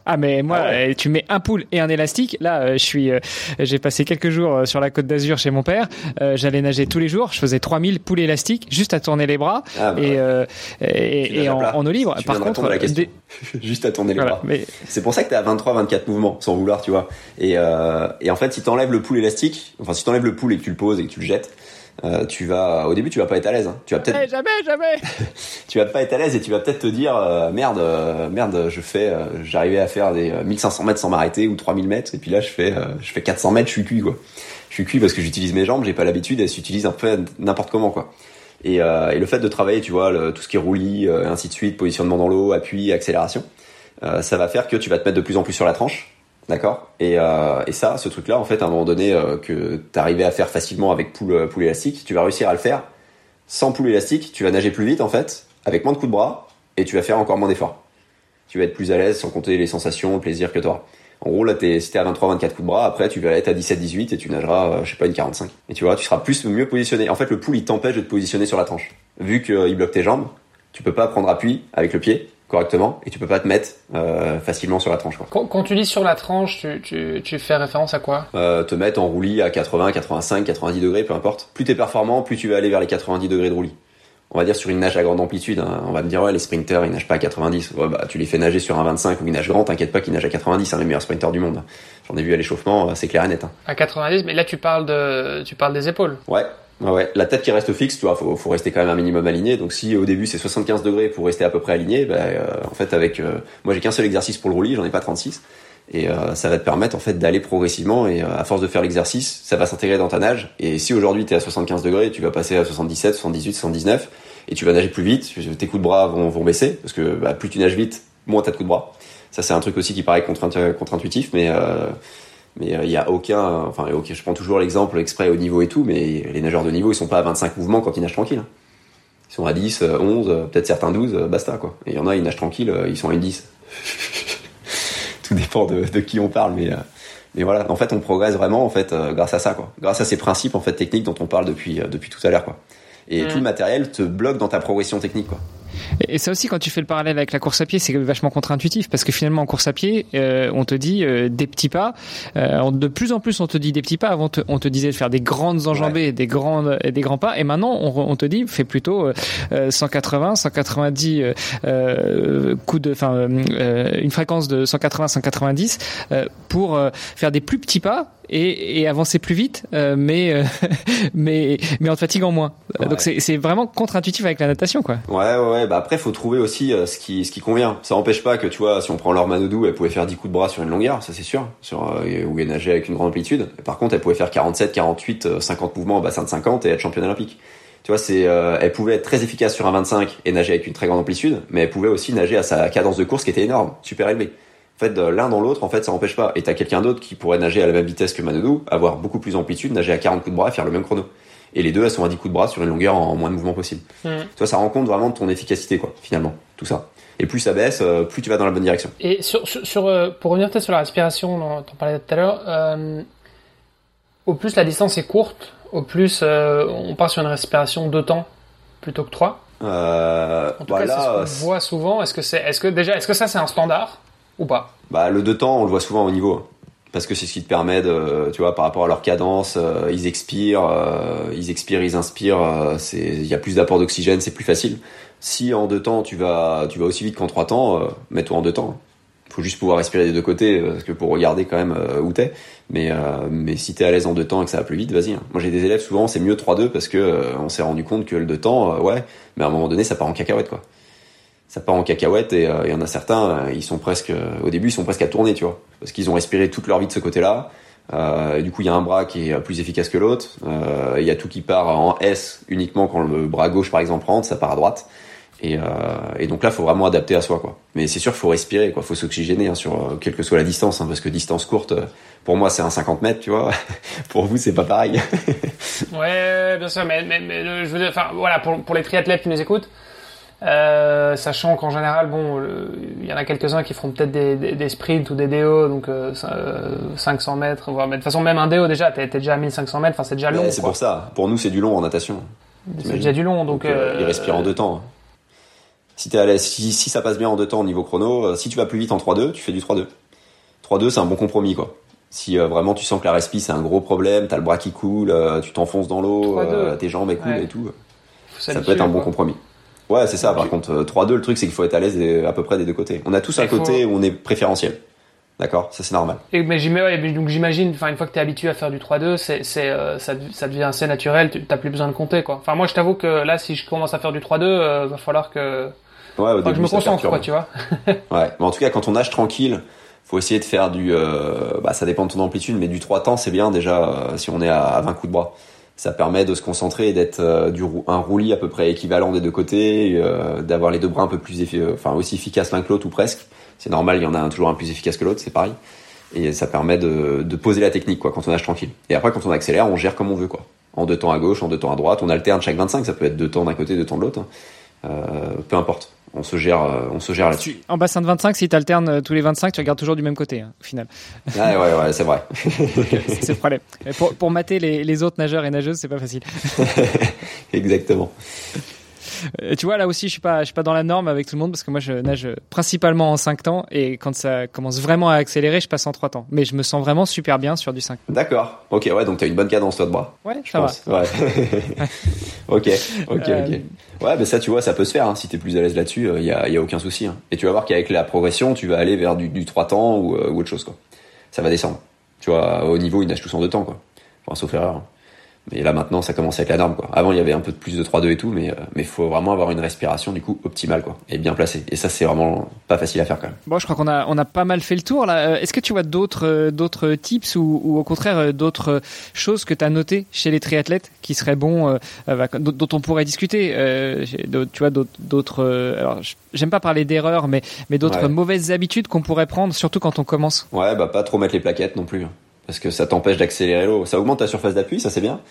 ah mais moi, ah euh, tu mets un pool et un élastique. Là, euh, je suis, euh, j'ai passé quelques jours sur la côte d'Azur chez mon père. J'allais nager tous les jours. Je faisais 3000 poules élastiques juste à tourner les bras ah, bah et, et, en, eau libre. Par contre, juste à tourner les bras. Mais... C'est pour ça que tu as 23-24 mouvements sans vouloir, tu vois. Et, et en fait, si t'enlèves le pool élastique, enfin si t'enlèves le pool et que tu le poses et que tu le jettes, euh, tu vas au début tu vas pas être à l'aise hein. tu vas peut-être jamais jamais. Tu vas pas être à l'aise et tu vas peut-être te dire euh, merde euh, merde je fais j'arrivais à faire des 1500 mètres sans m'arrêter ou 3000 mètres et puis là je fais je fais 400 mètres je suis cuit quoi. Je suis cuit parce que j'utilise mes jambes j'ai pas l'habitude elles s'utilisent un peu n'importe comment quoi. Et, et, le fait de travailler tu vois tout ce qui est roulis ainsi de suite positionnement dans l'eau appui accélération ça va faire que tu vas te mettre de plus en plus sur la tranche D'accord et, euh, et ça, ce truc-là, en fait, à un moment donné, euh, que tu arrivais à faire facilement avec poule, euh, poule élastique, tu vas réussir à le faire sans poule élastique. Tu vas nager plus vite, en fait, avec moins de coups de bras, et tu vas faire encore moins d'efforts. Tu vas être plus à l'aise sans compter les sensations, le plaisir que tu auras. En gros, là, es, si t'es à 23, 24 coups de bras, après, tu vas être à 17, 18 et tu nageras, euh, je sais pas, une 45. Et tu vois, tu seras plus, mieux positionné. En fait, le pool, il t'empêche de te positionner sur la tranche. Vu qu'il bloque tes jambes, tu peux pas prendre appui avec le pied correctement et tu peux pas te mettre euh, facilement sur la tranche. Quoi. Quand, tu dis sur la tranche, tu, tu, tu fais référence à quoi? Euh, Te mettre en roulis à 80, 85, 90 degrés, peu importe. Plus t'es performant, plus tu vas aller vers les 90 degrés de roulis. On va dire sur une nage à grande amplitude. Hein. On va me dire ouais les sprinters ils nagent pas à 90. Ouais, bah tu les fais nager sur un 25 ou ils nagent grand, t'inquiète pas qu'ils nagent à 90. C'est un des meilleurs sprinters du monde. J'en ai vu à l'échauffement, c'est clair et net. Hein. À 90, mais là tu parles de tu parles des épaules. Ouais, Ouais, la tête qui reste fixe, tu vois, faut, faut rester quand même un minimum aligné. Donc si au début c'est 75 degrés pour rester à peu près aligné, bah, euh, en fait avec, euh, moi j'ai qu'un seul exercice pour le roulis, j'en ai pas 36, et euh, ça va te permettre en fait d'aller progressivement et à force de faire l'exercice, ça va s'intégrer dans ta nage. Et si aujourd'hui tu es à 75 degrés, tu vas passer à 77, 78, 79, et tu vas nager plus vite, tes coups de bras vont, vont baisser parce que bah, plus tu nages vite, moins t'as de coups de bras. Ça c'est un truc aussi qui paraît contre-intuitif, mais mais euh, il y a aucun, enfin, ok, je prends toujours l'exemple exprès au niveau et tout, mais les nageurs de niveau, ils sont pas à 25 mouvements quand ils nagent tranquille. Hein. Ils sont à 10, 11, euh, peut-être certains 12, euh, basta, quoi. Et il y en a, ils nagent tranquille, ils sont à une 10. tout dépend de, de, qui on parle, mais, mais voilà. En fait, on progresse vraiment, en fait, grâce à ça, quoi. Grâce à ces principes, en fait, techniques dont on parle depuis, depuis tout à l'heure, quoi. Et tout le matériel te bloque dans ta progression technique, quoi. Et ça aussi, quand tu fais le parallèle avec la course à pied, c'est vachement contre-intuitif parce que finalement en course à pied, euh, on te dit euh, des petits pas. Euh, de plus en plus, on te dit des petits pas. Avant, on te disait de faire des grandes enjambées, des grandes, des grands pas. Et maintenant, on, te dit fais plutôt 180, 190 coups de, enfin, une fréquence de 180, 190 pour faire des plus petits pas et, et avancer plus vite, euh, mais, euh, mais, mais en te fatiguant moins. Donc c'est vraiment contre-intuitif avec la natation, quoi. Ouais, ouais, ouais. Bah après, faut trouver aussi euh, ce qui, ce qui convient. Ça n'empêche pas que, tu vois, si on prend Laure Manodou, elle pouvait faire 10 coups de bras sur une longueur, ça c'est sûr, sur, où elle nageait avec une grande amplitude. Par contre, elle pouvait faire 47, 48, 50 mouvements en bassin de 50 et être championne olympique. Tu vois, c'est, elle pouvait être très efficace sur un 25 et nager avec une très grande amplitude, mais elle pouvait aussi nager à sa cadence de course qui était énorme, super élevée. En fait, l'un dans l'autre, en fait, ça n'empêche pas. Et t'as quelqu'un d'autre qui pourrait nager à la même vitesse que Manodou, avoir beaucoup plus d'amplitude, nager à 40 coups de bras et faire le même chrono. Et les deux, elles sont à 10 coups de bras sur une longueur en moins de mouvement possible. Mmh. Tu vois, ça rend compte vraiment de ton efficacité, quoi, finalement, tout ça. Et plus ça baisse, euh, plus tu vas dans la bonne direction. Et sur, sur, euh, pour revenir peut-être sur la respiration dont on parlait tout à l'heure, euh, au plus la distance est courte, au plus on part sur une respiration deux temps plutôt que trois. Euh, en tout cas, c'est ce qu'on voit souvent. Est-ce que c'est, est-ce que déjà, est-ce que ça c'est un standard? Ou pas Bah le deux temps, on le voit souvent au niveau parce que c'est ce qui te permet de, tu vois, par rapport à leur cadence, euh, ils expirent, euh, ils expirent, ils inspirent, euh, il y a plus d'apport d'oxygène, c'est plus facile. Si en deux temps tu vas, tu vas aussi vite qu'en trois temps, mets-toi en deux temps. Faut juste pouvoir respirer des deux côtés, parce que pour regarder quand même où t'es. Mais mais si t'es à l'aise en deux temps et que ça va plus vite, vas-y. Hein. Moi j'ai des élèves souvent, c'est mieux 3-2 parce que on s'est rendu compte que le deux temps, ouais, mais à un moment donné ça part en cacahuète quoi ça part en cacahuète et euh, il y en a certains, euh, ils sont presque, euh, au début, ils sont presque à tourner, tu vois, parce qu'ils ont respiré toute leur vie de ce côté-là. Euh, du coup, il y a un bras qui est plus efficace que l'autre. Il y a tout qui part en S uniquement quand le bras gauche, par exemple, rentre, ça part à droite. Et, euh, et donc là, faut vraiment adapter à soi, quoi. Mais c'est sûr, faut respirer, quoi. Faut s'oxygéner hein, sur quelle que soit la distance, hein, parce que distance courte, pour moi, c'est un 50 mètres, tu vois. pour vous, c'est pas pareil. ouais, bien sûr, mais, mais, je veux dire, voilà, pour, pour les triathlètes qui nous écoutent, euh, sachant qu'en général, bon, il y en a quelques-uns qui feront peut-être des, des, des, sprints ou des DO, donc euh, 500 mètres, voire, mais de toute façon, même un DO déjà, t'es déjà à 1500 mètres, enfin, c'est déjà long. c'est pour ça. Pour nous, c'est du long en natation. C'est déjà du long, donc. donc euh, il respire en deux temps si, à si, si, ça passe bien en deux temps au niveau chrono, euh, si tu vas plus vite en 3-2, tu fais du 3-2. 3-2, c'est un bon compromis, quoi. Si euh, vraiment tu sens que la respi c'est un gros problème, t'as le bras qui coule, euh, tu t'enfonces dans l'eau, euh, tes jambes coulent ouais. et tout, ça peut être un bon compromis. Ouais, c'est ça. Par contre, 3-2, le truc c'est qu'il faut être à l'aise à peu près des deux côtés. On a tous un faut... côté où on est préférentiel. D'accord, ça c'est normal. Et, mais ouais, donc j'imagine, enfin une fois que t'es habitué à faire du 3-2, c'est, c'est, euh, ça, ça devient assez naturel. T'as plus besoin de compter quoi. Enfin moi je t'avoue que là si je commence à faire du 3-2, euh, va falloir que Ouais, au début, je me concentre, quoi, tu vois. ouais, mais en tout cas, quand on nage tranquille, faut essayer de faire du, euh, bah, ça dépend de ton amplitude, mais du 3 temps, c'est bien déjà euh, si on est à, à, 20 coups de bras. Ça permet de se concentrer et d'être euh, du un roulis à peu près équivalent des deux côtés, euh, d'avoir les deux bras un peu plus, enfin aussi efficaces l'un que l'autre ou presque. C'est normal, il y en a un, toujours un plus efficace que l'autre, c'est pareil. Et ça permet de, de poser la technique quoi quand on nage tranquille. Et après, quand on accélère, on gère comme on veut quoi. En deux temps à gauche, en deux temps à droite, on alterne chaque 25. Ça peut être deux temps d'un côté, deux temps de l'autre. Hein. peu importe on se gère, on se gère là-dessus. En bassin de 25, si tu alternes tous les 25, tu regardes toujours du même côté, hein, au final. Ouais, ouais, ouais, c'est vrai. c'est le problème. Pour, pour mater les, les, autres nageurs et nageuses, c'est pas facile. Exactement. Tu vois, là aussi, je suis pas, je suis pas dans la norme avec tout le monde parce que moi, je nage principalement en 5 temps et quand ça commence vraiment à accélérer, je passe en 3 temps. Mais je me sens vraiment super bien sur du 5. D'accord. Ok, ouais, donc t'as une bonne cadence toi de bras. Ouais, ça pense. va. Ouais. ok, ok, euh... ok. Ouais, mais ça, tu vois, ça peut se faire. Hein. Si t'es plus à l'aise là-dessus, il euh, y, a, y a aucun souci. Hein. Et tu vas voir qu'avec la progression, tu vas aller vers du, du 3 temps ou, euh, ou, autre chose, quoi. Ça va descendre. Tu vois, au niveau, ils nagent tous en deux temps, quoi. Enfin, sauf erreur. Mais là maintenant, ça commence à être la norme. Quoi. Avant, il y avait un peu de plus de 3-2 et tout, mais mais faut vraiment avoir une respiration du coup optimale quoi, et bien placée. Et ça, c'est vraiment pas facile à faire quand même. Bon, je crois qu'on a on a pas mal fait le tour là. Est-ce que tu vois d'autres d'autres tips ou, ou au contraire d'autres choses que tu as notées chez les triathlètes qui seraient bons, euh, dont on pourrait discuter euh, Tu vois d'autres. alors, j'aime pas parler d'erreurs, mais mais d'autres ouais. mauvaises habitudes qu'on pourrait prendre, surtout quand on commence? Ouais, bah pas trop mettre les plaquettes non plus parce que ça t'empêche d'accélérer l'eau. Ça augmente ta surface d'appui, ça c'est bien.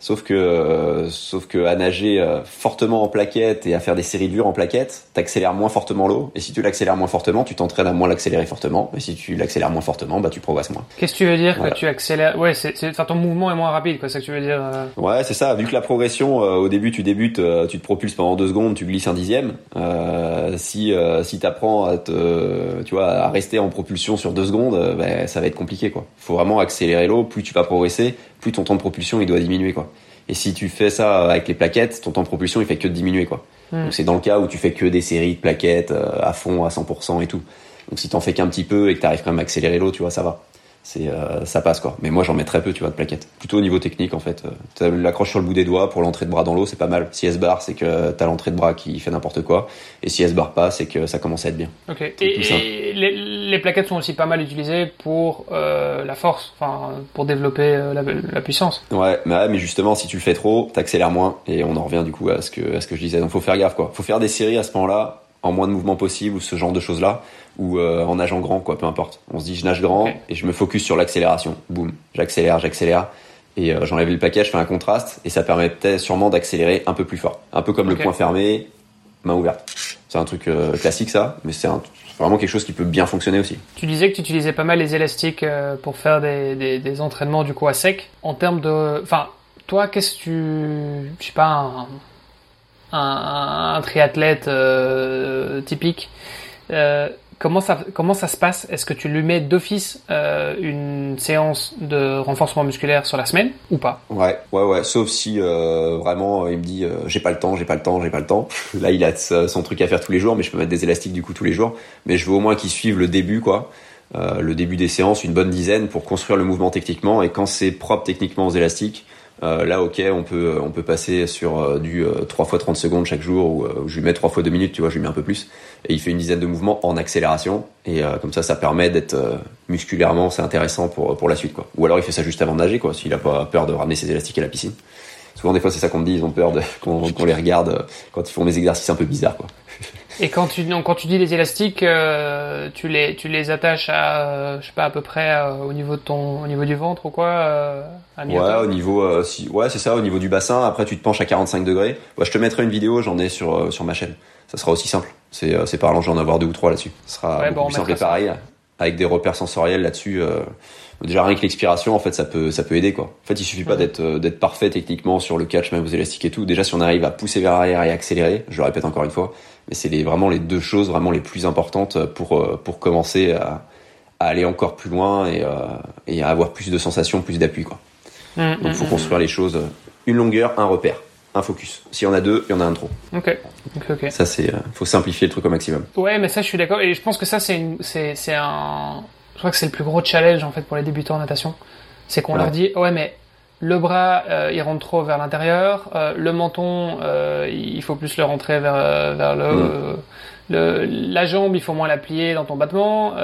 Sauf que, euh, sauf que à nager euh, fortement en plaquette et à faire des séries dures en plaquette, t'accélères moins fortement l'eau. Et si tu l'accélères moins fortement, tu t'entraînes à moins l'accélérer fortement. Et si tu l'accélères moins fortement, bah tu progresses moins. Qu'est-ce que tu veux dire voilà. que tu accélères? Ouais, c'est, c'est, ton mouvement est moins rapide, quoi. C'est ça que tu veux dire euh... Ouais, c'est ça. Vu que la progression, euh, au début, tu débutes, euh, tu te propulses pendant deux secondes, tu glisses un dixième. si si t'apprends à te, tu vois, à rester en propulsion sur deux secondes, bah, ça va être compliqué, quoi. Faut vraiment accélérer l'eau. Plus tu vas progresser, plus ton temps de propulsion il doit diminuer, quoi. Et si tu fais ça avec les plaquettes, ton temps de propulsion il fait que de diminuer quoi. Mm. Donc c'est dans le cas où tu fais que des séries de plaquettes euh, à fond à 100% et tout. Donc si t'en fais qu'un petit peu et que t'arrives quand même à accélérer l'eau, tu vois, ça va. C'est euh, ça passe quoi. Mais moi j'en mets très peu, tu vois, de plaquettes. Plutôt au niveau technique en fait. T'as l'accroche sur le bout des doigts pour l'entrée de bras dans l'eau, c'est pas mal. Si elle barre, c'est que t'as l'entrée de bras qui fait n'importe quoi. Et si elle barre pas, c'est que ça commence à être bien. Ok. Et, et les, les, plaquettes sont aussi pas mal utilisées pour euh, la force, enfin pour développer euh, la, la, puissance. Ouais, mais, mais justement si tu le fais trop, t'accélères moins et on en revient du coup à ce que à ce que je disais. Donc faut faire gaffe quoi. Faut faire des séries à ce moment-là en moins de mouvements possible ou ce genre de choses là ou euh, en nageant grand quoi peu importe on se dit je nage grand okay. et je me focus sur l'accélération boum j'accélère j'accélère et euh, j'enlève le paquet je fais un contraste et ça permettait sûrement d'accélérer un peu plus fort un peu comme okay. le point fermé main ouverte c'est un truc euh, classique ça mais c'est vraiment quelque chose qui peut bien fonctionner aussi. Tu disais que tu utilisais pas mal les élastiques pour faire des, des, des entraînements du coup à sec. En termes de, enfin, toi, qu'est-ce que tu, je sais pas, un, un, un triathlète euh, typique, euh, comment ça, comment ça se passe? Est-ce que tu lui mets d'office euh, une séance de renforcement musculaire sur la semaine ou pas? Ouais, ouais, ouais. Sauf si euh, vraiment il me dit euh, j'ai pas le temps, j'ai pas le temps, j'ai pas le temps. Là, il a son truc à faire tous les jours, mais je peux mettre des élastiques du coup tous les jours. Mais je veux au moins qu'il suive le début, quoi. Euh, le début des séances, une bonne dizaine pour construire le mouvement techniquement. Et quand c'est propre techniquement aux élastiques, euh, là, ok, on peut on peut passer sur euh, du euh, 3 fois 30 secondes chaque jour ou euh, je lui mets 3 fois 2 minutes, tu vois, je lui mets un peu plus. Et il fait une dizaine de mouvements en accélération et euh, comme ça, ça permet d'être euh, musculairement, c'est intéressant pour pour la suite, quoi. Ou alors il fait ça juste avant de nager, quoi, s'il a pas peur de ramener ses élastiques à la piscine. Souvent, des fois, c'est ça qu'on me dit, ils ont peur qu'on, les regarde quand ils font mes exercices un peu bizarres, quoi. Et quand tu, quand tu dis les élastiques, euh, tu les, tu les attaches à, euh, je sais pas, à peu près euh, au niveau de ton, au niveau du ventre ou quoi Ouais, au niveau, si, ouais, c'est ça, au niveau du bassin. Après, tu te penches à 45 degrés. Ouais, je te mettrai une vidéo, j'en ai sur, sur ma chaîne. Ça sera aussi simple. C'est, c'est parlant, j'en avoir deux ou trois là-dessus. Ce sera beaucoup plus simple et pareil, avec des repères sensoriels là-dessus. déjà rien que l'expiration, en fait, ça peut, ça peut aider quoi. En fait, il suffit pas d'être, d'être parfait techniquement sur le catch, même aux élastiques et tout. Déjà, si on arrive à pousser vers l'arrière et accélérer, je le répète encore une fois, mais c'est vraiment les deux choses vraiment les plus importantes pour, euh, pour commencer à, à aller encore plus loin et, euh, et, à avoir plus de sensations, plus d'appui. Quoi. Mmh, Donc il faut mmh, construire mmh. les choses. Une longueur, un repère, un focus. S'il y en a deux, il y en a un trop. Ok. ok, Ça, c'est, euh, faut simplifier le truc au maximum. Ouais, mais ça, je suis d'accord. Et je pense que ça, c'est, c'est, c'est un. Je crois que c'est le plus gros challenge en fait pour les débutants en natation. C'est qu'on leur dit, ouais, mais le bras, euh, il rentre trop vers l'intérieur. Euh, le menton, il faut plus le rentrer vers, vers le, mm. Le, La jambe, il faut moins la plier dans ton battement.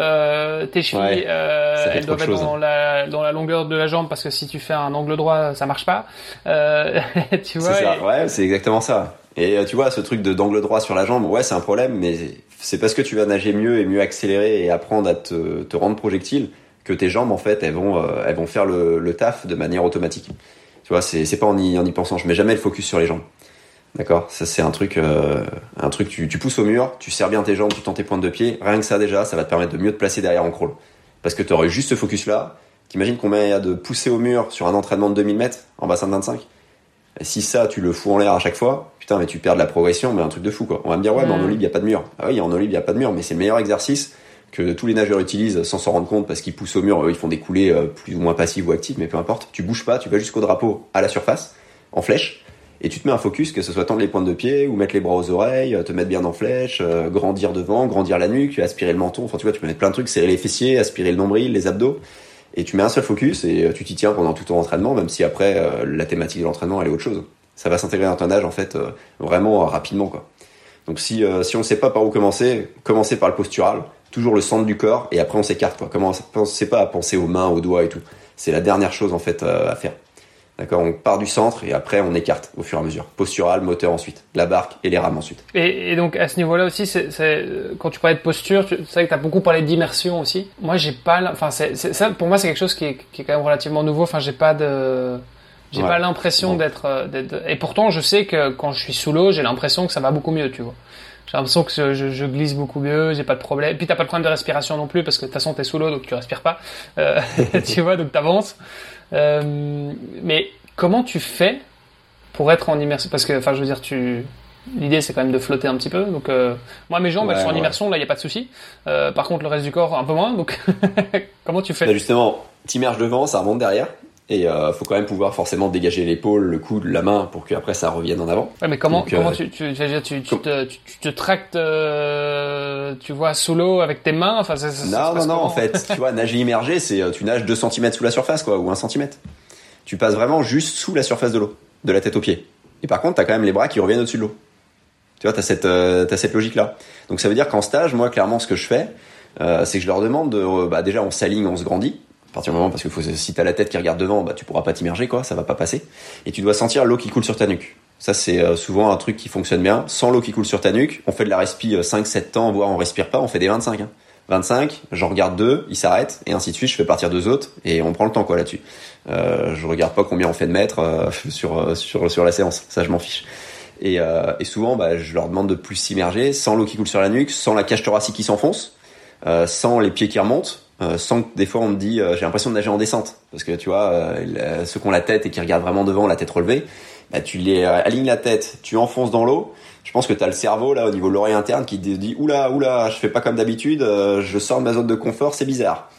tes chevilles, elles doivent être dans la, dans la longueur de la jambe parce que si tu fais un angle droit, ça marche pas. tu vois. C'est Ouais, c'est exactement ça. Et tu vois, ce truc de d'angle droit sur la jambe, ouais, c'est un problème, mais c'est parce que tu vas nager mieux et mieux accélérer et apprendre à te, te rendre projectile que tes jambes en fait elles vont euh, elles vont faire le, le, taf de manière automatique. Tu vois, c'est c'est pas en y en y pensant. Je mets jamais le focus sur les jambes. D'accord, ça c'est un truc, euh, un truc. Tu, tu pousses au mur, tu serres bien tes jambes, tu tends tes pointes de pied. Rien que ça déjà, ça va te permettre de mieux te placer derrière en crawl. Parce que tu aurais juste ce focus là. T'imagines combien il y a de pousser au mur sur un entraînement de 2000 mètres en bassin de 25 Si ça, tu le fous en l'air à chaque fois, putain, mais tu perds de la progression, mais un truc de fou quoi. On va me dire ouais, mais en olive il y a pas de mur. Ah oui, en olive il y a pas de mur, mais c'est le meilleur exercice que tous les nageurs utilisent sans s'en rendre compte parce qu'ils poussent au mur, eux, ils font des coulées euh, plus ou moins passives ou actives, mais peu importe. Tu bouges pas, tu vas jusqu'au drapeau à la surface, en flèche, et tu te mets un focus, que ce soit tendre les pointes de pied ou mettre les bras aux oreilles, te mettre bien en flèche, euh, grandir devant, grandir la nuque, aspirer le menton, enfin tu vois, tu peux mettre plein de trucs, serrer les fessiers, aspirer le nombril, les abdos, et tu mets un seul focus et euh, tu t'y tiens pendant tout ton entraînement, même si après la thématique de l'entraînement elle est autre chose. Ça va s'intégrer dans ton âge en fait vraiment rapidement quoi. Donc si si on ne sait pas par où commencer, commencer par le postural, toujours le centre du corps et après on s'écarte quoi. Comment pensez pas à penser aux mains, aux doigts et tout. C'est la dernière chose en fait euh, à faire. D'accord, on part du centre et après on écarte au fur et à mesure. Postural, moteur ensuite, la barque et les rames ensuite. Et, donc à ce niveau-là aussi, c'est, quand tu parlais de posture, tu sais que tu as beaucoup parlé d'immersion aussi. Moi j'ai pas, enfin c'est, ça pour moi c'est quelque chose qui est, qui est, quand même relativement nouveau. Enfin j'ai pas de, j'ai pas l'impression d'être, euh, d'être, et pourtant je sais que quand je suis sous l'eau, j'ai l'impression que ça va beaucoup mieux, tu vois. J'ai l'impression que je, je, glisse beaucoup mieux, j'ai pas de problème. Puis t'as pas de problème de respiration non plus parce que de toute façon t'es sous l'eau donc tu respires pas. Euh, tu vois donc t'avances. Euh, mais comment tu fais pour être en immersion? Parce que enfin je veux dire tu L'idée, c'est quand même de flotter un petit peu. Donc, euh, moi, mes jambes, elles sont en immersion, là, il n'y a pas de souci. Euh, par contre, le reste du corps, un peu moins. Donc, comment tu fais? Bah Justement, t'immerges devant, ça remonte derrière. Et euh, faut quand même pouvoir forcément dégager l'épaule, le coude, la main pour qu'après ça revienne en avant. Ouais, mais comment, comment euh, tu, tu, tu, tu, te, tu, te tractes, euh, tu vois, sous l'eau avec tes mains? Enfin, ça, ça, Non, non, non, en fait, tu vois, nager immergé, c'est euh, tu nages 2 cm sous la surface, quoi, ou 1 cm. Tu passes vraiment juste sous la surface de l'eau, de la tête aux pieds. Et par contre, t'as quand même les bras qui reviennent au-dessus de l'eau. Tu vois, t'as cette, euh, as cette logique-là. Donc ça veut dire qu'en stage, moi, clairement, ce que je fais, c'est que je leur demande de, bah, déjà, on s'aligne, on se grandit partir du moment parce que faut, si t'as la tête qui regarde devant, bah tu pourras pas t'immerger quoi, ça va pas passer. Et tu dois sentir l'eau qui coule sur ta nuque. Ça c'est euh, souvent un truc qui fonctionne bien. Sans l'eau qui coule sur ta nuque, on fait de la respi 5-7 euh, temps, voire on respire pas, on fait des 25. Hein. 25, j'en regarde deux, ils s'arrêtent et ainsi de suite. Je fais partir deux autres et on prend le temps quoi là-dessus. Euh, je regarde pas combien on fait de mètres euh, sur sur sur la séance, ça je m'en fiche. Et, et souvent, bah, je leur demande de plus s'immerger, sans l'eau qui coule sur la nuque, sans la cage thoracique qui s'enfonce, sans les pieds qui remontent, euh, sans que des fois on me dit euh, j'ai l'impression de nager en descente. Parce que tu vois euh, ceux qui ont la tête et qui regardent vraiment devant la tête relevée bah, tu les alignes la tête tu enfonces dans l'eau. Je pense que tu as le cerveau là au niveau de l'oreille interne qui te dit oula oula je fais pas comme d'habitude je sors de ma zone de confort c'est bizarre.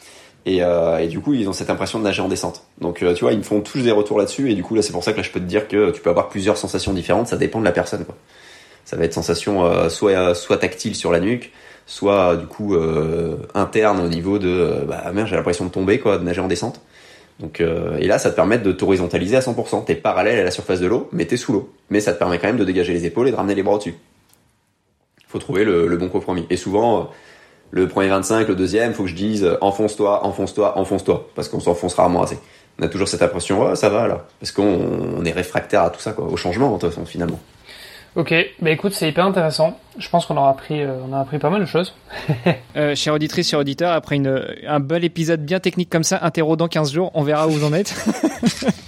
Et, et, du coup ils ont cette impression de nager en descente. Donc tu vois ils me font tous des retours là-dessus et du coup là c'est pour ça que là je peux te dire que tu peux avoir plusieurs sensations différentes ça dépend de la personne quoi. Ça va être sensation soit soit tactile sur la nuque soit du coup euh, interne au niveau de euh, bah merde j'ai l'impression de tomber quoi de nager en descente. Donc euh, et là ça te permet de t'horizontaliser à 100% t'es parallèle à la surface de l'eau mais t'es sous l'eau. Mais ça te permet quand même de dégager les épaules et de ramener les bras au-dessus. Faut trouver le, le, bon compromis. Et souvent le premier 25 le deuxième faut que je dise enfonce-toi enfonce-toi enfonce-toi. Parce qu'on s'enfonce rarement assez. On a toujours cette impression, oh, ça va là, parce qu'on est réfractaire à tout ça, quoi, au changement toute façon, finalement. Ok, bah écoute, c'est hyper intéressant. Je pense qu'on aura appris, euh, on a appris pas mal de choses. euh, chère auditrice, cher auditeur, après une, un bel épisode bien technique comme ça, interro dans 15 jours, on verra où vous en êtes.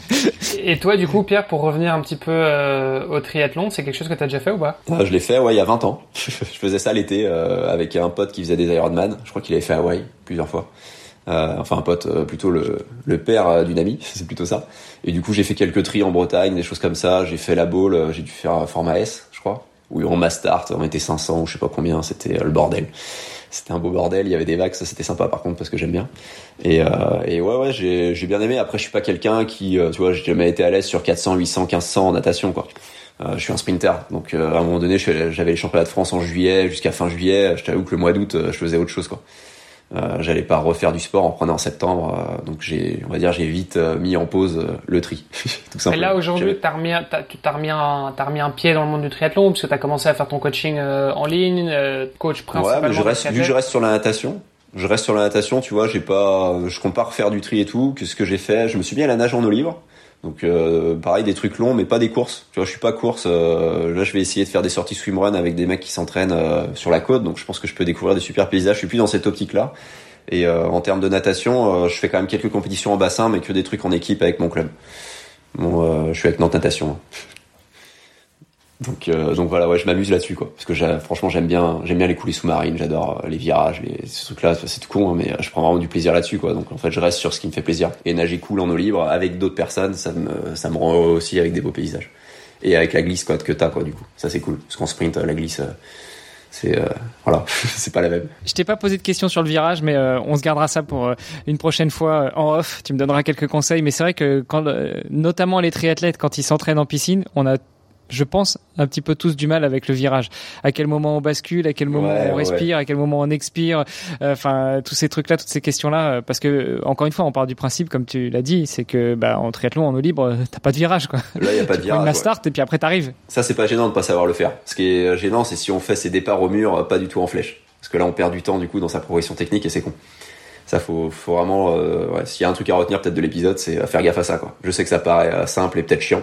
Et toi, du coup, Pierre, pour revenir un petit peu euh, au triathlon, c'est quelque chose que tu as déjà fait ou pas? Ah, Je l'ai fait, ouais, il y a 20 ans. je faisais ça l'été euh, avec un pote qui faisait des Ironman. Je crois qu'il avait fait Hawaï plusieurs fois. Euh, enfin un pote, euh, plutôt le, le père euh, d'une amie, c'est plutôt ça. Et du coup j'ai fait quelques tris en Bretagne, des choses comme ça. J'ai fait la bowl, j'ai dû faire format S, je crois. Où on m'a start, on était 500 ou je sais pas combien, c'était le bordel. C'était un beau bordel, il y avait des vagues, ça c'était sympa par contre parce que j'aime bien. Et, et ouais ouais j'ai bien aimé. Après je suis pas quelqu'un qui, tu vois, j'ai jamais été à l'aise sur 400, 800, 1500 en natation quoi. Euh, je suis un sprinter, donc à un moment donné, j'avais les championnats de France en juillet jusqu'à fin juillet. Je t'avoue que le mois d'août, je faisais autre chose quoi. Euh, j'allais pas refaire du sport en prenant en septembre, euh, donc j'ai, on va dire, j'ai vite euh, mis en pause le tri. tout simplement. Et là aujourd'hui, t'as remis, t'as, t'as remis un, t'as remis un pied dans le monde du triathlon parce que t'as commencé à faire ton coaching en ligne, coach principalement. Ouais, mais je reste, vu que je reste sur la natation, je reste sur la natation, tu vois, j'ai pas, je compte pas refaire du tri et tout. Que ce que j'ai fait, je me suis mis à la nage en eau libre. Donc euh, pareil des trucs longs mais pas des courses. Tu vois, je suis pas course. Euh, là, je vais essayer de faire des sorties swimrun avec des mecs qui s'entraînent euh, sur la côte. Donc je pense que je peux découvrir des super paysages. Je suis plus dans cette optique là. Et en termes de natation, je fais quand même quelques compétitions en bassin, mais que des trucs en équipe avec mon club. Bon, je suis avec Nantes Natation. Donc, euh, donc voilà, ouais, je m'amuse là-dessus, quoi. Parce que franchement, j'aime bien, j'aime bien les coulées sous-marines, j'adore euh, les virages, les, ces trucs-là. C'est tout con, hein, mais je prends vraiment du plaisir là-dessus, quoi. Donc en fait, je reste sur ce qui me fait plaisir. Et nager cool en eau libre avec d'autres personnes, ça me, ça me rend aussi avec des beaux paysages. Et avec la glisse, quoi, que t'as, quoi, du coup. Ça, c'est cool. Parce qu'en sprint, la glisse, c'est euh, voilà, c'est pas la même. Je t'ai pas posé de questions sur le virage, mais euh, on se gardera ça pour euh, une prochaine fois en off. Tu me donneras quelques conseils, mais c'est vrai que quand, notamment les triathlètes, quand ils s'entraînent en piscine, on a je pense, un petit peu tous du mal avec le virage. À quel moment on bascule, à quel moment on respire, à quel moment on expire, euh, enfin tous ces trucs-là, toutes ces questions-là, euh, parce que euh, encore une fois, on part du principe, comme tu l'as dit, c'est que bah, en triathlon, en eau libre, t'as pas de virage quoi. Là, y a pas de virage. la start et puis après t'arrives. Ça, c'est pas gênant de pas savoir le faire. Ce qui est gênant, c'est si on fait ses départs au mur, pas du tout en flèche, parce que là, on perd du temps du coup dans sa progression technique et c'est con ça faut, faut vraiment ouais, s'il y a un truc à retenir peut-être de l'épisode c'est faire gaffe à ça quoi je sais que ça paraît simple et peut-être chiant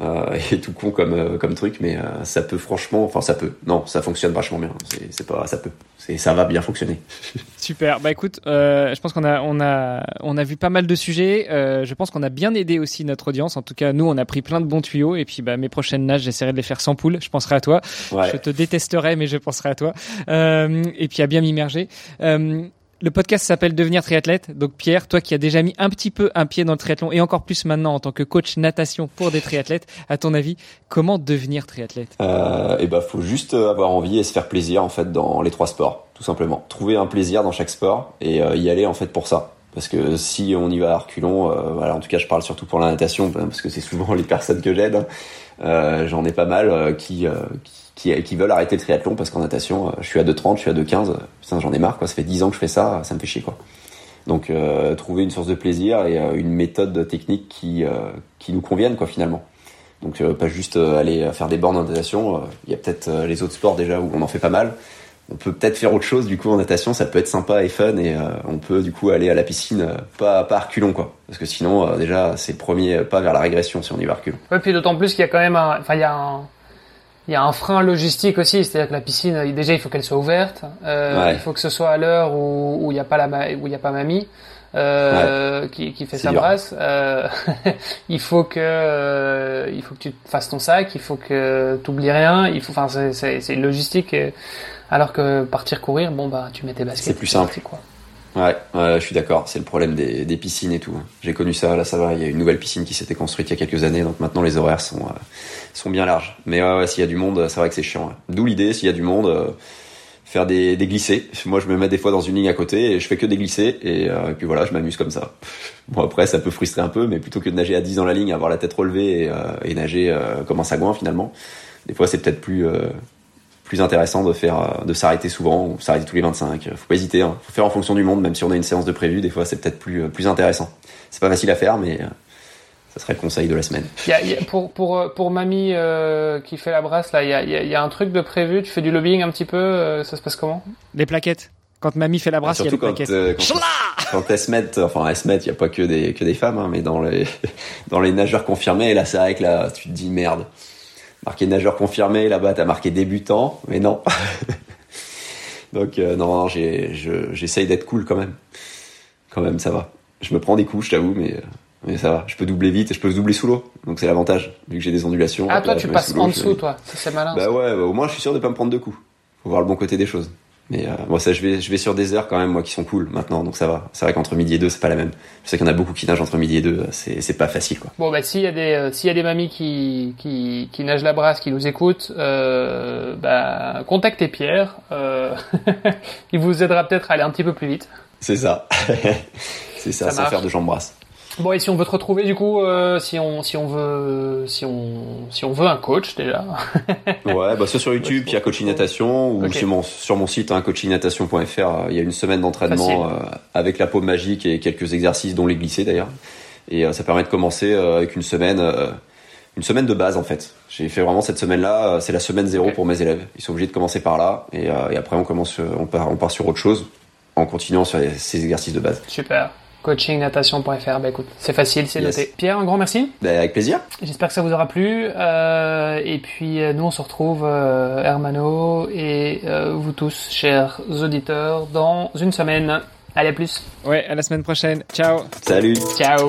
euh, et tout con comme euh, comme truc mais euh, ça peut franchement enfin ça peut. Non ça fonctionne vachement bien. C'est pas ça peut. C'est ça va bien fonctionner. Super. Bah écoute euh, je pense qu'on a on a on a vu pas mal de sujets. Je pense qu'on a bien aidé aussi notre audience. En tout cas nous on a pris plein de bons tuyaux. Et puis bah mes prochaines nages j'essaierai de les faire sans poule. Je penserai à toi. Ouais. je te détesterai mais je penserai à toi. Et puis à bien m'immerger le podcast s'appelle Devenir triathlète. Donc Pierre, toi qui as déjà mis un petit peu un pied dans le triathlon et encore plus maintenant en tant que coach natation pour des triathlètes, à ton avis, comment devenir triathlète? Euh, Eh ben, faut juste avoir envie et se faire plaisir en fait dans les trois sports, tout simplement. Trouver un plaisir dans chaque sport et euh, y aller en fait pour ça. Parce que si on y va à reculons, euh, voilà, en tout cas je parle surtout pour la natation parce que c'est souvent les personnes que j'aide. Hein. Euh, J'en ai pas mal euh, qui, qui qui, qui veulent arrêter le triathlon parce qu'en natation, euh, je suis à 2,30, je suis à 2,15. Putain, j'en ai marre, quoi. Ça fait 10 ans que je fais ça, ça me fait chier, quoi. Donc, euh, trouver une source de plaisir et euh, une méthode technique qui, euh, qui nous convienne, quoi, finalement. Donc, pas juste aller faire des bornes en natation. Il y a peut-être les autres sports déjà où on en fait pas mal. On peut peut-être faire autre chose, du coup, en natation, ça peut être sympa et fun et on peut, du coup, aller à la piscine, pas, pas à reculons, quoi. Parce que sinon, déjà, c'est le premier pas vers la régression si on y va à reculons. Ouais, puis d'autant plus qu'il y a quand même un, enfin, il y a un, il y a un frein logistique aussi, c'est-à-dire que la piscine, déjà, il faut qu'elle soit ouverte. Euh, Il faut que ce soit à l'heure où il n'y a pas la où il y a pas mamie. Euh, qui, qui fait sa brasse. Euh, il faut que euh, il faut que tu fasses ton sac, il faut que tu oublies rien. Il faut, enfin, c'est c'est logistique. alors que partir courir, bon bah tu mets tes baskets. C'est plus simple. Quoi. Ouais, je suis d'accord. C'est le problème des, piscines et tout. J'ai connu ça. Là, ça va. Il y a une nouvelle piscine qui s'était construite il y a quelques années, donc maintenant les horaires sont euh, sont bien larges. Mais ouais, ouais s'il y a du monde, c'est vrai que c'est chiant. D'où l'idée, s'il y a du monde, euh, faire des, des glissés. Moi, je me mets des fois dans une ligne à côté et je fais que des glissés et, euh, puis voilà, je m'amuse comme ça. Bon après, ça peut frustrer un peu, mais plutôt que de nager à 10 dans la ligne, avoir la tête relevée et, et nager comme un sagouin finalement, des fois c'est peut-être plus plus intéressant de faire euh, de s'arrêter souvent ou s'arrêter tous les 25 faut pas hésiter hein. faut faire en fonction du monde même si on a une séance de prévu des fois c'est peut-être plus euh, plus intéressant c'est pas facile à faire mais euh, ça serait le conseil de la semaine y a, y a, pour pour pour mamie euh, qui fait la brasse là il y a, y a un truc de prévu tu fais du lobbying un petit peu ça se passe comment? Les plaquettes Quand mamie fait la brasse, il y a quand, plaquettes. euh, quand, quand elles se mettent, enfin elles se mettent, il y a pas que des que des femmes, hein, mais dans les dans les nageurs confirmés, là c'est vrai que là tu te dis merde. Marqué nageur confirmé, là-bas t'as marqué débutant, mais non. Donc euh, non, non, j'ai je- j'essaye d'être cool quand même. Quand même, ça va. Je me prends des coups, je t'avoue, mais euh, mais ça va. Je peux doubler vite et je peux doubler sous l'eau. Donc c'est l'avantage, vu que j'ai des ondulations. Ah, toi, là, tu passes en dessous, toi. Ça, c'est malin. Bah ouais, bah, au moins je suis sûr de pas me prendre de coups. Faut voir le bon côté des choses. Mais euh, moi ça je vais je vais sur des heures quand même moi qui sont cool maintenant donc ça va. C'est vrai qu'entre midi et deux c'est pas la même. Je sais qu'il y en a beaucoup qui nagent entre midi et deux, c'est c'est pas facile quoi. Bon, bah, s'il y a des, euh, s'il y a des mamies qui, qui, qui nagent la brasse, qui nous écoutent, euh, bah, contactez Pierre. Euh, il vous aidera peut-être à aller un petit peu plus vite. C'est ça. c'est ça, Ça sans faire de jambes brasses. Bon, et si on veut te retrouver, du coup, euh, si on, si on veut, si on, si on veut un coach, déjà. Ouais, bah soit sur YouTube, il y a coaching natation ou sur mon sur mon site hein, coachingnatation.fr, euh, il y a une semaine d'entraînement euh, avec la paume magique et quelques exercices dont les glisser d'ailleurs. Et euh, ça permet de commencer euh, avec une semaine euh, une semaine de base en fait. J'ai fait vraiment cette semaine-là, euh, c'est la semaine zéro pour mes élèves. Ils sont obligés de commencer par là et, euh, et après on commence on part on part sur autre chose en continuant sur les- ces exercices de base. Super. Coachingnatation.fr. Bah, écoute, c'est facile, c'est Yes. noté. Pierre, un grand merci. Bah, avec plaisir. J'espère que ça vous aura plu. Euh, et puis euh, nous, on se retrouve, euh, Hermano et euh, vous tous, chers auditeurs, dans une semaine. Allez, à plus. Ouais, à la semaine prochaine. Ciao. Salut. Ciao.